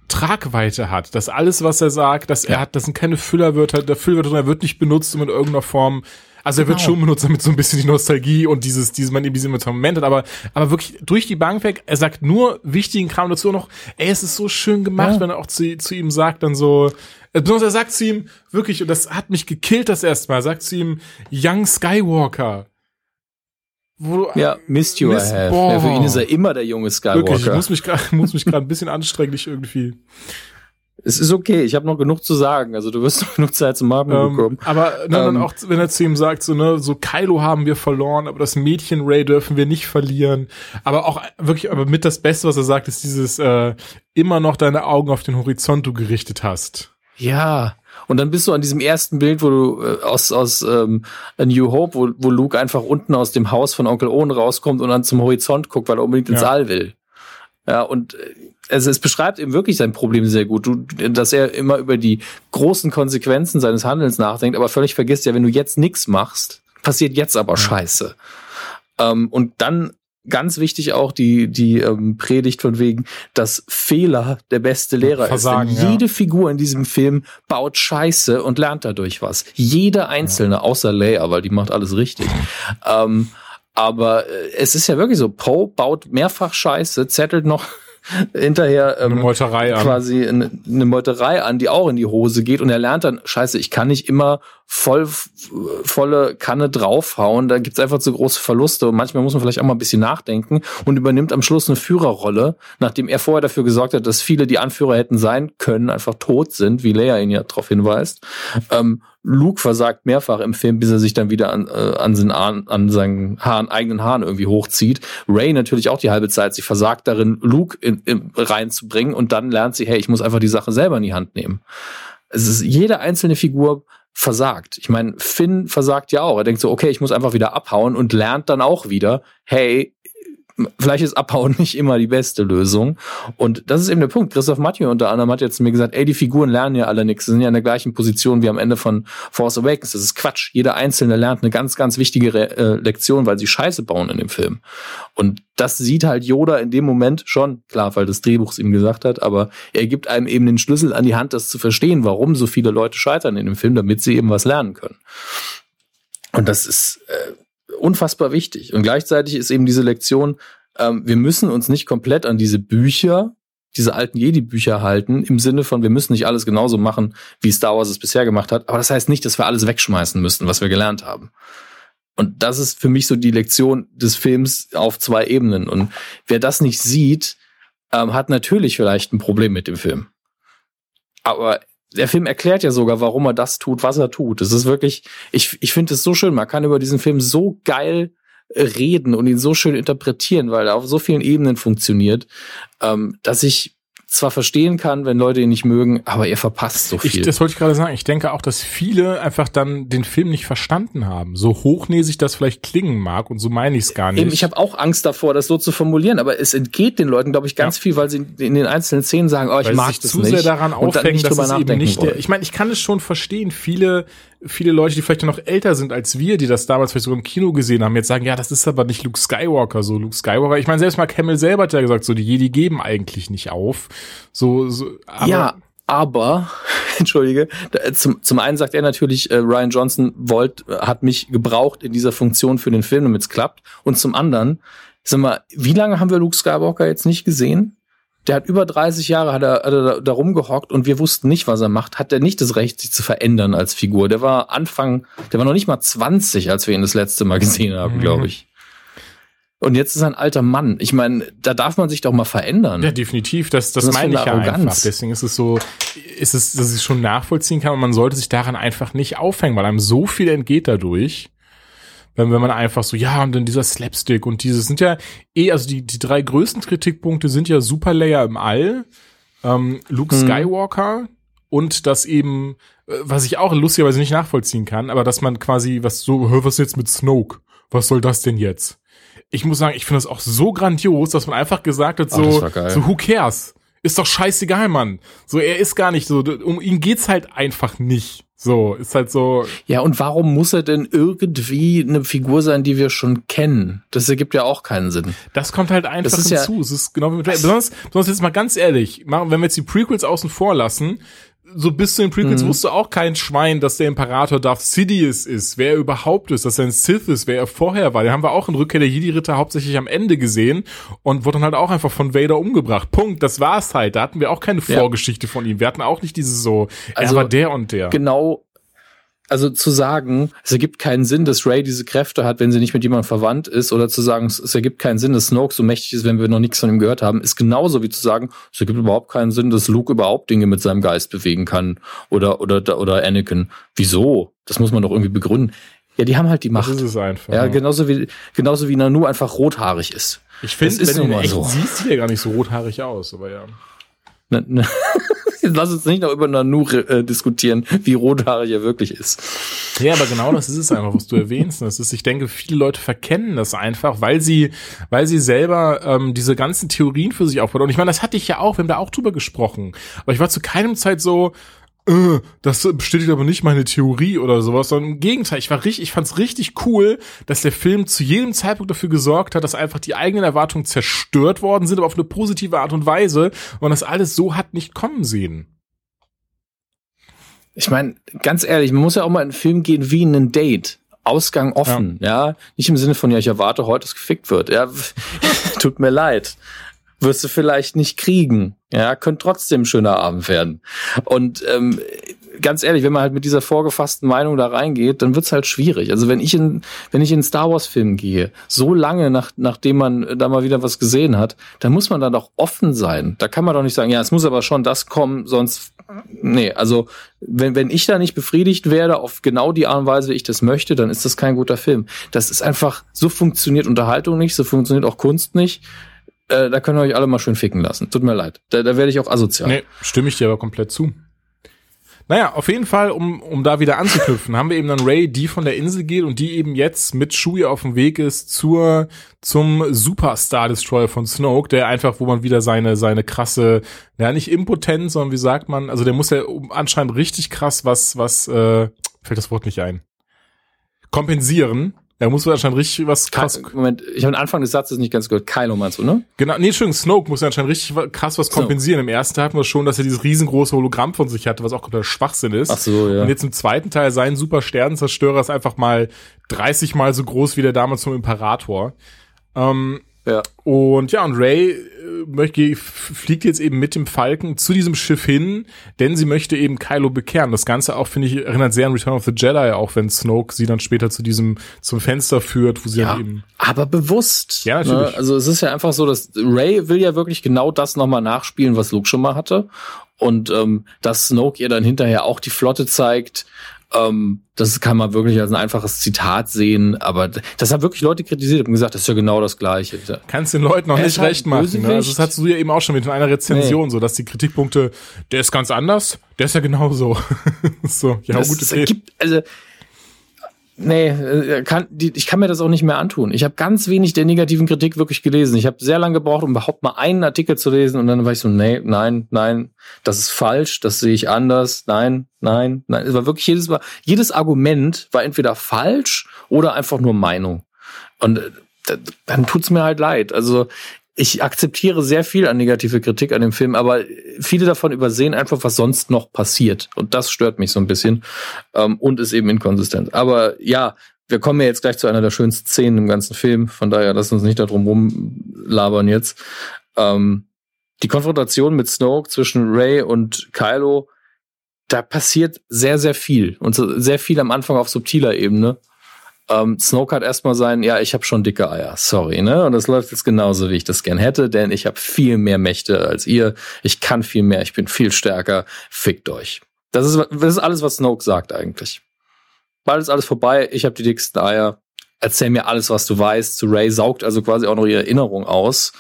Tragweite hat, dass alles, was er sagt, dass ja. er hat, das sind keine Füllerwörter, der Füllerwörter, er wird nicht benutzt, um in irgendeiner Form also er wird genau. schon benutzt, damit so ein bisschen die Nostalgie und dieses, dieses man eben diese Moment hat, aber, aber wirklich durch die Bank weg, er sagt nur wichtigen Kram dazu noch, ey, es ist so schön gemacht, ja. wenn er auch zu, zu ihm sagt, dann so, besonders er sagt zu ihm, wirklich, und das hat mich gekillt das erste Mal, sagt zu ihm, Young Skywalker. Wo, ja, missed you miss, I have. Ja, für ihn ist er immer der junge Skywalker. Wirklich, ich muss mich gerade, muss mich gerade ein bisschen anstrenglich irgendwie. Es ist okay, ich habe noch genug zu sagen. Also du wirst noch genug Zeit zum Atmen ähm, bekommen. Aber ne, ähm, dann auch, wenn er zu ihm sagt, so, ne, so Kylo haben wir verloren, aber das Mädchen Ray dürfen wir nicht verlieren. Aber auch wirklich, aber mit das Beste, was er sagt, ist dieses äh, immer noch deine Augen auf den Horizont du gerichtet hast. Ja. Und dann bist du an diesem ersten Bild, wo du äh, aus, aus ähm, A New Hope, wo, wo Luke einfach unten aus dem Haus von Onkel Owen rauskommt und dann zum Horizont guckt, weil er unbedingt ins ja. All will. Ja, und äh, also es beschreibt eben wirklich sein Problem sehr gut, du, dass er immer über die großen Konsequenzen seines Handelns nachdenkt, aber völlig vergisst ja, wenn du jetzt nichts machst, passiert jetzt aber Scheiße. Ähm, und dann ganz wichtig auch die die ähm, Predigt von wegen, dass Fehler der beste Lehrer Versagen, ist. Denn jede ja. Figur in diesem Film baut Scheiße und lernt dadurch was. Jede einzelne, ja. außer Leia, weil die macht alles richtig. Ähm, aber äh, es ist ja wirklich so, Poe baut mehrfach Scheiße, zettelt noch hinterher ähm, eine Meuterei quasi eine, eine Meuterei an, die auch in die Hose geht. Und er lernt dann, scheiße, ich kann nicht immer voll volle Kanne draufhauen, da gibt's einfach zu große Verluste. Und manchmal muss man vielleicht auch mal ein bisschen nachdenken und übernimmt am Schluss eine Führerrolle, nachdem er vorher dafür gesorgt hat, dass viele, die Anführer hätten sein können, einfach tot sind, wie Leia ihn ja darauf hinweist. Ähm, Luke versagt mehrfach im Film, bis er sich dann wieder an, äh, an, seinen, an seinen Haaren, eigenen Haaren irgendwie hochzieht. Ray natürlich auch die halbe Zeit. Sie versagt darin, Luke in, in, reinzubringen und dann lernt sie, hey, ich muss einfach die Sache selber in die Hand nehmen. Es ist jede einzelne Figur versagt. Ich meine, Finn versagt ja auch. Er denkt so, okay, ich muss einfach wieder abhauen und lernt dann auch wieder, hey, vielleicht ist Abhauen nicht immer die beste Lösung. Und das ist eben der Punkt. Christoph Mathieu unter anderem hat jetzt mir gesagt, ey, die Figuren lernen ja alle nichts. Sie sind ja in der gleichen Position wie am Ende von Force Awakens. Das ist Quatsch. Jeder Einzelne lernt eine ganz, ganz wichtige Re äh, Lektion, weil sie Scheiße bauen in dem Film. Und das sieht halt Yoda in dem Moment schon, klar, weil das Drehbuch es ihm gesagt hat, aber er gibt einem eben den Schlüssel an die Hand, das zu verstehen, warum so viele Leute scheitern in dem Film, damit sie eben was lernen können. Und das ist, äh, unfassbar wichtig. Und gleichzeitig ist eben diese Lektion, ähm, wir müssen uns nicht komplett an diese Bücher, diese alten Jedi-Bücher halten, im Sinne von, wir müssen nicht alles genauso machen, wie Star Wars es bisher gemacht hat. Aber das heißt nicht, dass wir alles wegschmeißen müssten, was wir gelernt haben. Und das ist für mich so die Lektion des Films auf zwei Ebenen. Und wer das nicht sieht, ähm, hat natürlich vielleicht ein Problem mit dem Film. Aber der Film erklärt ja sogar, warum er das tut, was er tut. Es ist wirklich, ich, ich finde es so schön. Man kann über diesen Film so geil reden und ihn so schön interpretieren, weil er auf so vielen Ebenen funktioniert, ähm, dass ich zwar verstehen kann, wenn Leute ihn nicht mögen, aber ihr verpasst so viel. Ich, das wollte ich gerade sagen. Ich denke auch, dass viele einfach dann den Film nicht verstanden haben. So hochnäsig das vielleicht klingen mag und so meine ich es gar nicht. Eben, ich habe auch Angst davor, das so zu formulieren, aber es entgeht den Leuten, glaube ich, ganz ja. viel, weil sie in den einzelnen Szenen sagen, oh, ich weil mag das zu nicht. sehr daran aufhängen, dass es eben nicht der, ich meine, ich kann es schon verstehen. Viele viele Leute, die vielleicht noch älter sind als wir, die das damals vielleicht sogar im Kino gesehen haben, jetzt sagen, ja, das ist aber nicht Luke Skywalker, so Luke Skywalker. Ich meine, selbst mal Hamill selber hat ja gesagt, so die Jedi geben eigentlich nicht auf. So, so aber ja, aber, entschuldige, zum, zum einen sagt er natürlich, äh, Ryan Johnson wollt, hat mich gebraucht in dieser Funktion für den Film, damit es klappt. Und zum anderen, sag mal, wie lange haben wir Luke Skywalker jetzt nicht gesehen? Der hat über 30 Jahre hat er, hat er da rumgehockt und wir wussten nicht, was er macht. Hat er nicht das Recht, sich zu verändern als Figur? Der war Anfang, der war noch nicht mal 20, als wir ihn das letzte Mal gesehen haben, mhm. glaube ich. Und jetzt ist er ein alter Mann. Ich meine, da darf man sich doch mal verändern. Ja, definitiv. Das, das, das meine ich ja einfach. Deswegen ist es so, ist es, dass ich schon nachvollziehen kann und man sollte sich daran einfach nicht aufhängen, weil einem so viel entgeht dadurch wenn, wenn man einfach so, ja, und dann dieser Slapstick und dieses sind ja eh, also die, die drei größten Kritikpunkte sind ja Super Layer im All, ähm, Luke mhm. Skywalker und das eben, äh, was ich auch lustigerweise nicht nachvollziehen kann, aber dass man quasi, was so, hör, was jetzt mit Snoke? Was soll das denn jetzt? Ich muss sagen, ich finde das auch so grandios, dass man einfach gesagt hat, so, Ach, so who cares? Ist doch scheißegal, Mann. So, er ist gar nicht so, um ihn geht's halt einfach nicht. So, ist halt so. Ja, und warum muss er denn irgendwie eine Figur sein, die wir schon kennen? Das ergibt ja auch keinen Sinn. Das kommt halt einfach das hinzu. Ja, es ist genau wie besonders, besonders jetzt mal ganz ehrlich, wenn wir jetzt die Prequels außen vor lassen, so bis zu den Prequels mhm. wusste auch kein Schwein, dass der Imperator Darth Sidious ist, wer er überhaupt ist, dass er ein Sith ist, wer er vorher war. Den haben wir auch in Rückkehr der Jedi-Ritter hauptsächlich am Ende gesehen und wurde dann halt auch einfach von Vader umgebracht. Punkt. Das war's halt. Da hatten wir auch keine Vorgeschichte ja. von ihm. Wir hatten auch nicht dieses so, also, er war der und der. Genau also zu sagen, es ergibt keinen Sinn, dass Ray diese Kräfte hat, wenn sie nicht mit jemandem verwandt ist, oder zu sagen, es ergibt keinen Sinn, dass Snoke so mächtig ist, wenn wir noch nichts von ihm gehört haben, ist genauso wie zu sagen, es ergibt überhaupt keinen Sinn, dass Luke überhaupt Dinge mit seinem Geist bewegen kann oder oder oder Anakin. Wieso? Das muss man doch irgendwie begründen. Ja, die haben halt die Macht. Das ist es einfach. Ja, genauso wie genauso wie Nanu einfach rothaarig ist. Ich finde, wenn du ihn echt so. siehst, sieht er gar nicht so rothaarig aus, aber ja. Ne, ne. Lass uns nicht noch über Nanu äh, diskutieren, wie rothaarig er wirklich ist. Ja, aber genau das ist es einfach, was du erwähnst. Das ist, ich denke, viele Leute verkennen das einfach, weil sie, weil sie selber ähm, diese ganzen Theorien für sich aufbauen. Und ich meine, das hatte ich ja auch, wir haben da auch drüber gesprochen. Aber ich war zu keinem Zeit so, äh, das bestätigt aber nicht meine Theorie oder sowas, sondern im Gegenteil, ich war richtig, ich fand's richtig cool, dass der Film zu jedem Zeitpunkt dafür gesorgt hat, dass einfach die eigenen Erwartungen zerstört worden sind, aber auf eine positive Art und Weise und das alles so hat nicht kommen sehen. Ich meine, ganz ehrlich, man muss ja auch mal in einen Film gehen wie in ein Date. Ausgang offen, ja. ja. Nicht im Sinne von, ja, ich erwarte heute, dass gefickt wird. Ja, tut mir leid wirst du vielleicht nicht kriegen. Ja, könnte trotzdem ein schöner Abend werden. Und ähm, ganz ehrlich, wenn man halt mit dieser vorgefassten Meinung da reingeht, dann wird's halt schwierig. Also wenn ich in, wenn ich in Star Wars Film gehe, so lange nach, nachdem man da mal wieder was gesehen hat, dann muss man da doch offen sein. Da kann man doch nicht sagen, ja, es muss aber schon das kommen, sonst, nee, also, wenn, wenn ich da nicht befriedigt werde auf genau die Art und Weise, wie ich das möchte, dann ist das kein guter Film. Das ist einfach, so funktioniert Unterhaltung nicht, so funktioniert auch Kunst nicht. Äh, da können wir euch alle mal schön ficken lassen. Tut mir leid. Da, da werde ich auch asozial. Nee, stimme ich dir aber komplett zu. Naja, auf jeden Fall, um, um da wieder anzuknüpfen, haben wir eben dann Ray, die von der Insel geht und die eben jetzt mit Chewie auf dem Weg ist zur, zum Superstar Destroyer von Snoke, der einfach, wo man wieder seine, seine krasse, ja, nicht impotent, sondern wie sagt man, also der muss ja anscheinend richtig krass was, was, äh, fällt das Wort nicht ein. Kompensieren er muss anscheinend richtig was krass. Moment, ich habe den Anfang des Satzes nicht ganz gehört. Kylo meinst du, ne? Genau, nee, Entschuldigung, Snoke muss anscheinend richtig krass was kompensieren. Snoke. Im ersten Teil hatten wir schon, dass er dieses riesengroße Hologramm von sich hatte, was auch komplett Schwachsinn ist. Ach so, ja. Und jetzt im zweiten Teil sein Super Sternenzerstörer ist einfach mal 30 mal so groß wie der damals zum Imperator. Ähm, ja. Und ja, und Ray äh, möchte, fliegt jetzt eben mit dem Falken zu diesem Schiff hin, denn sie möchte eben Kylo bekehren. Das Ganze auch, finde ich, erinnert sehr an Return of the Jedi, auch wenn Snoke sie dann später zu diesem, zum Fenster führt, wo sie ja, dann eben. Aber bewusst. Ja, natürlich. Ne? Also es ist ja einfach so, dass Ray will ja wirklich genau das nochmal nachspielen, was Luke schon mal hatte. Und ähm, dass Snoke ihr dann hinterher auch die Flotte zeigt, ähm, das kann man wirklich als ein einfaches Zitat sehen, aber das haben wirklich Leute kritisiert und gesagt, das ist ja genau das Gleiche. Kannst den Leuten noch nicht halt recht machen. Ne? Also das hast du ja eben auch schon mit einer Rezension, nee. so dass die Kritikpunkte, der ist ganz anders, der ist ja genauso. so, ja, das gute es gibt, also Nee, äh, kann, die, ich kann mir das auch nicht mehr antun. Ich habe ganz wenig der negativen Kritik wirklich gelesen. Ich habe sehr lange gebraucht, um überhaupt mal einen Artikel zu lesen und dann war ich so, nee, nein, nein, das ist falsch, das sehe ich anders, nein, nein, nein. Es war wirklich jedes Mal, jedes Argument war entweder falsch oder einfach nur Meinung. Und äh, dann tut's mir halt leid. Also ich akzeptiere sehr viel an negative Kritik an dem Film, aber viele davon übersehen einfach, was sonst noch passiert. Und das stört mich so ein bisschen ähm, und ist eben inkonsistent. Aber ja, wir kommen ja jetzt gleich zu einer der schönsten Szenen im ganzen Film. Von daher lass uns nicht darum rumlabern jetzt. Ähm, die Konfrontation mit Snoke zwischen Ray und Kylo, da passiert sehr, sehr viel. Und sehr viel am Anfang auf subtiler Ebene. Ähm, Snoke hat erstmal sein, ja, ich habe schon dicke Eier, sorry, ne? Und das läuft jetzt genauso, wie ich das gern hätte, denn ich habe viel mehr Mächte als ihr. Ich kann viel mehr, ich bin viel stärker. Fickt euch. Das ist, das ist alles, was Snoke sagt eigentlich. Bald ist alles vorbei, ich habe die dicksten Eier. Erzähl mir alles, was du weißt. Zu Ray saugt also quasi auch noch ihre Erinnerung aus.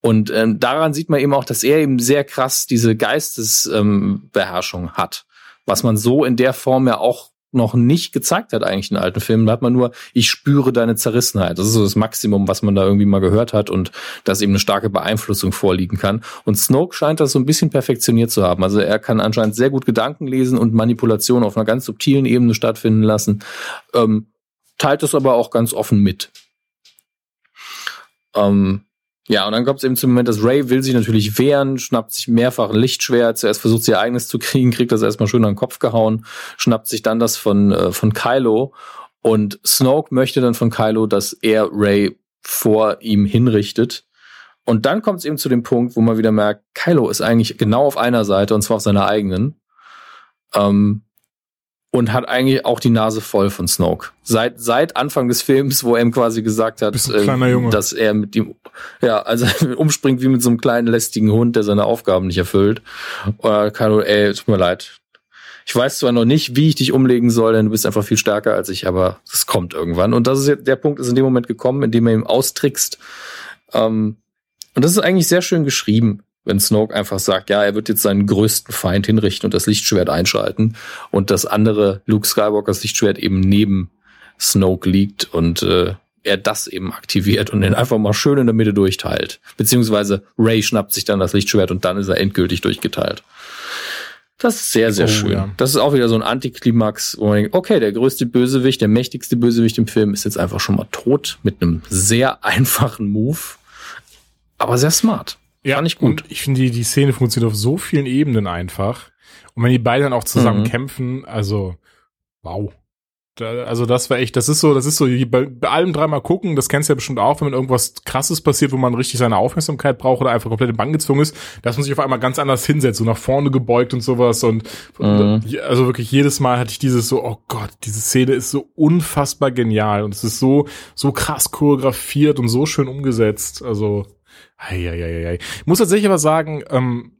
Und ähm, daran sieht man eben auch, dass er eben sehr krass diese Geistesbeherrschung ähm, hat. Was man so in der Form ja auch noch nicht gezeigt hat eigentlich in alten Filmen. Da hat man nur, ich spüre deine Zerrissenheit. Das ist so das Maximum, was man da irgendwie mal gehört hat und dass eben eine starke Beeinflussung vorliegen kann. Und Snoke scheint das so ein bisschen perfektioniert zu haben. Also er kann anscheinend sehr gut Gedanken lesen und Manipulation auf einer ganz subtilen Ebene stattfinden lassen. Ähm, teilt es aber auch ganz offen mit. Ähm, ja, und dann kommt es eben zum Moment, dass Ray will sich natürlich wehren, schnappt sich mehrfach ein Lichtschwert, zuerst versucht sie ihr eigenes zu kriegen, kriegt das erstmal schön an den Kopf gehauen, schnappt sich dann das von, äh, von Kylo und Snoke möchte dann von Kylo, dass er Ray vor ihm hinrichtet. Und dann kommt es eben zu dem Punkt, wo man wieder merkt, Kylo ist eigentlich genau auf einer Seite und zwar auf seiner eigenen. Ähm, und hat eigentlich auch die Nase voll von Snoke. Seit seit Anfang des Films, wo er ihm quasi gesagt hat, äh, dass er mit ihm ja, also umspringt wie mit so einem kleinen lästigen Hund, der seine Aufgaben nicht erfüllt. Oder Kylo, ey, tut mir leid. Ich weiß zwar noch nicht, wie ich dich umlegen soll, denn du bist einfach viel stärker als ich, aber es kommt irgendwann. Und das ist jetzt, der Punkt ist in dem Moment gekommen, in dem er ihm austrickst. Ähm, und das ist eigentlich sehr schön geschrieben wenn Snoke einfach sagt, ja, er wird jetzt seinen größten Feind hinrichten und das Lichtschwert einschalten und das andere Luke Skywalkers Lichtschwert eben neben Snoke liegt und äh, er das eben aktiviert und den einfach mal schön in der Mitte durchteilt. Beziehungsweise Ray schnappt sich dann das Lichtschwert und dann ist er endgültig durchgeteilt. Das ist sehr, sehr oh, schön. Ja. Das ist auch wieder so ein Antiklimax, wo man denkt, okay, der größte Bösewicht, der mächtigste Bösewicht im Film ist jetzt einfach schon mal tot mit einem sehr einfachen Move, aber sehr smart. Ja, Fand ich gut. ich finde, die, die Szene funktioniert auf so vielen Ebenen einfach. Und wenn die beiden dann auch zusammen mhm. kämpfen, also wow. Da, also das war echt, das ist so, das ist so, bei, bei allem dreimal gucken, das kennst du ja bestimmt auch, wenn irgendwas krasses passiert, wo man richtig seine Aufmerksamkeit braucht oder einfach komplett in Bann gezwungen ist, dass man sich auf einmal ganz anders hinsetzt, so nach vorne gebeugt und sowas und, mhm. und also wirklich jedes Mal hatte ich dieses so, oh Gott, diese Szene ist so unfassbar genial und es ist so, so krass choreografiert und so schön umgesetzt, also, hei. Ich muss tatsächlich aber sagen, ähm,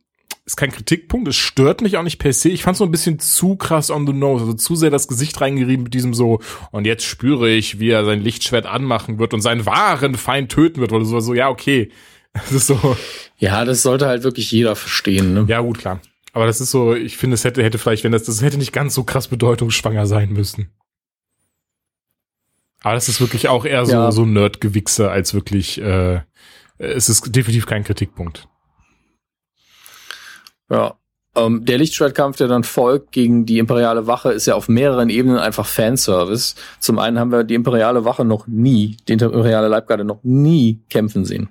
ist kein Kritikpunkt, es stört mich auch nicht per se. Ich fand so ein bisschen zu krass on the nose, also zu sehr das Gesicht reingerieben mit diesem so, und jetzt spüre ich, wie er sein Lichtschwert anmachen wird und seinen wahren Feind töten wird, oder so, so ja, okay. Das ist so. Ja, das sollte halt wirklich jeder verstehen, ne? Ja, gut, klar. Aber das ist so, ich finde, es hätte, hätte vielleicht, wenn das, das hätte nicht ganz so krass bedeutungsschwanger sein müssen. Aber das ist wirklich auch eher so, ja. so Nerdgewichse als wirklich, äh, es ist definitiv kein Kritikpunkt. Ja. Ähm, der Lichtschwertkampf, der dann folgt gegen die imperiale Wache, ist ja auf mehreren Ebenen einfach Fanservice. Zum einen haben wir die imperiale Wache noch nie, die imperiale Leibgarde noch nie kämpfen sehen.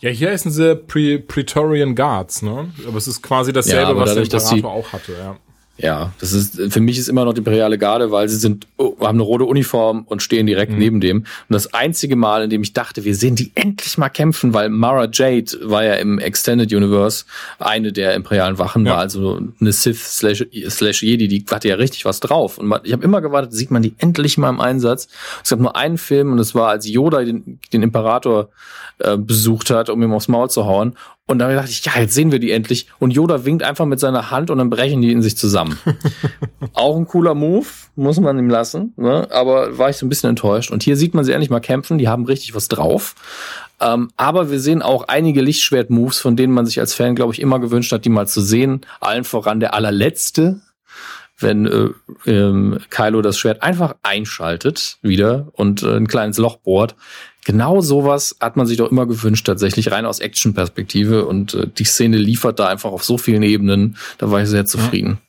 Ja, hier heißen sie Pre Praetorian Guards, ne? Aber es ist quasi dasselbe, ja, was dadurch, der Imperator auch hatte, ja. Ja, das ist für mich ist immer noch die imperiale Garde, weil sie sind oh, haben eine rote Uniform und stehen direkt mhm. neben dem. Und das einzige Mal, in dem ich dachte, wir sehen die endlich mal kämpfen, weil Mara Jade war ja im Extended Universe eine der imperialen Wachen, ja. war also eine Sith slash, slash Jedi, die hatte ja richtig was drauf. Und ich habe immer gewartet, sieht man die endlich mal im Einsatz. Es gab nur einen Film und es war, als Yoda den, den Imperator äh, besucht hat, um ihm aufs Maul zu hauen. Und dann dachte ich, ja, jetzt sehen wir die endlich. Und Yoda winkt einfach mit seiner Hand und dann brechen die in sich zusammen. Auch ein cooler Move, muss man ihm lassen. Ne? Aber war ich so ein bisschen enttäuscht. Und hier sieht man sie endlich mal kämpfen. Die haben richtig was drauf. Ähm, aber wir sehen auch einige Lichtschwert-Moves, von denen man sich als Fan, glaube ich, immer gewünscht hat, die mal zu sehen. Allen voran der allerletzte, wenn äh, ähm, Kylo das Schwert einfach einschaltet wieder und äh, ein kleines Loch bohrt genau sowas hat man sich doch immer gewünscht, tatsächlich rein aus Action-Perspektive. Und äh, die Szene liefert da einfach auf so vielen Ebenen. Da war ich sehr zufrieden. Ja.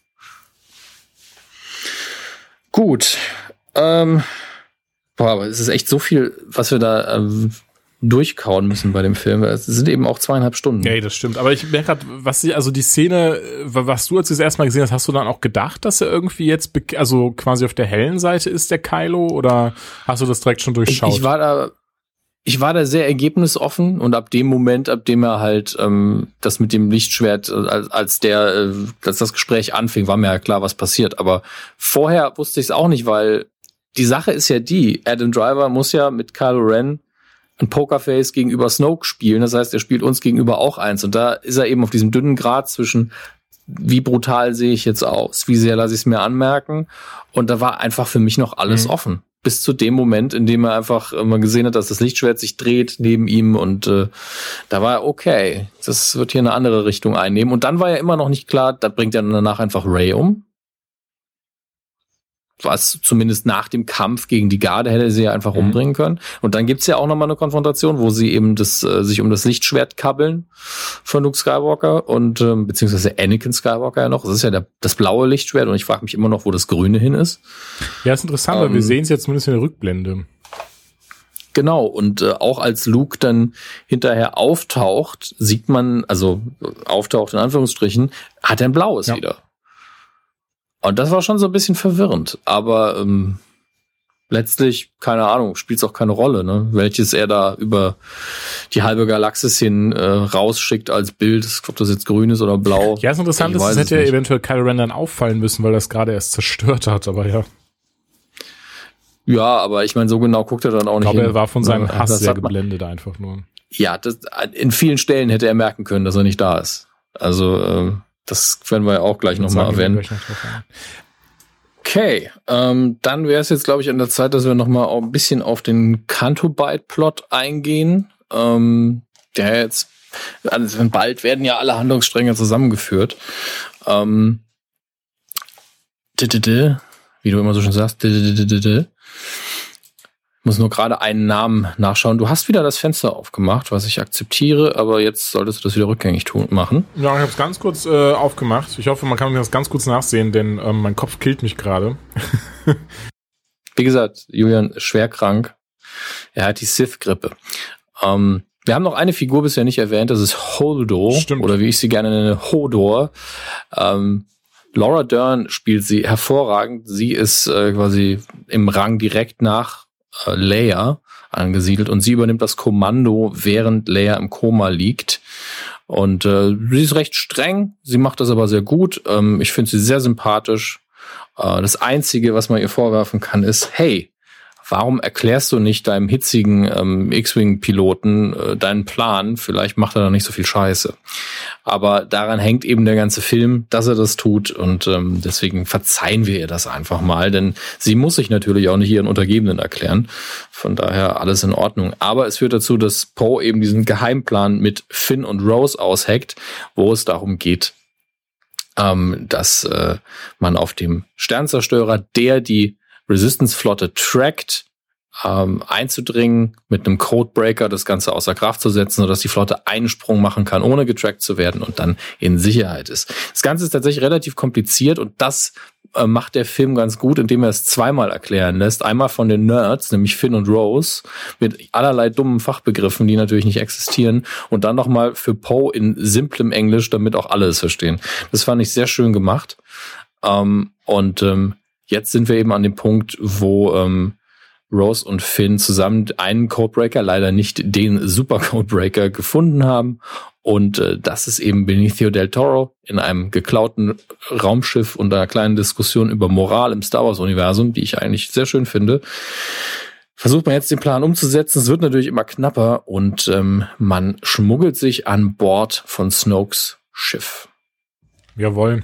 Gut. Ähm, boah, aber es ist echt so viel, was wir da ähm, durchkauen müssen bei dem Film. Es sind eben auch zweieinhalb Stunden. Ja, das stimmt. Aber ich merke gerade, was sie, also die Szene, was du als das erste Mal gesehen hast, hast du dann auch gedacht, dass er irgendwie jetzt, also quasi auf der hellen Seite ist, der Kylo, oder hast du das direkt schon durchschaut? Ich, ich war da, ich war da sehr ergebnisoffen und ab dem Moment, ab dem er halt ähm, das mit dem Lichtschwert, äh, als, als der, äh, als das Gespräch anfing, war mir ja klar, was passiert. Aber vorher wusste ich es auch nicht, weil die Sache ist ja die, Adam Driver muss ja mit Kylo Ren ein Pokerface gegenüber Snoke spielen. Das heißt, er spielt uns gegenüber auch eins. Und da ist er eben auf diesem dünnen Grad zwischen wie brutal sehe ich jetzt aus, wie sehr lasse ich es mir anmerken. Und da war einfach für mich noch alles mhm. offen bis zu dem Moment, in dem er einfach mal gesehen hat, dass das Lichtschwert sich dreht neben ihm und äh, da war er okay, das wird hier eine andere Richtung einnehmen und dann war ja immer noch nicht klar, da bringt er danach einfach Ray um, was zumindest nach dem Kampf gegen die Garde hätte sie ja einfach mhm. umbringen können. Und dann gibt's ja auch nochmal eine Konfrontation, wo sie eben das, äh, sich um das Lichtschwert kabbeln von Luke Skywalker und ähm, beziehungsweise Anakin Skywalker ja noch. Das ist ja der, das blaue Lichtschwert und ich frage mich immer noch, wo das grüne hin ist. Ja, ist interessant, ähm, weil wir ähm, sehen es jetzt zumindest in der Rückblende. Genau, und äh, auch als Luke dann hinterher auftaucht, sieht man, also auftaucht in Anführungsstrichen, hat er ein blaues ja. wieder. Und das war schon so ein bisschen verwirrend. Aber ähm, letztlich, keine Ahnung, spielt es auch keine Rolle, ne? Welches er da über die halbe Galaxis hin äh, rausschickt als Bild, ob das jetzt grün ist oder blau. Ja, ist interessant, das hätte ja eventuell Kylo Ren dann auffallen müssen, weil das gerade erst zerstört hat, aber ja. Ja, aber ich meine, so genau guckt er dann auch ich nicht. Ich glaube, er war von seinem Hass das sehr geblendet einfach nur. Ja, das, in vielen Stellen hätte er merken können, dass er nicht da ist. Also, ähm, das werden wir ja auch gleich nochmal erwähnen. Okay, ähm, dann wäre es jetzt, glaube ich, an der Zeit, dass wir nochmal ein bisschen auf den Canto-Byte-Plot eingehen. Ähm, der jetzt, also bald werden ja alle Handlungsstränge zusammengeführt. Ähm, wie du immer so schön sagst, muss nur gerade einen Namen nachschauen. Du hast wieder das Fenster aufgemacht, was ich akzeptiere, aber jetzt solltest du das wieder rückgängig tun, machen. Ja, ich habe es ganz kurz äh, aufgemacht. Ich hoffe, man kann mir das ganz kurz nachsehen, denn ähm, mein Kopf killt mich gerade. Wie gesagt, Julian ist schwer krank. Er hat die Sith-Grippe. Ähm, wir haben noch eine Figur bisher nicht erwähnt, das ist Holdo. Stimmt. Oder wie ich sie gerne nenne, Hodor. Ähm, Laura Dern spielt sie hervorragend. Sie ist äh, quasi im Rang direkt nach äh, Leia angesiedelt und sie übernimmt das Kommando, während Leia im Koma liegt. Und äh, sie ist recht streng, sie macht das aber sehr gut. Ähm, ich finde sie sehr sympathisch. Äh, das Einzige, was man ihr vorwerfen kann, ist, hey, warum erklärst du nicht deinem hitzigen ähm, X-Wing-Piloten äh, deinen Plan? Vielleicht macht er da nicht so viel Scheiße. Aber daran hängt eben der ganze Film, dass er das tut und ähm, deswegen verzeihen wir ihr das einfach mal, denn sie muss sich natürlich auch nicht ihren Untergebenen erklären. Von daher alles in Ordnung. Aber es führt dazu, dass Poe eben diesen Geheimplan mit Finn und Rose ausheckt, wo es darum geht, ähm, dass äh, man auf dem Sternzerstörer, der die Resistance-Flotte trackt, ähm, einzudringen, mit einem Codebreaker das Ganze außer Kraft zu setzen, sodass die Flotte einen Sprung machen kann, ohne getrackt zu werden und dann in Sicherheit ist. Das Ganze ist tatsächlich relativ kompliziert und das äh, macht der Film ganz gut, indem er es zweimal erklären lässt. Einmal von den Nerds, nämlich Finn und Rose, mit allerlei dummen Fachbegriffen, die natürlich nicht existieren, und dann nochmal für Poe in simplem Englisch, damit auch alle es verstehen. Das fand ich sehr schön gemacht. Ähm, und ähm, jetzt sind wir eben an dem Punkt, wo ähm, Rose und Finn zusammen einen Codebreaker, leider nicht den Super Codebreaker gefunden haben. Und äh, das ist eben Benicio del Toro in einem geklauten Raumschiff und einer kleinen Diskussion über Moral im Star Wars-Universum, die ich eigentlich sehr schön finde. Versucht man jetzt den Plan umzusetzen. Es wird natürlich immer knapper und ähm, man schmuggelt sich an Bord von Snokes Schiff. Jawohl.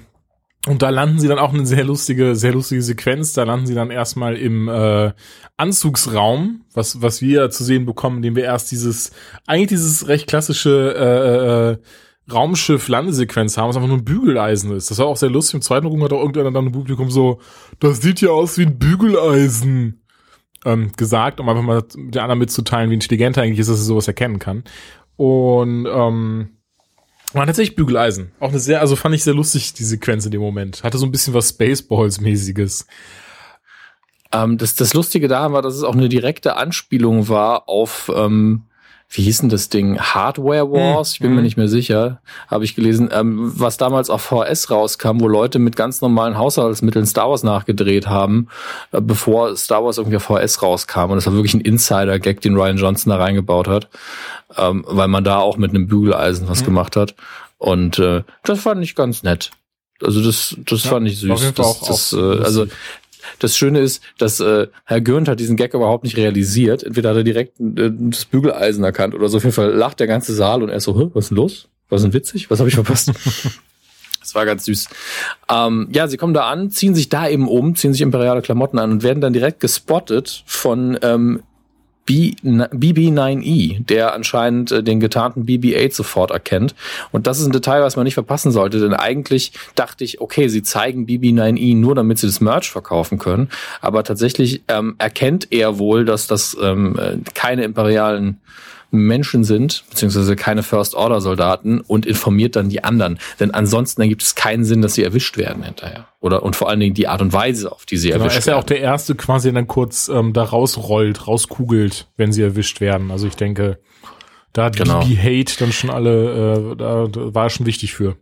Und da landen sie dann auch eine sehr lustige, sehr lustige Sequenz. Da landen sie dann erstmal im äh, Anzugsraum, was, was wir zu sehen bekommen, indem wir erst dieses, eigentlich dieses recht klassische äh, äh, Raumschiff-Landesequenz haben, was einfach nur ein Bügeleisen ist. Das war auch sehr lustig. Im zweiten Raum hat auch irgendeiner dann im Publikum so, das sieht ja aus wie ein Bügeleisen ähm, gesagt, um einfach mal den anderen mitzuteilen, wie intelligent eigentlich ist, dass er sowas erkennen kann. Und ähm, war tatsächlich Bügeleisen. Auch eine sehr, also fand ich sehr lustig, die Sequenz in dem Moment. Hatte so ein bisschen was Spaceballs-mäßiges. Ähm, das, das Lustige daran war, dass es auch eine direkte Anspielung war auf, ähm, wie hieß denn das Ding? Hardware Wars? Hm. Ich bin hm. mir nicht mehr sicher. Habe ich gelesen, ähm, was damals auf VS rauskam, wo Leute mit ganz normalen Haushaltsmitteln Star Wars nachgedreht haben, äh, bevor Star Wars irgendwie auf VS rauskam. Und das war wirklich ein Insider-Gag, den Ryan Johnson da reingebaut hat ähm, weil man da auch mit einem Bügeleisen was mhm. gemacht hat. Und äh, das fand ich ganz nett. Also das, das ja, fand ich süß. Das, auch, das, äh, also das Schöne ist, dass äh, Herr Gürnt hat diesen Gag überhaupt nicht realisiert. Entweder hat er direkt äh, das Bügeleisen erkannt oder so. Auf jeden Fall lacht der ganze Saal und er so, Hä, was ist denn los? Was ist denn witzig? Was habe ich verpasst? Das war ganz süß. Ähm, ja, sie kommen da an, ziehen sich da eben um, ziehen sich imperiale Klamotten an und werden dann direkt gespottet von ähm, BB9E, der anscheinend äh, den getarnten BB-8 sofort erkennt. Und das ist ein Detail, was man nicht verpassen sollte, denn eigentlich dachte ich, okay, sie zeigen BB9E nur, damit sie das Merch verkaufen können. Aber tatsächlich ähm, erkennt er wohl, dass das ähm, äh, keine imperialen Menschen sind, beziehungsweise keine First-Order-Soldaten und informiert dann die anderen. Denn ansonsten ergibt es keinen Sinn, dass sie erwischt werden hinterher. Oder und vor allen Dingen die Art und Weise, auf die sie genau, erwischt werden. Er ist ja auch der Erste quasi dann kurz ähm, da rausrollt, rauskugelt, wenn sie erwischt werden. Also ich denke, da hat genau. BB Hate dann schon alle, äh, da, da war schon wichtig für.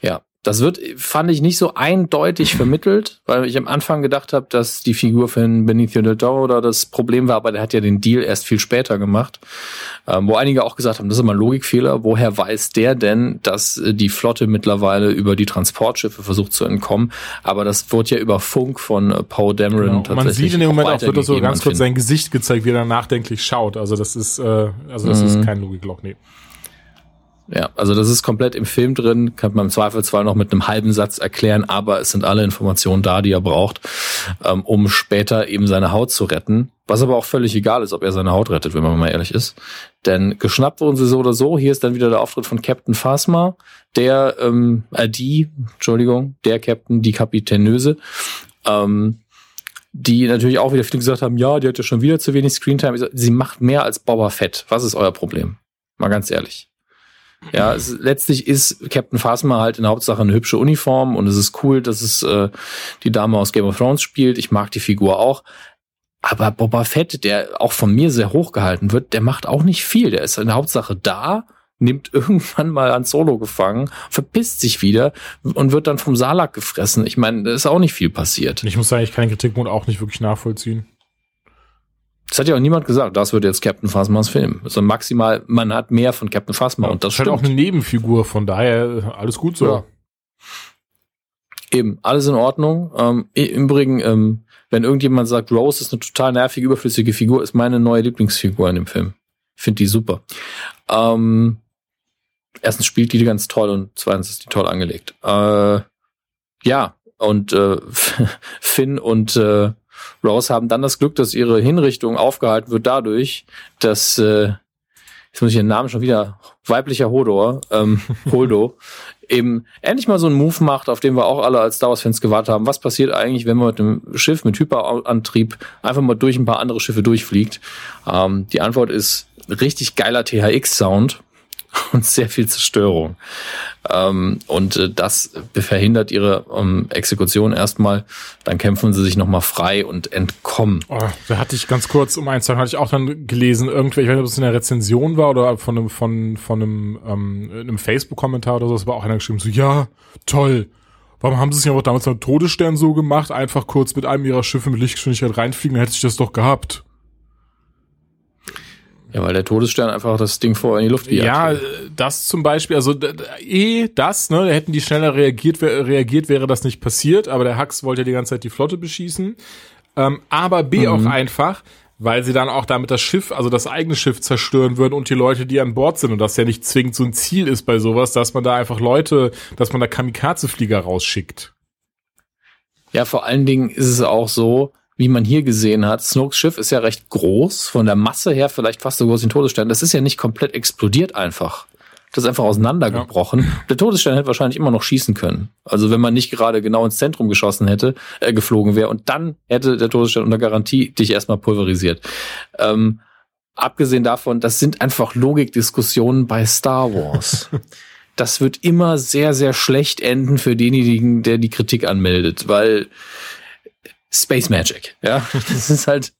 Ja, das wird, fand ich, nicht so eindeutig vermittelt, weil ich am Anfang gedacht habe, dass die Figur von Benicio del Toro da das Problem war, aber der hat ja den Deal erst viel später gemacht. Ähm, wo einige auch gesagt haben, das ist immer ein Logikfehler. Woher weiß der denn, dass die Flotte mittlerweile über die Transportschiffe versucht zu entkommen? Aber das wird ja über Funk von äh, Paul Dameron genau. tatsächlich. Man sieht in dem Moment auch, wird so ganz kurz sein Gesicht gezeigt, wie er nachdenklich schaut. Also das ist, äh, also das mhm. ist kein Logikloch, nee. Ja, also das ist komplett im Film drin, kann man im Zweifelsfall noch mit einem halben Satz erklären, aber es sind alle Informationen da, die er braucht, ähm, um später eben seine Haut zu retten. Was aber auch völlig egal ist, ob er seine Haut rettet, wenn man mal ehrlich ist. Denn geschnappt wurden sie so oder so. Hier ist dann wieder der Auftritt von Captain Phasma, der, ähm, äh, die, Entschuldigung, der Captain, die Kapitänöse, ähm, die natürlich auch wieder viele gesagt haben, ja, die hat ja schon wieder zu wenig Screentime. Sie macht mehr als Boba Fett. Was ist euer Problem? Mal ganz ehrlich. Ja, es, letztlich ist Captain Phasma halt in der Hauptsache eine hübsche Uniform und es ist cool, dass es äh, die Dame aus Game of Thrones spielt. Ich mag die Figur auch. Aber Boba Fett, der auch von mir sehr hoch gehalten wird, der macht auch nicht viel. Der ist in der Hauptsache da, nimmt irgendwann mal an Solo gefangen, verpisst sich wieder und wird dann vom Salak gefressen. Ich meine, da ist auch nicht viel passiert. Ich muss sagen, ich kann den auch nicht wirklich nachvollziehen. Das hat ja auch niemand gesagt, das wird jetzt Captain Phasmas Film. Also maximal, man hat mehr von Captain Phasma ja, und das ist halt auch eine Nebenfigur, von daher alles gut so. Ja. Eben, alles in Ordnung. Ähm, Im Übrigen, ähm, wenn irgendjemand sagt, Rose ist eine total nervige, überflüssige Figur, ist meine neue Lieblingsfigur in dem Film. Ich finde die super. Ähm, erstens spielt die ganz toll und zweitens ist die toll angelegt. Äh, ja, und äh, Finn und äh, Rose haben dann das Glück, dass ihre Hinrichtung aufgehalten wird dadurch, dass äh, jetzt muss ich den Namen schon wieder, weiblicher Hodor, ähm, Holdo, eben endlich mal so einen Move macht, auf den wir auch alle als Star Wars-Fans gewartet haben. Was passiert eigentlich, wenn man mit einem Schiff mit Hyperantrieb einfach mal durch ein paar andere Schiffe durchfliegt? Ähm, die Antwort ist richtig geiler THX-Sound und sehr viel Zerstörung. Ähm, und äh, das verhindert ihre ähm, Exekution erstmal. Dann kämpfen sie sich nochmal frei und entkommen. Oh, da hatte ich ganz kurz, um eins sagen, hatte ich auch dann gelesen, irgendwelche, ich weiß nicht, ob es in der Rezension war oder von einem, von, von einem, ähm, einem Facebook-Kommentar oder so, es war auch einer geschrieben, so, ja, toll. Warum haben sie es nicht aber damals beim Todesstern so gemacht? Einfach kurz mit einem ihrer Schiffe mit Lichtgeschwindigkeit reinfliegen, dann hätte sich das doch gehabt. Ja, weil der Todesstern einfach das Ding vorher in die Luft gejagt Ja, das zum Beispiel, also eh das, ne, hätten die schneller reagiert, reagiert wäre das nicht passiert, aber der Hux wollte ja die ganze Zeit die Flotte beschießen. Ähm, aber B mhm. auch einfach, weil sie dann auch damit das Schiff, also das eigene Schiff zerstören würden und die Leute, die an Bord sind und das ja nicht zwingend so ein Ziel ist bei sowas, dass man da einfach Leute, dass man da Kamikaze-Flieger rausschickt. Ja, vor allen Dingen ist es auch so, wie man hier gesehen hat, Snokes Schiff ist ja recht groß, von der Masse her vielleicht fast so groß wie ein Todesstern. Das ist ja nicht komplett explodiert einfach. Das ist einfach auseinandergebrochen. Ja. Der Todesstern hätte wahrscheinlich immer noch schießen können. Also wenn man nicht gerade genau ins Zentrum geschossen hätte, äh, geflogen wäre und dann hätte der Todesstern unter Garantie dich erstmal pulverisiert. Ähm, abgesehen davon, das sind einfach Logikdiskussionen bei Star Wars. das wird immer sehr, sehr schlecht enden für denjenigen, der die Kritik anmeldet, weil Space Magic. Ja, das ist halt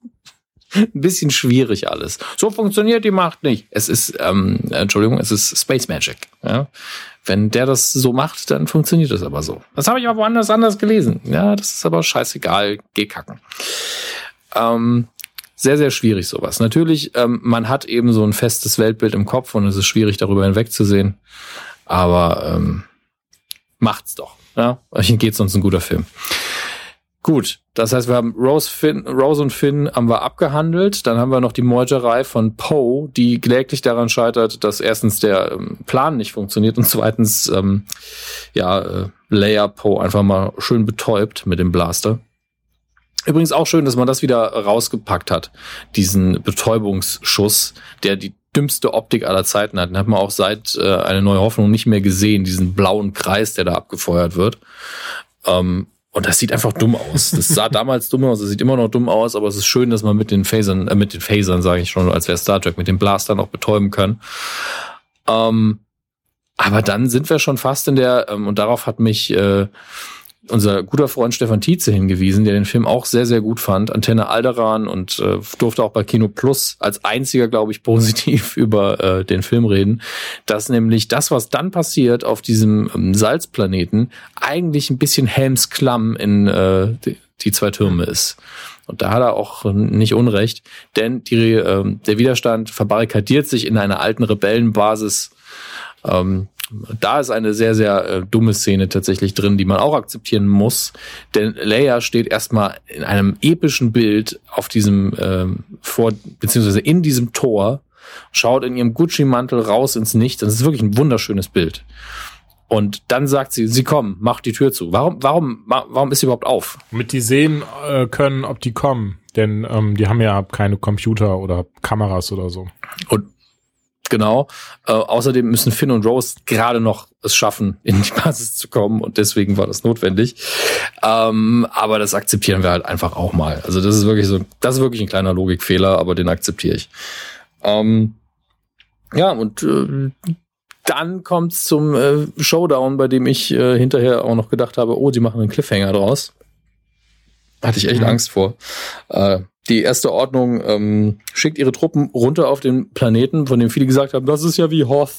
ein bisschen schwierig alles. So funktioniert die Macht nicht. Es ist, ähm, Entschuldigung, es ist Space Magic. Ja? Wenn der das so macht, dann funktioniert das aber so. Das habe ich aber woanders anders gelesen. Ja, das ist aber scheißegal. Geh kacken. Ähm, sehr, sehr schwierig sowas. Natürlich, ähm, man hat eben so ein festes Weltbild im Kopf und es ist schwierig, darüber hinwegzusehen. Aber ähm, macht's doch. Ja, hier geht's uns ein guter Film. Gut, das heißt, wir haben Rose, Finn, Rose und Finn haben wir abgehandelt. Dann haben wir noch die Meuterei von Poe, die kläglich daran scheitert, dass erstens der ähm, Plan nicht funktioniert und zweitens ähm, ja äh, Leia Poe einfach mal schön betäubt mit dem Blaster. Übrigens auch schön, dass man das wieder rausgepackt hat, diesen Betäubungsschuss, der die dümmste Optik aller Zeiten hat. Den hat man auch seit äh, eine neue Hoffnung nicht mehr gesehen, diesen blauen Kreis, der da abgefeuert wird. Ähm, und das sieht einfach dumm aus. Das sah damals dumm aus, es sieht immer noch dumm aus, aber es ist schön, dass man mit den Phasern, äh, mit den Phasern, sage ich schon, als wäre Star Trek, mit den Blastern auch betäuben kann. Ähm, aber dann sind wir schon fast in der, ähm, und darauf hat mich äh, unser guter Freund Stefan Tietze hingewiesen, der den Film auch sehr, sehr gut fand. Antenne Alderan und äh, durfte auch bei Kino Plus als einziger, glaube ich, positiv über äh, den Film reden, dass nämlich das, was dann passiert auf diesem ähm, Salzplaneten, eigentlich ein bisschen Helms Klamm in äh, die, die zwei Türme ist. Und da hat er auch nicht Unrecht, denn die, äh, der Widerstand verbarrikadiert sich in einer alten Rebellenbasis ähm, da ist eine sehr, sehr äh, dumme Szene tatsächlich drin, die man auch akzeptieren muss. Denn Leia steht erstmal in einem epischen Bild auf diesem, ähm, vor, beziehungsweise in diesem Tor, schaut in ihrem Gucci-Mantel raus ins Nichts. Das ist wirklich ein wunderschönes Bild. Und dann sagt sie, sie kommen, mach die Tür zu. Warum, warum, warum ist sie überhaupt auf? Damit die sehen äh, können, ob die kommen. Denn ähm, die haben ja keine Computer oder Kameras oder so. Und Genau. Äh, außerdem müssen Finn und Rose gerade noch es schaffen, in die Basis zu kommen und deswegen war das notwendig. Ähm, aber das akzeptieren wir halt einfach auch mal. Also das ist wirklich so, das ist wirklich ein kleiner Logikfehler, aber den akzeptiere ich. Ähm, ja, und äh, dann kommt's zum äh, Showdown, bei dem ich äh, hinterher auch noch gedacht habe, oh, die machen einen Cliffhanger draus. Hatte ich echt mhm. Angst vor. Äh, die erste Ordnung ähm, schickt ihre Truppen runter auf den Planeten, von dem viele gesagt haben, das ist ja wie Hoth.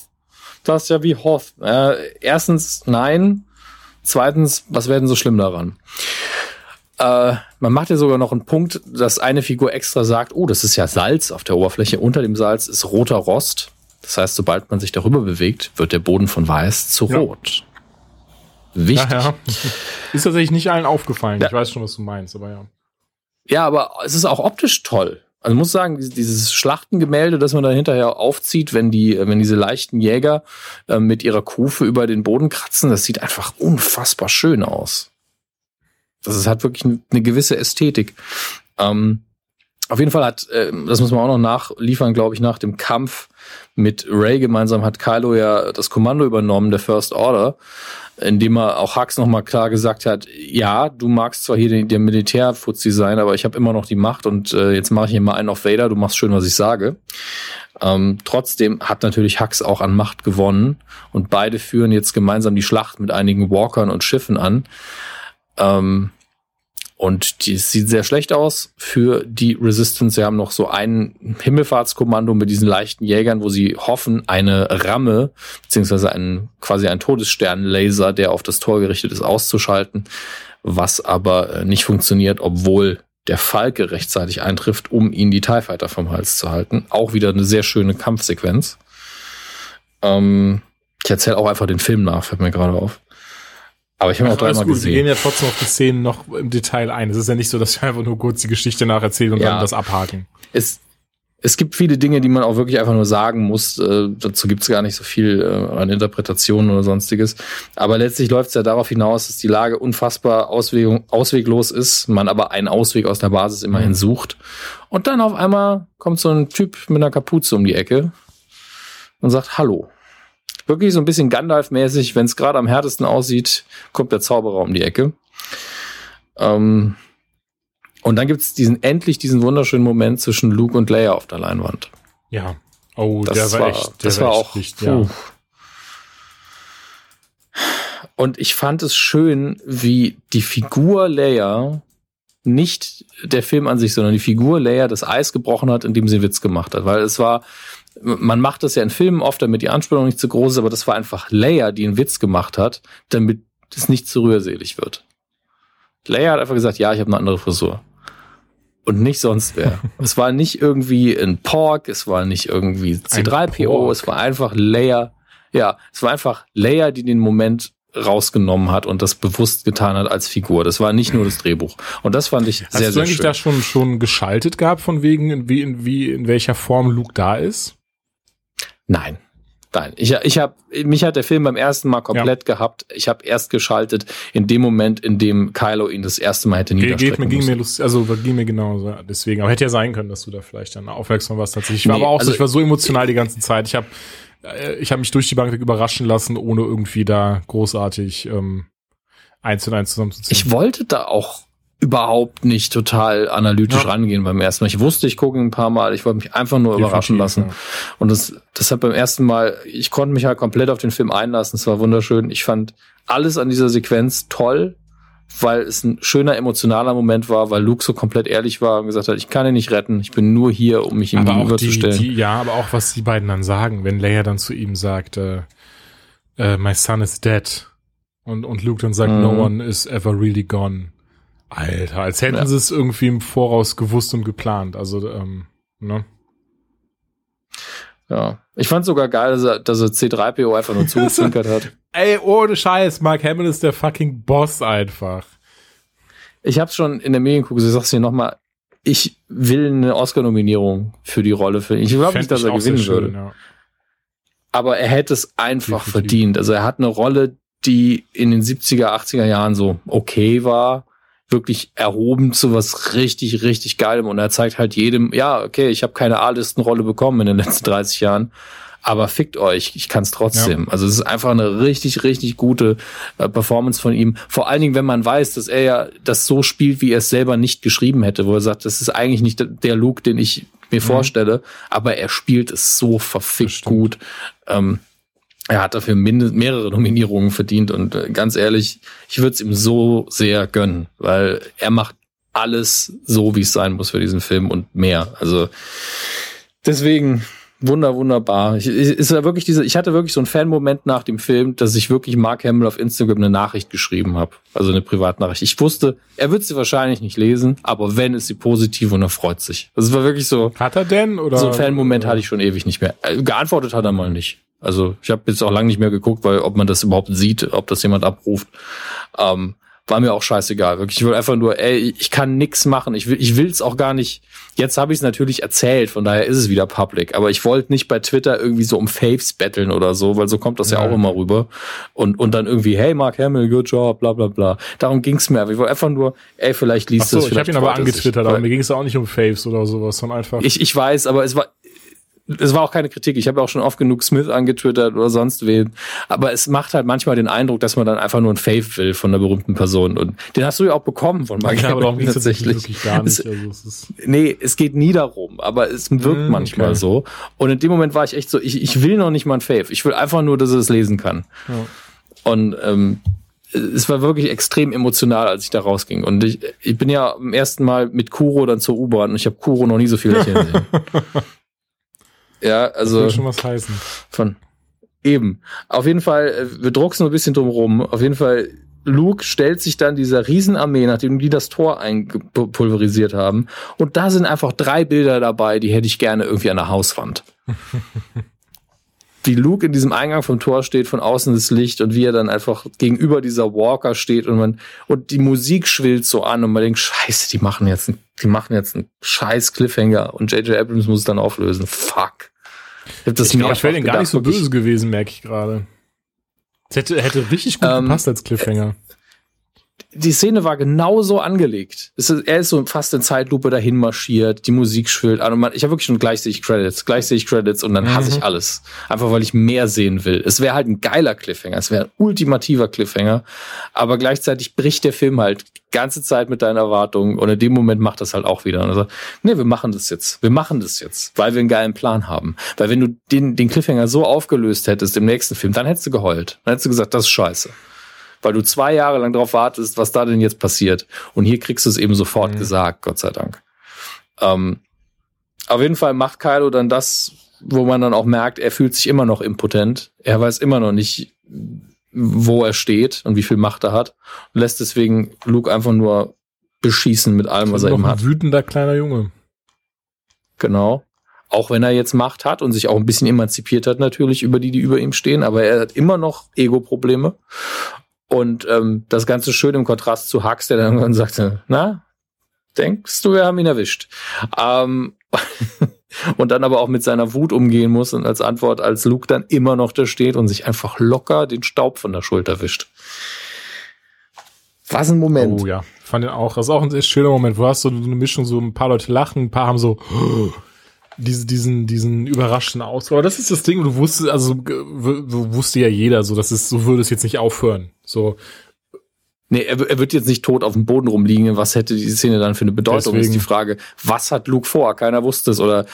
Das ist ja wie Hoth. Äh, erstens, nein. Zweitens, was werden so schlimm daran? Äh, man macht ja sogar noch einen Punkt, dass eine Figur extra sagt, oh, das ist ja Salz auf der Oberfläche. Unter dem Salz ist roter Rost. Das heißt, sobald man sich darüber bewegt, wird der Boden von weiß zu Ja. rot. Wichtig. Ja, ja. Ist tatsächlich nicht allen aufgefallen. Ich weiß schon, was du meinst, aber ja. Ja, aber es ist auch optisch toll. Also muss sagen, dieses- Schlachtengemälde, das man da hinterher aufzieht, wenn die, wenn diese leichten Jäger äh, mit ihrer Kufe über den Boden kratzen, das sieht einfach unfassbar schön aus. Das ist, hat wirklich eine gewisse Ästhetik. Ähm, auf jeden Fall hat, äh, das muss man auch noch nachliefern, glaube ich, nach dem Kampf mit Ray gemeinsam hat Kylo ja das Kommando übernommen, der First Order, indem er auch Hux nochmal klar gesagt hat, ja, du magst zwar hier den, der Militärfuzzi sein, aber ich habe immer noch die Macht und äh, jetzt mache ich hier mal einen auf Vader, du machst schön, was ich sage. Ähm, trotzdem hat natürlich Hux auch an Macht gewonnen und beide führen jetzt gemeinsam die Schlacht mit einigen Walkern und Schiffen an. Ähm, und die, sieht sehr schlecht aus für die Resistance. Sie haben noch so ein Himmelfahrtskommando mit diesen leichten Jägern, wo sie hoffen, eine Ramme, beziehungsweise einen, quasi einen Todessternlaser, der auf das Tor gerichtet ist, auszuschalten, was aber äh, nicht funktioniert, obwohl der Falke rechtzeitig eintrifft, um ihn die TIE Fighter vom Hals zu halten. Auch wieder eine sehr schöne Kampfsequenz. Ähm, ich erzähle auch einfach den Film nach, fällt mir gerade auf. Aber ich habe ihn auch dreimal gut, wir gehen gesehen. ja trotzdem auf die Szenen noch im Detail ein. Es ist ja nicht so, dass wir einfach nur kurz die Geschichte nacherzählen und Ja. dann das abhaken. es, es gibt viele Dinge, die man auch wirklich einfach nur sagen muss. Äh, dazu gibt es gar nicht so viel äh, an Interpretationen oder sonstiges. Aber letztlich läuft es ja darauf hinaus, dass die Lage unfassbar auswegung, ausweglos ist, man aber einen Ausweg aus der Basis immerhin Mhm. sucht. Und dann auf einmal kommt so ein Typ mit einer Kapuze um die Ecke und sagt Hallo. Wirklich so ein bisschen Gandalf-mäßig, wenn es gerade am härtesten aussieht, kommt der Zauberer um die Ecke. Ähm, und dann gibt's diesen endlich diesen wunderschönen Moment zwischen Luke und Leia auf der Leinwand. Ja. Oh, Das der war, war, echt, der das war echt auch. Licht, ja. Und ich fand es schön, wie die Figur Leia nicht der Film an sich, sondern die Figur Leia das Eis gebrochen hat, indem sie Witz gemacht hat. Weil es war, man macht das ja in Filmen oft, damit die Anspannung nicht zu groß ist, aber das war einfach Leia, die einen Witz gemacht hat, damit es nicht zu rührselig wird. Leia hat einfach gesagt, ja, ich habe eine andere Frisur. Und nicht sonst wer. es war nicht irgendwie ein Pork, es war nicht irgendwie C3PO, Pork. es war einfach Leia. Ja, es war einfach Leia, die den Moment rausgenommen hat und das bewusst getan hat als Figur. Das war nicht nur das Drehbuch. Und das fand ich Hast sehr, du sehr eigentlich schön. da schon, schon geschaltet gehabt, von wegen, in, wie, in, wie, in welcher Form Luke da ist? Nein. Nein, ich, ich habe mich hat der Film beim ersten Mal komplett gehabt. Ich habe erst geschaltet in dem Moment, in dem Kylo ihn das erste Mal hätte Ge- Geht niederstrecken mir, ging mir lustig, also ging mir genauso. ja, Deswegen, aber hätte ja sein können, dass du da vielleicht dann aufmerksam warst. Tatsächlich. Ich war Nee, aber auch also- so, ich war so emotional die ganze Zeit. Ich habe äh, ich habe mich durch die Bank weg überraschen lassen, ohne irgendwie da großartig ähm, eins und eins zusammenzuziehen. Ich wollte da auch überhaupt nicht total analytisch Ja. rangehen beim ersten Mal. Ich wusste, ich gucke ein paar Mal, ich wollte mich einfach nur überraschen lassen. Definitiv, Und das, das hat beim ersten Mal, ich konnte mich halt komplett auf den Film einlassen. Es war wunderschön. Ich fand alles an dieser Sequenz toll, weil es ein schöner emotionaler Moment war, weil Luke so komplett ehrlich war und gesagt hat, ich kann ihn nicht retten, ich bin nur hier, um mich ihm die, gegenüberzustellen. die, ja, aber auch was die beiden dann sagen, wenn Leia dann zu ihm sagt, äh, äh, my son is dead. Und, und Luke dann sagt, Mhm. no one is ever really gone. Alter, als hätten Ja. sie es irgendwie im Voraus gewusst und geplant. Also, ähm, ne? Ja. Ich fand sogar geil, dass er, dass er C3PO einfach nur zugezwinkert hat. Ey, ohne Scheiß, Mark Hamill ist der fucking Boss einfach. Ich habe schon in der Medienkuh gesagt, ich sag's dir nochmal, ich will eine Oscar-Nominierung für die Rolle für ihn. Ich glaube nicht, dass er gewinnen würde. schön, ja. aber er hätte es einfach Definitiv. verdient. Also er hat eine Rolle, die in den 70er, 80er Jahren so okay war, wirklich erhoben zu was richtig, richtig geilem. Und er zeigt halt jedem, ja, okay, ich habe keine A-Listenrolle bekommen in den letzten 30 Jahren, aber fickt euch, ich kann es trotzdem. Also es ist einfach eine richtig, richtig gute äh, Performance von ihm. Vor allen Dingen, wenn man weiß, dass er ja das so spielt, wie er es selber nicht geschrieben hätte, wo er sagt, das ist eigentlich nicht der Luke, den ich mir vorstelle, aber er spielt es so verfickt gut. Ähm, er hat dafür mehrere Nominierungen verdient und äh, ganz ehrlich, ich würde es ihm so sehr gönnen, weil er macht alles so, wie es sein muss für diesen Film und mehr. Also deswegen Wunder, wunderbar. Ich, ich, ist ja wirklich diese, ich hatte wirklich so einen Fan-Moment nach dem Film, dass ich wirklich Mark Hamill auf Instagram eine Nachricht geschrieben habe. Also eine Privatnachricht. Ich wusste, er wird sie wahrscheinlich nicht lesen, aber wenn, ist sie positiv und er freut sich. Das war wirklich so. Hat er denn? Oder? So einen Fan-Moment hatte ich schon ewig nicht mehr. Äh, geantwortet hat er mal nicht. Also ich habe jetzt auch lange nicht mehr geguckt, weil ob man das überhaupt sieht, ob das jemand abruft. Ähm, war mir auch scheißegal. Wirklich, ich will einfach nur, ey, ich kann nix machen. Ich will, ich will's auch gar nicht. Jetzt habe ich es natürlich erzählt, von daher ist es wieder public. Aber ich wollte nicht bei Twitter irgendwie so um Faves betteln oder so, weil so kommt das ja, ja auch immer rüber. Und und dann irgendwie, hey Mark Hamill, good job, bla bla bla. Darum ging's mir. Ich wollte einfach nur, ey, vielleicht liest du es. Ich habe ihn aber angetwittert, aber mir ging es auch nicht um Faves oder sowas, sondern einfach. Ich, ich weiß, aber es war, es war auch keine Kritik. Ich habe auch schon oft genug Smith angetwittert oder sonst wen. Aber es macht halt manchmal den Eindruck, dass man dann einfach nur ein Fave will von einer berühmten Person. Und den hast du ja auch bekommen von Mark ja, aber darum tatsächlich. Wirklich gar nicht. Also es ist nee, es geht nie darum, aber es wirkt mm, manchmal okay. so. Und in dem Moment war ich echt so, ich, ich will noch nicht mal ein Fave. Ich will einfach nur, dass er es lesen kann. Ja. Und ähm, es war wirklich extrem emotional, als ich da rausging. Und ich, ich bin ja am ersten Mal mit Kuro dann zur U-Bahn und ich habe Kuro noch nie so viel lächeln sehen. Ja, also. Das will schon was heißen. Von. Eben. Auf jeden Fall, äh, wir drucksen ein bisschen drum rum. Auf jeden Fall, Luke stellt sich dann dieser Riesenarmee, nachdem die das Tor eingepulverisiert haben. Und da sind einfach drei Bilder dabei, die hätte ich gerne irgendwie an der Hauswand. wie Luke in diesem Eingang vom Tor steht, von außen das Licht und wie er dann einfach gegenüber dieser Walker steht und man, und die Musik schwillt so an und man denkt, scheiße, die machen jetzt, die machen jetzt einen scheiß Cliffhanger und J.J. Abrams muss es dann auflösen. Fuck. Ich, hab das ich glaube, ich wäre gar nicht so böse gewesen, merke ich gerade. Es hätte, hätte richtig gut ähm, gepasst als Cliffhanger die Szene war genauso angelegt. Ist, er ist so fast in Zeitlupe dahin marschiert, die Musik schwillt an und man, ich habe wirklich schon gleich sehe ich Credits, gleich sehe ich Credits und dann mhm. hasse ich alles. Einfach weil ich mehr sehen will. Es wäre halt ein geiler Cliffhanger, es wäre ein ultimativer Cliffhanger, aber gleichzeitig bricht der Film halt die ganze Zeit mit deinen Erwartungen und in dem Moment macht das halt auch wieder. Und also, nee, wir machen das jetzt. Wir machen das jetzt, weil wir einen geilen Plan haben. Weil wenn du den, den Cliffhanger so aufgelöst hättest im nächsten Film, dann hättest du geheult. Dann hättest du gesagt, das ist scheiße weil du zwei Jahre lang darauf wartest, was da denn jetzt passiert. Und hier kriegst du es eben sofort mhm. gesagt, Gott sei Dank. Ähm, auf jeden Fall macht Kylo dann das, wo man dann auch merkt, er fühlt sich immer noch impotent. Er weiß immer noch nicht, wo er steht und wie viel Macht er hat. Und lässt deswegen Luke einfach nur beschießen mit allem, was er eben hat. Ein wütender kleiner Junge. Genau. Auch wenn er jetzt Macht hat und sich auch ein bisschen emanzipiert hat, natürlich über die, die über ihm stehen, aber er hat immer noch Ego-Probleme. Und ähm, das Ganze schön im Kontrast zu Hux, der dann irgendwann sagte, na, denkst du, wir haben ihn erwischt. Ähm, und dann aber auch mit seiner Wut umgehen muss und als Antwort, als Luke dann immer noch da steht und sich einfach locker den Staub von der Schulter wischt. Was ein Moment. Oh ja, fand den auch. Das ist auch ein sehr schöner Moment, wo hast du so eine Mischung, so ein paar Leute lachen, ein paar haben so diese, diesen, diesen überraschten Ausdruck. Aber das ist das Ding, du wusstest, also wusste ja jeder, so, das ist, so würde es jetzt nicht aufhören. So. Nee, er, er wird jetzt nicht tot auf dem Boden rumliegen. Was hätte diese Szene dann für eine Bedeutung? Deswegen. Ist die Frage, was hat Luke vor? Keiner wusste es. Oder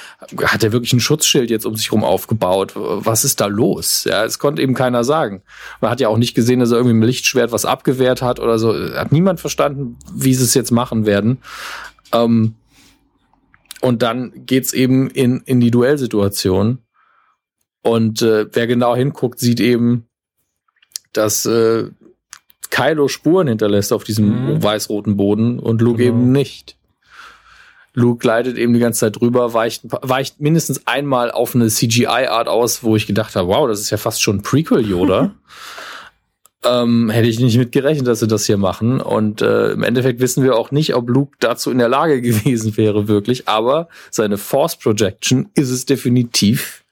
hat er wirklich ein Schutzschild jetzt um sich rum aufgebaut? Was ist da los? Ja, es konnte eben keiner sagen. Man hat ja auch nicht gesehen, dass er irgendwie mit Lichtschwert was abgewehrt hat oder so. Hat niemand verstanden, wie sie es jetzt machen werden. Ähm, und dann geht's eben in, in die Duellsituation. Und äh, wer genau hinguckt, sieht eben, dass äh, Kylo Spuren hinterlässt auf diesem mhm. weiß-roten Boden und Luke genau. eben nicht. Luke gleitet eben die ganze Zeit drüber, weicht, weicht mindestens einmal auf eine CGI-Art aus, wo ich gedacht habe, wow, das ist ja fast schon Prequel-Yoda. ähm, hätte ich nicht mit gerechnet, dass sie das hier machen. Und äh, im Endeffekt wissen wir auch nicht, ob Luke dazu in der Lage gewesen wäre, wirklich. Aber seine Force Projection ist es definitiv,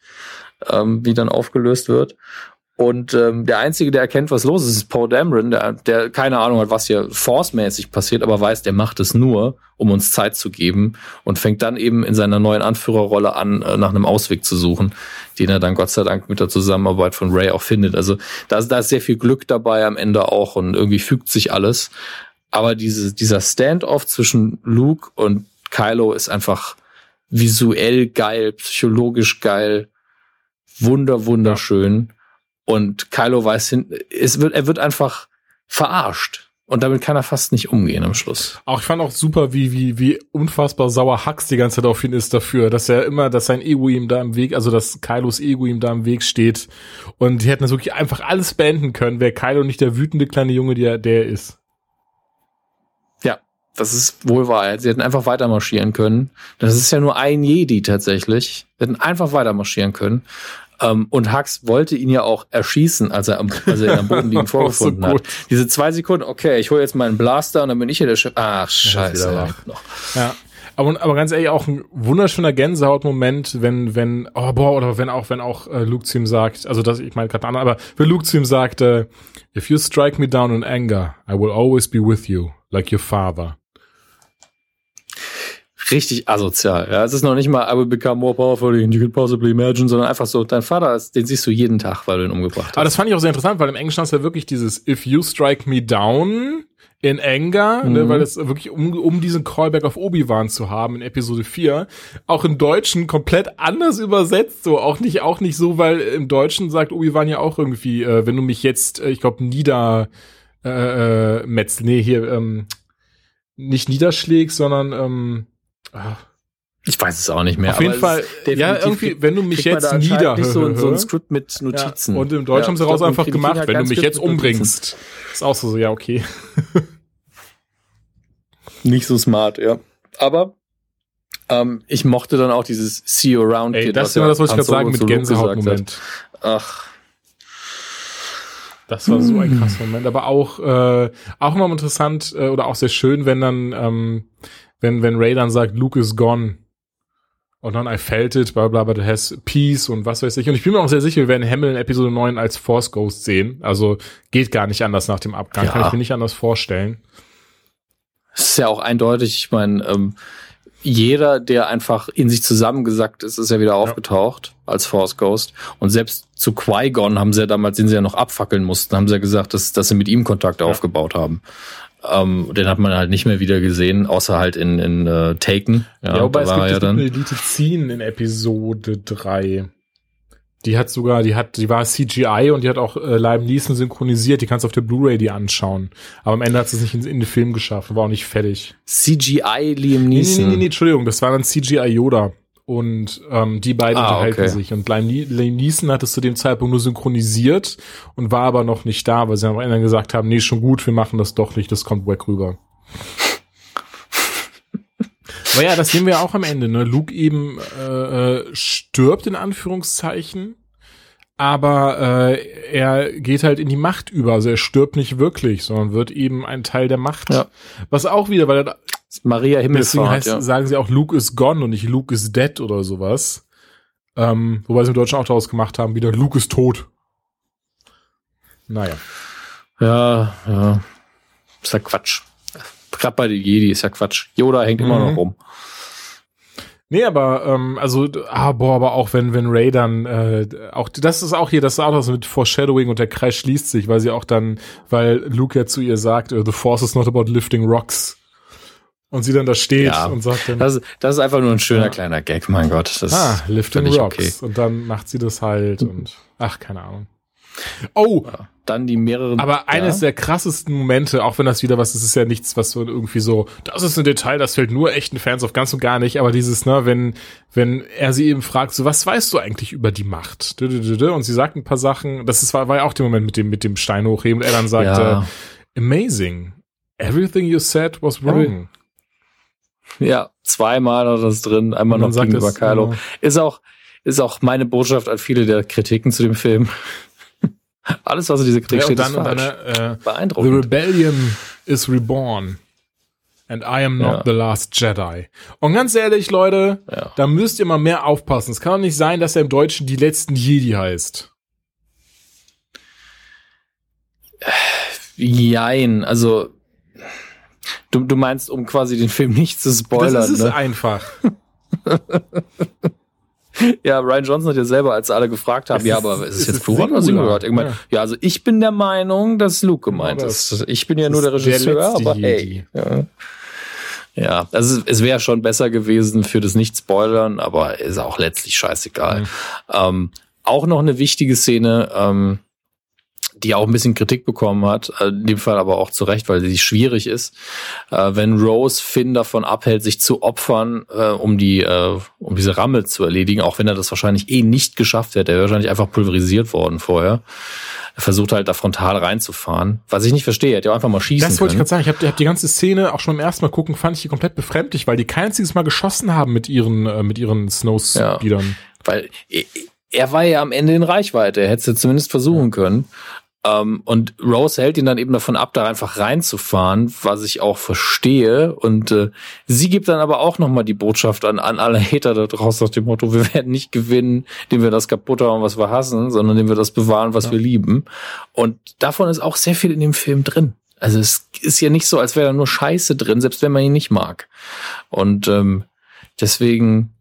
ähm, wie dann aufgelöst wird. Und ähm, der Einzige, der erkennt, was los ist, ist Paul Dameron, der, der keine Ahnung hat, was hier forcemäßig passiert, aber weiß, der macht es nur, um uns Zeit zu geben und fängt dann eben in seiner neuen Anführerrolle an, äh, nach einem Ausweg zu suchen, den er dann Gott sei Dank mit der Zusammenarbeit von Ray auch findet. Also da, da ist sehr viel Glück dabei am Ende auch und irgendwie fügt sich alles. Aber diese, dieser Standoff zwischen Luke und Kylo ist einfach visuell geil, psychologisch geil, wunder, wunderschön. Und Kylo weiß hin, es wird, er wird einfach verarscht. Und damit kann er fast nicht umgehen am Schluss. Auch ich fand auch super, wie, wie, wie unfassbar sauer Hux die ganze Zeit auf ihn ist dafür, dass er immer, dass sein Ego ihm da im Weg, also dass Kylos Ego ihm da im Weg steht. Und die hätten das wirklich einfach alles beenden können, wäre Kylo nicht der wütende kleine Junge, der, der er ist. Ja, das ist wohl wahr. Sie hätten einfach weiter marschieren können. Das ist ja nur ein Jedi tatsächlich. Sie hätten einfach weiter marschieren können. Ähm, und Hux wollte ihn ja auch erschießen, als er am, als er am Boden liegen vorgefunden so hat. Diese zwei Sekunden, okay, ich hole jetzt meinen Blaster und dann bin ich hier der Chef. Ach, scheiße. Ja. Aber, aber ganz ehrlich, auch ein wunderschöner Gänsehautmoment, wenn, wenn, oh boah, oder wenn auch, wenn auch äh, Luke zu ihm sagt, also das, ich meine gerade andere, aber wenn Luke zu ihm sagt, äh, if you strike me down in anger, I will always be with you, like your father richtig asozial. Ja, es ist noch nicht mal, I will become more powerful than you can possibly imagine, sondern einfach so, dein Vater, ist, den siehst du jeden Tag, weil du ihn umgebracht hast. Aber das fand ich auch sehr interessant, weil im Englischen hast du ja wirklich dieses If you strike me down in anger, ne, mhm. ne, weil es wirklich um, um diesen Callback auf Obi-Wan zu haben in Episode 4, auch im Deutschen komplett anders übersetzt, so auch nicht auch nicht so, weil im Deutschen sagt Obi-Wan ja auch irgendwie, äh, wenn du mich jetzt, äh, ich glaube, nieder äh, äh, metz, nee, hier ähm, nicht niederschlägst, sondern ähm, ich weiß es auch nicht mehr. Auf jeden Fall, ja, irgendwie, wenn du mich jetzt nieder. Nicht so, so ein Skript mit Notizen. Ja, und im Deutsch ja, haben sie raus einfach gemacht, halt wenn du mich jetzt umbringst. Ist auch so, ja, okay. nicht so smart, ja. Aber ähm, ich mochte dann auch dieses See You Around Ey, Das ist immer das, was ich gerade sagen mit Gänsehaut-Moment. Ach. Das war so ein krasser Moment. Aber auch, äh, auch immer interessant äh, oder auch sehr schön, wenn dann ähm, wenn, wenn Ray dann sagt, Luke is gone. Und dann I felt it, bla bla, but it has peace und was weiß ich. Und ich bin mir auch sehr sicher, wir werden Hamill in Episode 9 als Force Ghost sehen. Also geht gar nicht anders nach dem Abgang. Ja. Kann ich mir nicht anders vorstellen. Das ist ja auch eindeutig, ich meine, ähm, jeder, der einfach in sich zusammengesackt ist, ist ja wieder aufgetaucht ja. als Force Ghost. Und selbst zu Qui-Gon haben sie ja damals, den sie ja noch abfackeln mussten, haben sie ja gesagt, dass, dass sie mit ihm Kontakt ja. aufgebaut haben. Ähm, den hat man halt nicht mehr wieder gesehen, außer halt in, in uh, Taken. Ja, ja wobei es gibt, ja dann eine Elite Scene in Episode 3. Die hat sogar, die hat, die war CGI und die hat auch äh, Liam Neeson synchronisiert. Die kannst du auf der Blu-ray die anschauen. Aber am Ende hat sie es nicht in, in den Film geschafft, war auch nicht fertig. CGI Liam Neeson? Nee, nee, nee, nee, Entschuldigung, das war dann CGI Yoda und ähm, die beiden ah, unterhalten okay. sich. Und Liam Neeson hat es zu dem Zeitpunkt nur synchronisiert und war aber noch nicht da, weil sie am Ende gesagt haben, nee, schon gut, wir machen das doch nicht, das kommt weg rüber. aber ja, das sehen wir auch am Ende. Ne? Luke eben äh, äh, stirbt in Anführungszeichen, aber äh, er geht halt in die Macht über. Also er stirbt nicht wirklich, sondern wird eben ein Teil der Macht. Ja. Was auch wieder, weil er Maria Himmelfahrt, heißt, ja. sagen sie auch Luke is gone und nicht Luke is dead oder sowas. Ähm, wobei sie im Deutschen auch daraus gemacht haben, wieder Luke ist tot. Naja. Ja, ja. Ist ja Quatsch. Gerade bei den Jedi ist ja Quatsch. Yoda hängt mhm. immer noch rum. Nee, aber ähm, also ah, boah, aber auch wenn wenn Ray dann äh, auch das ist auch hier das ist auch was mit Foreshadowing und der Kreis schließt sich, weil sie auch dann weil Luke ja zu ihr sagt, uh, the Force is not about lifting rocks. Und sie dann da steht ja, und sagt dann. Das, das ist einfach nur ein schöner ja. kleiner Gag, mein Gott. Das ah, Lifting Rocks. Okay. Und dann macht sie das halt und ach, keine Ahnung. Oh! Ja, dann die mehreren. Aber eines der krassesten Momente, auch wenn das wieder was, das ist ja nichts, was so irgendwie so, das ist ein Detail, das fällt nur echten Fans auf ganz und gar nicht, aber dieses, ne, wenn, wenn er sie eben fragt, so, was weißt du eigentlich über die Macht? Und sie sagt ein paar Sachen, das ist, war, war ja auch der Moment mit dem, mit dem Stein hochheben und er dann sagte, ja. amazing. Everything you said was wrong. Ja, zweimal hat das drin, einmal noch gegenüber es, Kylo. Genau. Ist auch, ist auch meine Botschaft an viele der Kritiken zu dem Film. Alles, was in dieser Kritik ja, steht, dann, ist falsch. Dann, äh, Beeindruckend. The Rebellion is reborn. And I am not ja. the last Jedi. Und ganz ehrlich, Leute, ja. da müsst ihr mal mehr aufpassen. Es kann doch nicht sein, dass er im Deutschen die letzten Jedi heißt. Jein, also Du, du meinst, um quasi den Film nicht zu spoilern. Das ist ne? einfach. ja, Ryan Johnson hat ja selber, als alle gefragt haben, es ja, aber ist es jetzt Florian oder gehört? Irgendwann, ja. ja, also ich bin der Meinung, dass Luke gemeint ja, ist. Ich bin ja nur der Regisseur, der aber hey. Ja. Ja, also es wäre schon besser gewesen für das Nicht-Spoilern, aber ist auch letztlich scheißegal. Mhm. Ähm, auch noch eine wichtige Szene, ähm, die auch ein bisschen Kritik bekommen hat, äh, in dem Fall aber auch zu Recht, weil sie schwierig ist, äh, wenn Rose Finn davon abhält, sich zu opfern, äh, um die, äh, um diese Ramme zu erledigen, auch wenn er das wahrscheinlich eh nicht geschafft hätte. Er wäre wahrscheinlich einfach pulverisiert worden vorher. Er versucht halt da frontal reinzufahren. Was ich nicht verstehe, er hätte ja einfach mal schießen Das wollte ich gerade sagen. Ich habe hab die ganze Szene auch schon beim ersten Mal gucken, fand ich die komplett befremdlich, weil die kein einziges Mal geschossen haben mit ihren, äh, mit ihren Snowspeedern. Ja, weil er war ja am Ende in Reichweite. Er hätte es zumindest versuchen können. Ähm, und Rose hält ihn dann eben davon ab, da einfach reinzufahren, was ich auch verstehe. Und äh, sie gibt dann aber auch nochmal die Botschaft an, an alle Hater da draußen nach dem Motto, wir werden nicht gewinnen, indem wir das kaputt haben, was wir hassen, sondern indem wir das bewahren, was ja. wir lieben. Und davon ist auch sehr viel in dem Film drin. Also es ist ja nicht so, als wäre da nur Scheiße drin, selbst wenn man ihn nicht mag. Und ähm, deswegen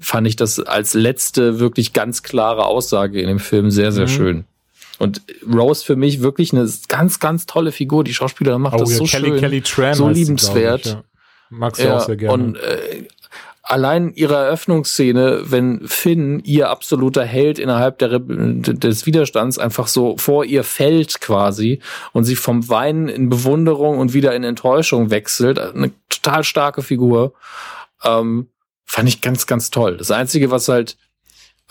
fand ich das als letzte wirklich ganz klare Aussage in dem Film sehr, sehr mhm. schön. Und Rose für mich wirklich eine ganz, ganz tolle Figur. Die Schauspielerin macht oh, das ja, so Kelly, schön, Kelly Tran so liebenswert. Ich, ja. Magst du ja, auch sehr gerne. Und äh, allein ihre Eröffnungsszene, wenn Finn, ihr absoluter Held innerhalb der, des Widerstands, einfach so vor ihr fällt quasi und sie vom Weinen in Bewunderung und wieder in Enttäuschung wechselt, eine total starke Figur, ähm, fand ich ganz, ganz toll. Das Einzige, was halt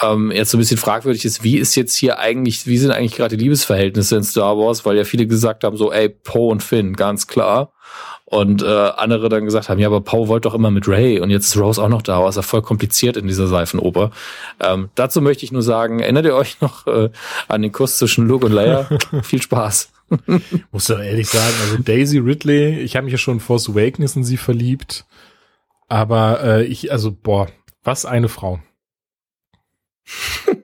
ähm, jetzt so ein bisschen fragwürdig ist, wie ist jetzt hier eigentlich, wie sind eigentlich gerade die Liebesverhältnisse in Star Wars, weil ja viele gesagt haben, so, ey, Poe und Finn, ganz klar. Und äh, andere dann gesagt haben, ja, aber Poe wollte doch immer mit Ray und jetzt ist Rose auch noch da, ist ja voll kompliziert in dieser Seifenoper. Ähm, dazu möchte ich nur sagen, erinnert ihr euch noch äh, an den Kuss zwischen Luke und Leia? Viel Spaß. Muss doch ehrlich sagen, also Daisy Ridley, ich habe mich ja schon vor Force Awakens in sie verliebt, aber äh, ich, also boah, was eine Frau.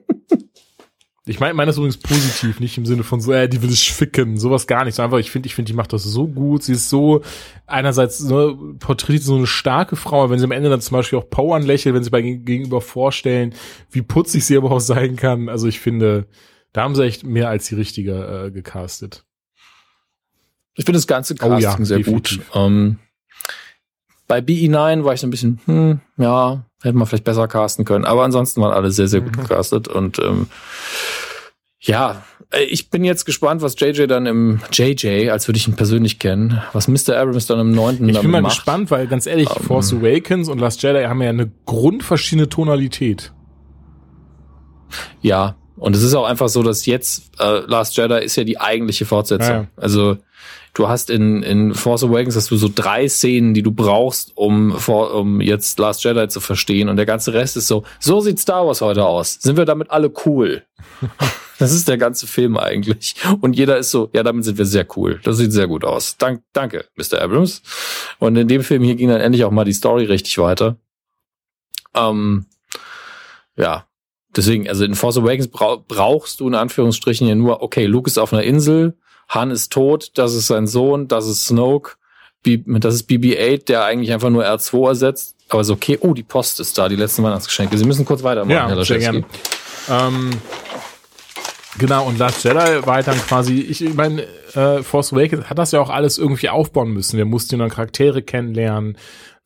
Ich meine, meine ist übrigens positiv, nicht im Sinne von so, äh, die will ich ficken, sowas gar nicht. So einfach, ich finde, ich finde, die macht das so gut. Sie ist so, einerseits ne, porträtiert so eine starke Frau, wenn sie am Ende dann zum Beispiel auch Power anlächelt, wenn sie bei gegenüber vorstellen, wie putzig sie aber auch sein kann. Also ich finde, da haben sie echt mehr als die richtige äh, gecastet. Ich finde das ganze Casting oh ja, sehr definitiv. gut. Ähm, bei BE9 war ich so ein bisschen, hm, ja, hätte man vielleicht besser casten können. Aber ansonsten waren alle sehr, sehr gut mhm. gecastet. Und ähm, ja, äh, ich bin jetzt gespannt, was JJ dann im JJ, als würde ich ihn persönlich kennen, was Mr. Abrams dann im neunten Ich bin mal macht. gespannt, weil ganz ehrlich, um, ähm, Force Awakens und Last Jedi haben ja eine grundverschiedene Tonalität. Ja, und es ist auch einfach so, dass jetzt äh, Last Jedi ist ja die eigentliche Fortsetzung. Ja, ja. Also du hast in, in Force Awakens hast du so drei Szenen, die du brauchst, um, vor, um jetzt Last Jedi zu verstehen. Und der ganze Rest ist so, so sieht Star Wars heute aus. Sind wir damit alle cool? das ist der ganze Film eigentlich. Und jeder ist so, ja, damit sind wir sehr cool. Das sieht sehr gut aus. Dank, danke, Mr. Abrams. Und in dem Film hier ging dann endlich auch mal die Story richtig weiter. Ähm, ja, deswegen, also in Force Awakens brauchst du in Anführungsstrichen ja nur, okay, Luke ist auf einer Insel, Han ist tot, das ist sein Sohn, das ist Snoke, das ist BB-8, der eigentlich einfach nur R2 ersetzt. Aber so, okay, oh, die Post ist da, die letzten Weihnachtsgeschenke. Sie müssen kurz weitermachen, ja, Herr sehr gerne. Ähm, genau, und Last Jedi war halt dann quasi, ich meine, äh, Force Awakens hat das ja auch alles irgendwie aufbauen müssen. Wir mussten dann Charaktere kennenlernen,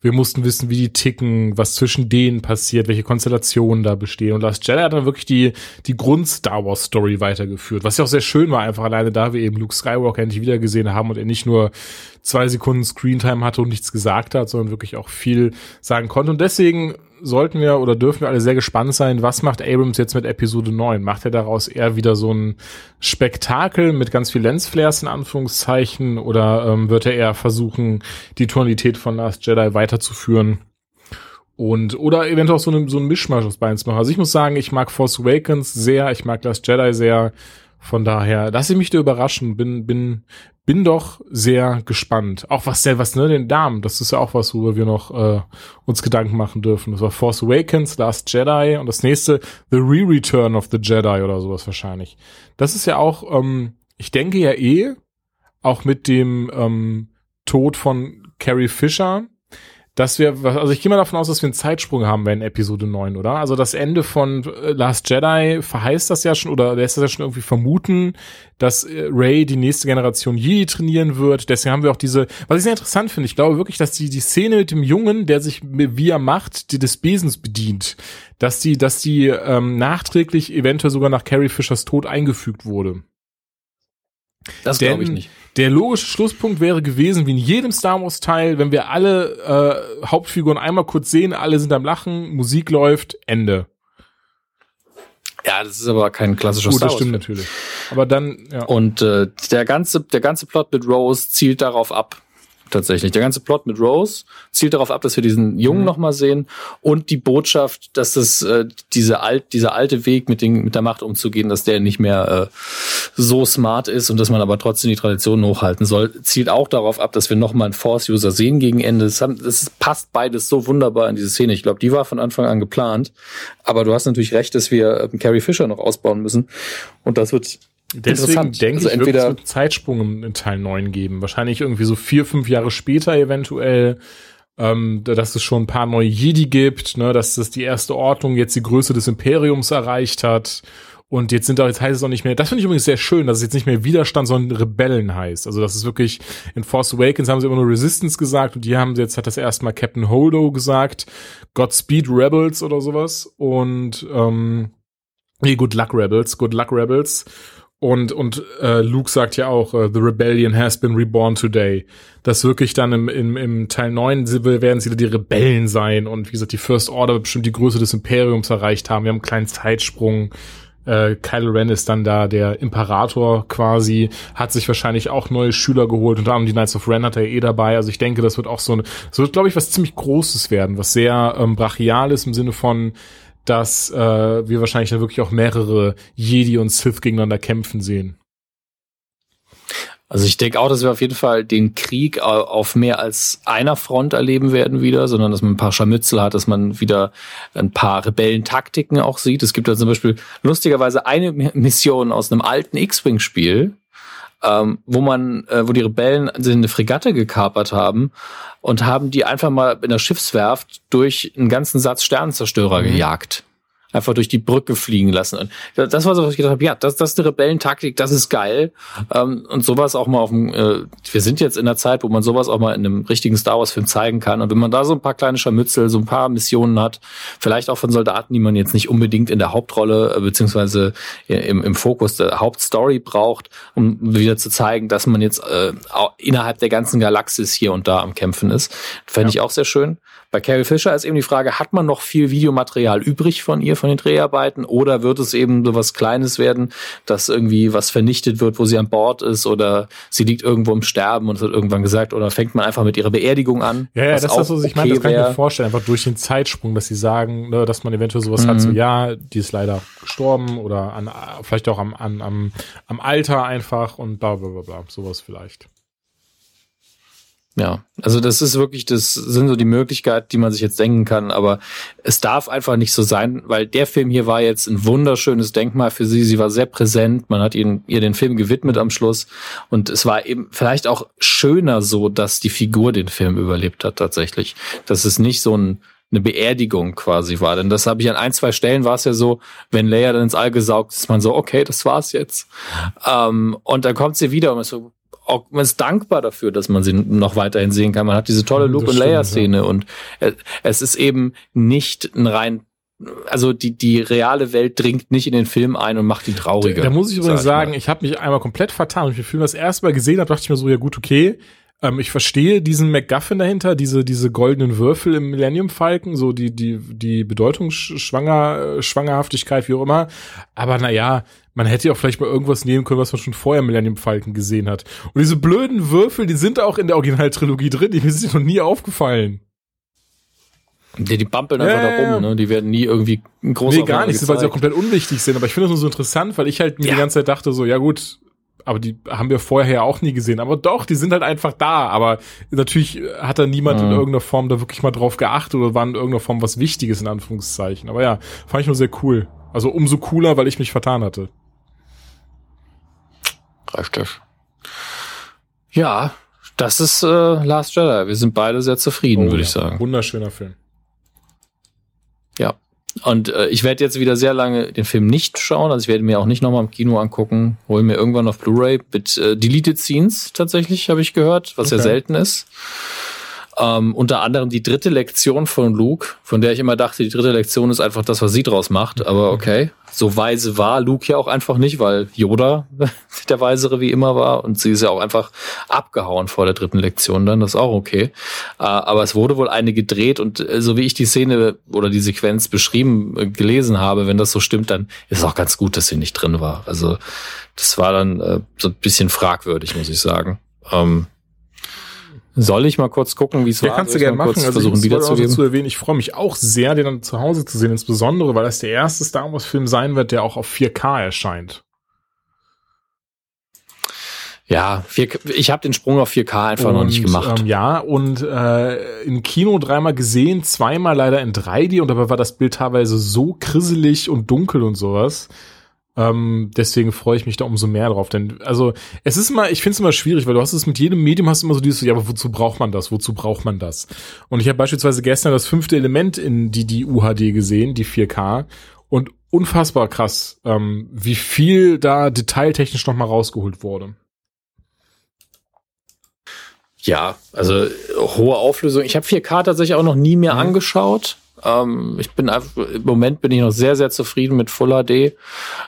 wir mussten wissen, wie die ticken, was zwischen denen passiert, welche Konstellationen da bestehen. Und Last Jedi hat dann wirklich die, die Grund-Star Wars Story weitergeführt. Was ja auch sehr schön war, einfach alleine da wir eben Luke Skywalker endlich wiedergesehen haben und er nicht nur zwei Sekunden Screentime hatte und nichts gesagt hat, sondern wirklich auch viel sagen konnte. Und deswegen sollten wir oder dürfen wir alle sehr gespannt sein, was macht Abrams jetzt mit Episode 9? Macht er daraus eher wieder so ein Spektakel mit ganz viel Lensflares in Anführungszeichen oder ähm, wird er eher versuchen, die Tonalität von Last Jedi weiterzuführen? Und, oder eventuell auch so, eine, so ein Mischmasch aus beiden zu machen. Also ich muss sagen, ich mag Force Awakens sehr, ich mag Last Jedi sehr. Von daher, lasse ich mich da überraschen, bin, bin, bin doch sehr gespannt. Auch was was ne, den Damen, das ist ja auch was, worüber wir noch äh, uns Gedanken machen dürfen. Das war Force Awakens, Last Jedi und das nächste The Re-Return of the Jedi oder sowas wahrscheinlich. Das ist ja auch, ähm, ich denke ja eh, auch mit dem ähm, Tod von Carrie Fisher, dass wir, also ich gehe mal davon aus, dass wir einen Zeitsprung haben werden in Episode 9, oder? Also das Ende von äh, Last Jedi verheißt das ja schon oder lässt das ja schon irgendwie vermuten, dass äh, Ray die nächste Generation Jedi trainieren wird. Deswegen haben wir auch diese, was ich sehr interessant finde, ich glaube wirklich, dass die, die Szene mit dem Jungen, der sich via Macht die des Besens bedient, dass die, dass die ähm, nachträglich eventuell sogar nach Carrie Fishers Tod eingefügt wurde. Das glaube ich nicht. Der logische Schlusspunkt wäre gewesen, wie in jedem Star Wars Teil, wenn wir alle äh, Hauptfiguren einmal kurz sehen, alle sind am Lachen, Musik läuft, Ende. Ja, das ist aber kein klassischer Gut, Star das Wars. stimmt natürlich. Aber dann, ja. Und äh, der ganze der ganze Plot mit Rose zielt darauf ab. Tatsächlich. Der ganze Plot mit Rose zielt darauf ab, dass wir diesen Jungen Mhm. noch mal sehen und die Botschaft, dass das äh, diese alt, dieser alte Weg mit, den, mit der Macht umzugehen, dass der nicht mehr äh, so smart ist und dass man aber trotzdem die Tradition hochhalten soll, zielt auch darauf ab, dass wir noch mal einen Force-User sehen gegen Ende. Das, haben, das passt beides so wunderbar in diese Szene. Ich glaube, die war von Anfang an geplant. Aber du hast natürlich recht, dass wir äh, Carrie Fisher noch ausbauen müssen. Und das wird Deswegen denke Also ich, wird es entweder- Zeitsprung im- in Teil 9 geben. Wahrscheinlich irgendwie so vier, fünf Jahre später eventuell, ähm, da- dass es schon ein paar neue Jedi gibt, ne, dass das die erste Ordnung jetzt die Größe des Imperiums erreicht hat. Und jetzt sind auch, jetzt heißt es auch nicht mehr, das finde ich übrigens sehr schön, dass es jetzt nicht mehr Widerstand, sondern Rebellen heißt. Also das ist wirklich, in Force Awakens haben sie immer nur Resistance gesagt und die haben jetzt hat das erstmal Captain Holdo gesagt, Godspeed Rebels oder sowas. Und ähm, nee, Good Luck Rebels, Good Luck Rebels. Und, und äh, Luke sagt ja auch, äh, The Rebellion has been reborn today. Das wirklich dann im, im, im Teil 9 sie- werden sie die Rebellen sein und wie gesagt, die First Order bestimmt die Größe des Imperiums erreicht haben. Wir haben einen kleinen Zeitsprung. Äh, Kylo Ren ist dann da der Imperator quasi, hat sich wahrscheinlich auch neue Schüler geholt, unter anderem die Knights of Ren hat er eh dabei. Also ich denke, das wird auch so ein, das wird, glaube ich, was ziemlich Großes werden, was sehr ähm, brachial ist im Sinne von, dass äh, wir wahrscheinlich dann wirklich auch mehrere Jedi und Sith gegeneinander kämpfen sehen. Also ich denke auch, dass wir auf jeden Fall den Krieg au- auf mehr als einer Front erleben werden wieder, sondern dass man ein paar Scharmützel hat, dass man wieder ein paar Rebellentaktiken auch sieht. Es gibt da zum Beispiel lustigerweise eine Mission aus einem alten X-Wing-Spiel, ähm, wo man, äh, wo die Rebellen eine Fregatte gekapert haben und haben die einfach mal in der Schiffswerft durch einen ganzen Satz Sternenzerstörer gejagt. Einfach durch die Brücke fliegen lassen. Und das war so, was ich gedacht habe, ja, das, das ist eine Rebellentaktik, das ist geil. Ähm, und sowas auch mal auf dem, äh, wir sind jetzt in der Zeit, wo man sowas auch mal in einem richtigen Star Wars-Film zeigen kann. Und wenn man da so ein paar kleine Scharmützel, so ein paar Missionen hat, vielleicht auch von Soldaten, die man jetzt nicht unbedingt in der Hauptrolle, äh, beziehungsweise im, im Fokus der Hauptstory braucht, um wieder zu zeigen, dass man jetzt äh, auch innerhalb der ganzen Galaxis hier und da am Kämpfen ist. Fände ich auch sehr schön. Bei Carrie Fisher ist eben die Frage, hat man noch viel Videomaterial übrig von ihr, von den Dreharbeiten, oder wird es eben so was Kleines werden, dass irgendwie was vernichtet wird, wo sie an Bord ist, oder sie liegt irgendwo im Sterben und es wird irgendwann gesagt, oder fängt man einfach mit ihrer Beerdigung an? Ja, ja, das ist das, was ich meine, das okay kann ich mir vorstellen, einfach durch den Zeitsprung, dass sie sagen, ne, dass man eventuell sowas hat, Mhm. so ja, die ist leider gestorben oder an, vielleicht auch am, an, am, am Alter einfach und bla bla bla bla, sowas vielleicht. Ja, also das ist wirklich, das sind so die Möglichkeiten, die man sich jetzt denken kann, aber es darf einfach nicht so sein, weil der Film hier war jetzt ein wunderschönes Denkmal für sie. Sie war sehr präsent, man hat ihn, ihr den Film gewidmet am Schluss und es war eben vielleicht auch schöner so, dass die Figur den Film überlebt hat tatsächlich. Dass es nicht so ein eine Beerdigung quasi war. Denn das habe ich an ein, zwei Stellen war es ja so, wenn Leia dann ins All gesaugt ist, man so, okay, das war's jetzt. Ähm, und dann kommt sie wieder und ist so, auch, man ist dankbar dafür, dass man sie noch weiterhin sehen kann. Man hat diese tolle Luke und stimmt, Leia Szene und äh, es ist eben nicht ein rein also die die reale Welt dringt nicht in den Film ein und macht ihn trauriger. Da muss ich übrigens sag sagen, mal. ich habe mich einmal komplett vertan. Als ich den Film das erste Mal gesehen habe, dachte ich mir so, ja gut, okay. Ähm, ich verstehe diesen MacGuffin dahinter, diese, diese goldenen Würfel im Millennium Falcon, so die, die, die Bedeutungsschwanger, äh, Schwangerhaftigkeit, wie auch immer. Aber naja, man hätte ja auch vielleicht mal irgendwas nehmen können, was man schon vorher im Millennium Falcon gesehen hat. Und diese blöden Würfel, die sind auch in der Originaltrilogie drin, die sind noch nie aufgefallen. die, die bampeln Ja, einfach ja, da rum, ne? Die werden nie irgendwie groß Nee, gar nicht, weil sie auch komplett unwichtig sind. Aber ich finde das nur so interessant, weil ich halt mir Ja. die ganze Zeit dachte, so, ja gut, aber die haben wir vorher ja auch nie gesehen. Aber doch, die sind halt einfach da. Aber natürlich hat da niemand in Mhm. irgendeiner Form da wirklich mal drauf geachtet oder war in irgendeiner Form was Wichtiges in Anführungszeichen. Aber ja, fand ich nur sehr cool. Also umso cooler, weil ich mich vertan hatte. Richtig. Ja, das ist äh, Last Jedi. Wir sind beide sehr zufrieden, Oh würde ja, ich sagen. Wunderschöner Film. Ja. Und äh, ich werde jetzt wieder sehr lange den Film nicht schauen. Also ich werde mir auch nicht nochmal im Kino angucken. Hol mir irgendwann auf Blu-ray mit äh, Deleted Scenes tatsächlich, habe ich gehört, was ja Okay. selten ist. Ähm, unter anderem die dritte Lektion von Luke, von der ich immer dachte, die dritte Lektion ist einfach das, was sie draus macht. Aber okay, so weise war Luke ja auch einfach nicht, weil Yoda der Weisere wie immer war und sie ist ja auch einfach abgehauen vor der dritten Lektion dann, das ist auch okay. Äh, aber es wurde wohl eine gedreht und äh, so wie ich die Szene oder die Sequenz beschrieben äh, gelesen habe, wenn das so stimmt, dann ist es auch ganz gut, dass sie nicht drin war. Also das war dann äh, so ein bisschen fragwürdig, muss ich sagen. Ähm, soll ich mal kurz gucken, wie es ja, war? kannst du gerne machen. Also versuchen, ich wiederzugeben. zu erwähnen. Ich freue mich auch sehr, den dann zu Hause zu sehen, insbesondere, weil das der erste Star Wars Film sein wird, der auch auf 4K erscheint. Ja, 4, ich habe den Sprung auf 4K einfach und, noch nicht gemacht. Ähm, ja, und äh, im Kino dreimal gesehen, zweimal leider in 3D und dabei war das Bild teilweise so krisselig und dunkel und sowas. Ähm, deswegen freue ich mich da umso mehr drauf. Denn, also, es ist immer, ich finde es immer schwierig, weil du hast es mit jedem Medium hast du immer so dieses, ja, aber wozu braucht man das? Wozu braucht man das? Und ich habe beispielsweise gestern das fünfte Element in die, die UHD gesehen, die 4K. Und unfassbar krass, ähm, wie viel da detailtechnisch nochmal rausgeholt wurde. Ja, also hohe Auflösung. Ich habe 4K tatsächlich auch noch nie mehr mhm. angeschaut. Ähm, ich bin einfach, im Moment bin ich noch sehr, sehr zufrieden mit Full HD. Äh,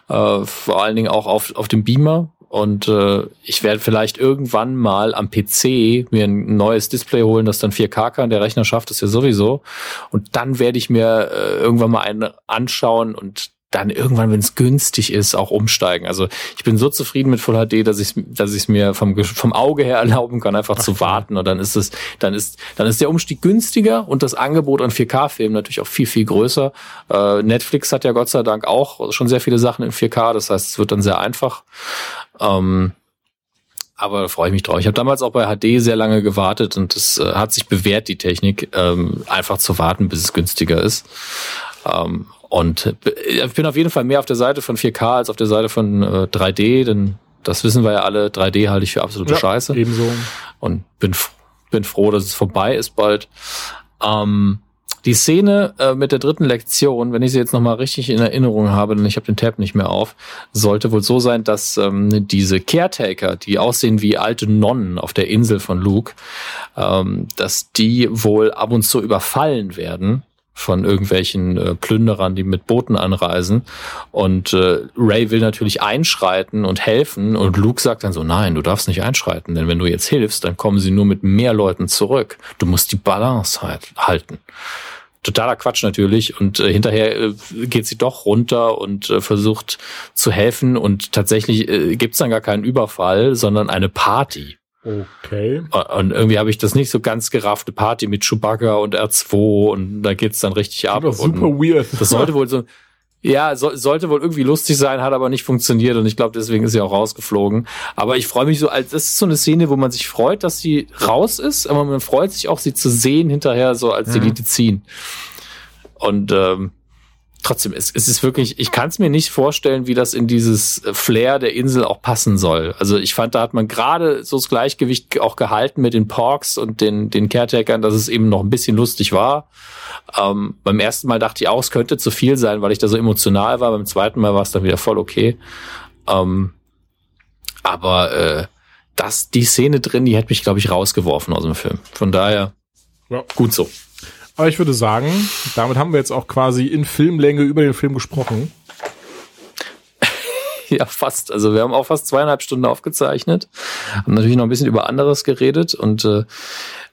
vor allen Dingen auch auf, auf dem Beamer. Und äh, ich werde vielleicht irgendwann mal am PC mir ein neues Display holen, das dann 4K kann. Der Rechner schafft es ja sowieso. Und dann werde ich mir äh, irgendwann mal einen anschauen und dann irgendwann, wenn es günstig ist, auch umsteigen. Also ich bin so zufrieden mit Full HD, dass ich dass ich mir vom vom Auge her erlauben kann, einfach Ach, zu warten und dann ist es dann ist dann ist der Umstieg günstiger und das Angebot an 4K-Filmen natürlich auch viel viel größer. Äh, Netflix hat ja Gott sei Dank auch schon sehr viele Sachen in 4K, das heißt, es wird dann sehr einfach. Ähm, aber da freue ich mich drauf. Ich habe damals auch bei HD sehr lange gewartet und es äh, hat sich bewährt, die Technik, ähm, einfach zu warten, bis es günstiger ist. Ähm, und ich bin auf jeden Fall mehr auf der Seite von 4K als auf der Seite von äh, 3D, denn das wissen wir ja alle, 3D halte ich für absolute ja, Scheiße. Ebenso. Und bin, bin froh, dass es vorbei ist bald. Ähm, die Szene äh, mit der dritten Lektion, wenn ich sie jetzt nochmal richtig in Erinnerung habe, denn ich habe den Tab nicht mehr auf, sollte wohl so sein, dass ähm, diese Caretaker, die aussehen wie alte Nonnen auf der Insel von Luke, ähm, dass die wohl ab und zu überfallen werden von irgendwelchen äh, Plünderern, die mit Booten anreisen. Und äh, Ray will natürlich einschreiten und helfen. Und Luke sagt dann so, nein, du darfst nicht einschreiten, denn wenn du jetzt hilfst, dann kommen sie nur mit mehr Leuten zurück. Du musst die Balance halt, halten. Totaler Quatsch natürlich. Und äh, hinterher äh, geht sie doch runter und äh, versucht zu helfen. Und tatsächlich äh, gibt's dann gar keinen Überfall, sondern eine Party. Okay. Und irgendwie habe ich das nicht so ganz geraffte Party mit Chewbacca und R2 und da geht's dann richtig ab. Das super weird. Das sollte wohl so, ja, so, sollte wohl irgendwie lustig sein, hat aber nicht funktioniert und ich glaube, deswegen ist sie auch rausgeflogen. Aber ich freue mich so, als das ist so eine Szene, wo man sich freut, dass sie raus ist, aber man freut sich auch, sie zu sehen hinterher, so als mhm. die ziehen. Und ähm, trotzdem, es, es ist wirklich, ich kann es mir nicht vorstellen, wie das in dieses Flair der Insel auch passen soll. Also ich fand, da hat man gerade so das Gleichgewicht auch gehalten mit den Porks und den, den Caretakern, dass es eben noch ein bisschen lustig war. Ähm, beim ersten Mal dachte ich auch, es könnte zu viel sein, weil ich da so emotional war. Beim zweiten Mal war es dann wieder voll okay. Ähm, aber äh, das, die Szene drin, die hätte mich, glaube ich, rausgeworfen aus dem Film. Von daher, ja. gut so. Aber ich würde sagen, damit haben wir jetzt auch quasi in Filmlänge über den Film gesprochen. Ja, fast. Also wir haben auch fast zweieinhalb Stunden aufgezeichnet, haben natürlich noch ein bisschen über anderes geredet und äh,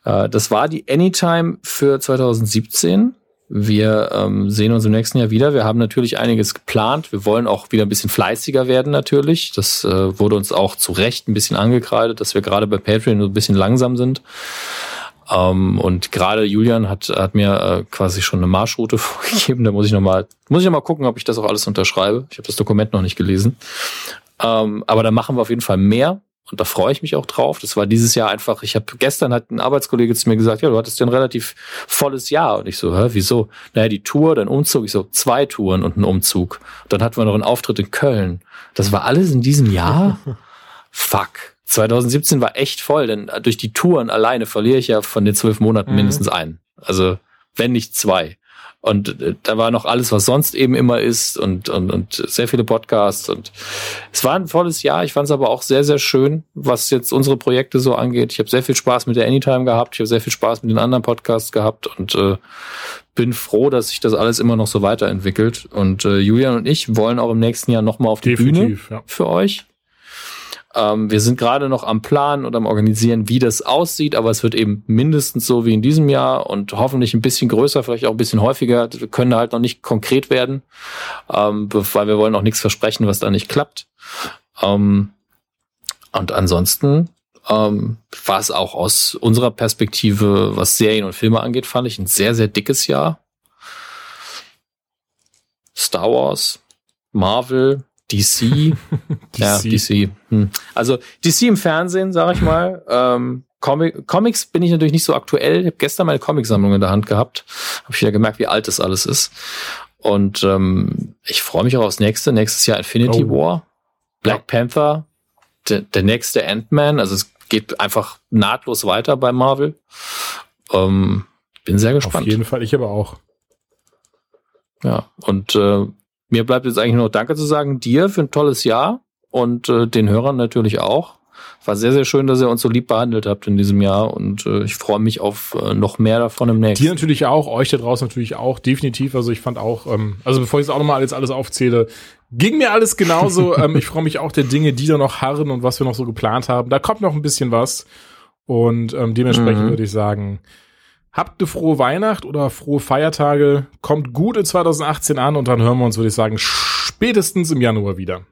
äh das war die Anytime für 2017. Wir ähm, sehen uns im nächsten Jahr wieder. Wir haben natürlich einiges geplant. Wir wollen auch wieder ein bisschen fleißiger werden natürlich. Das äh, wurde uns auch zu Recht ein bisschen angekreidet, dass wir gerade bei Patreon so ein bisschen langsam sind. Ähm, und gerade Julian hat, hat mir äh, quasi schon eine Marschroute vorgegeben. Da muss ich nochmal, muss ich noch mal gucken, ob ich das auch alles unterschreibe. Ich habe das Dokument noch nicht gelesen. Ähm, aber da machen wir auf jeden Fall mehr. Und da freue ich mich auch drauf. Das war dieses Jahr einfach, ich habe gestern hat ein Arbeitskollege zu mir gesagt, ja, du hattest ja ein relativ volles Jahr. Und ich so, hä, wieso? Naja, die Tour, dann Umzug. Ich so, zwei Touren und ein Umzug. Und dann hatten wir noch einen Auftritt in Köln. Das war alles in diesem Jahr? Fuck. 2017 war echt voll, denn durch die Touren alleine verliere ich ja von den zwölf Monaten mhm. mindestens einen. Also wenn nicht zwei. Und äh, da war noch alles, was sonst eben immer ist und, und, und sehr viele Podcasts. Und es war ein volles Jahr. Ich fand es aber auch sehr, sehr schön, was jetzt unsere Projekte so angeht. Ich habe sehr viel Spaß mit der Anytime gehabt. Ich habe sehr viel Spaß mit den anderen Podcasts gehabt und äh, bin froh, dass sich das alles immer noch so weiterentwickelt. Und äh, Julian und ich wollen auch im nächsten Jahr nochmal auf die Definitiv, Bühne ja. für euch. Ähm, wir sind gerade noch am Plan und am Organisieren, wie das aussieht, aber es wird eben mindestens so wie in diesem Jahr und hoffentlich ein bisschen größer, vielleicht auch ein bisschen häufiger. Wir können halt noch nicht konkret werden, ähm, weil wir wollen auch nichts versprechen, was da nicht klappt. Ähm, und ansonsten ähm, war es auch aus unserer Perspektive, was Serien und Filme angeht, fand ich ein sehr, sehr dickes Jahr. Star Wars, Marvel, DC, ja, DC. Hm. Also DC im Fernsehen, sag ich mal. Ähm, Comic Comics bin ich natürlich nicht so aktuell. Ich habe gestern meine Comicsammlung in der Hand gehabt. Habe ich wieder gemerkt, wie alt das alles ist. Und ähm, ich freue mich auch aufs nächste. Nächstes Jahr Infinity Oh. War, Black Ja. Panther, der, der nächste Ant-Man. Also es geht einfach nahtlos weiter bei Marvel. Ähm, bin sehr Auf gespannt. jeden Fall, ich aber auch. Ja, und äh, mir bleibt jetzt eigentlich nur noch Danke zu sagen, dir für ein tolles Jahr und äh, den Hörern natürlich auch. War sehr, sehr schön, dass ihr uns so lieb behandelt habt in diesem Jahr und äh, ich freue mich auf äh, noch mehr davon im nächsten. Dir natürlich auch, euch da draußen natürlich auch, definitiv. Also ich fand auch, ähm, also bevor ich jetzt auch nochmal alles, alles aufzähle, ging mir alles genauso. ähm, ich freue mich auch der Dinge, die da noch harren und was wir noch so geplant haben. Da kommt noch ein bisschen was. Und ähm, dementsprechend Mhm. würde ich sagen, habt eine frohe Weihnacht oder frohe Feiertage. Kommt gut in 2018 an und dann hören wir uns, würde ich sagen, spätestens im Januar wieder.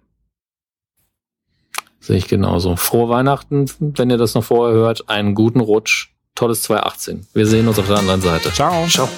Sehe ich genauso. Frohe Weihnachten, wenn ihr das noch vorher hört. Einen guten Rutsch. Tolles 2018. Wir sehen uns auf der anderen Seite. Ciao. Ciao.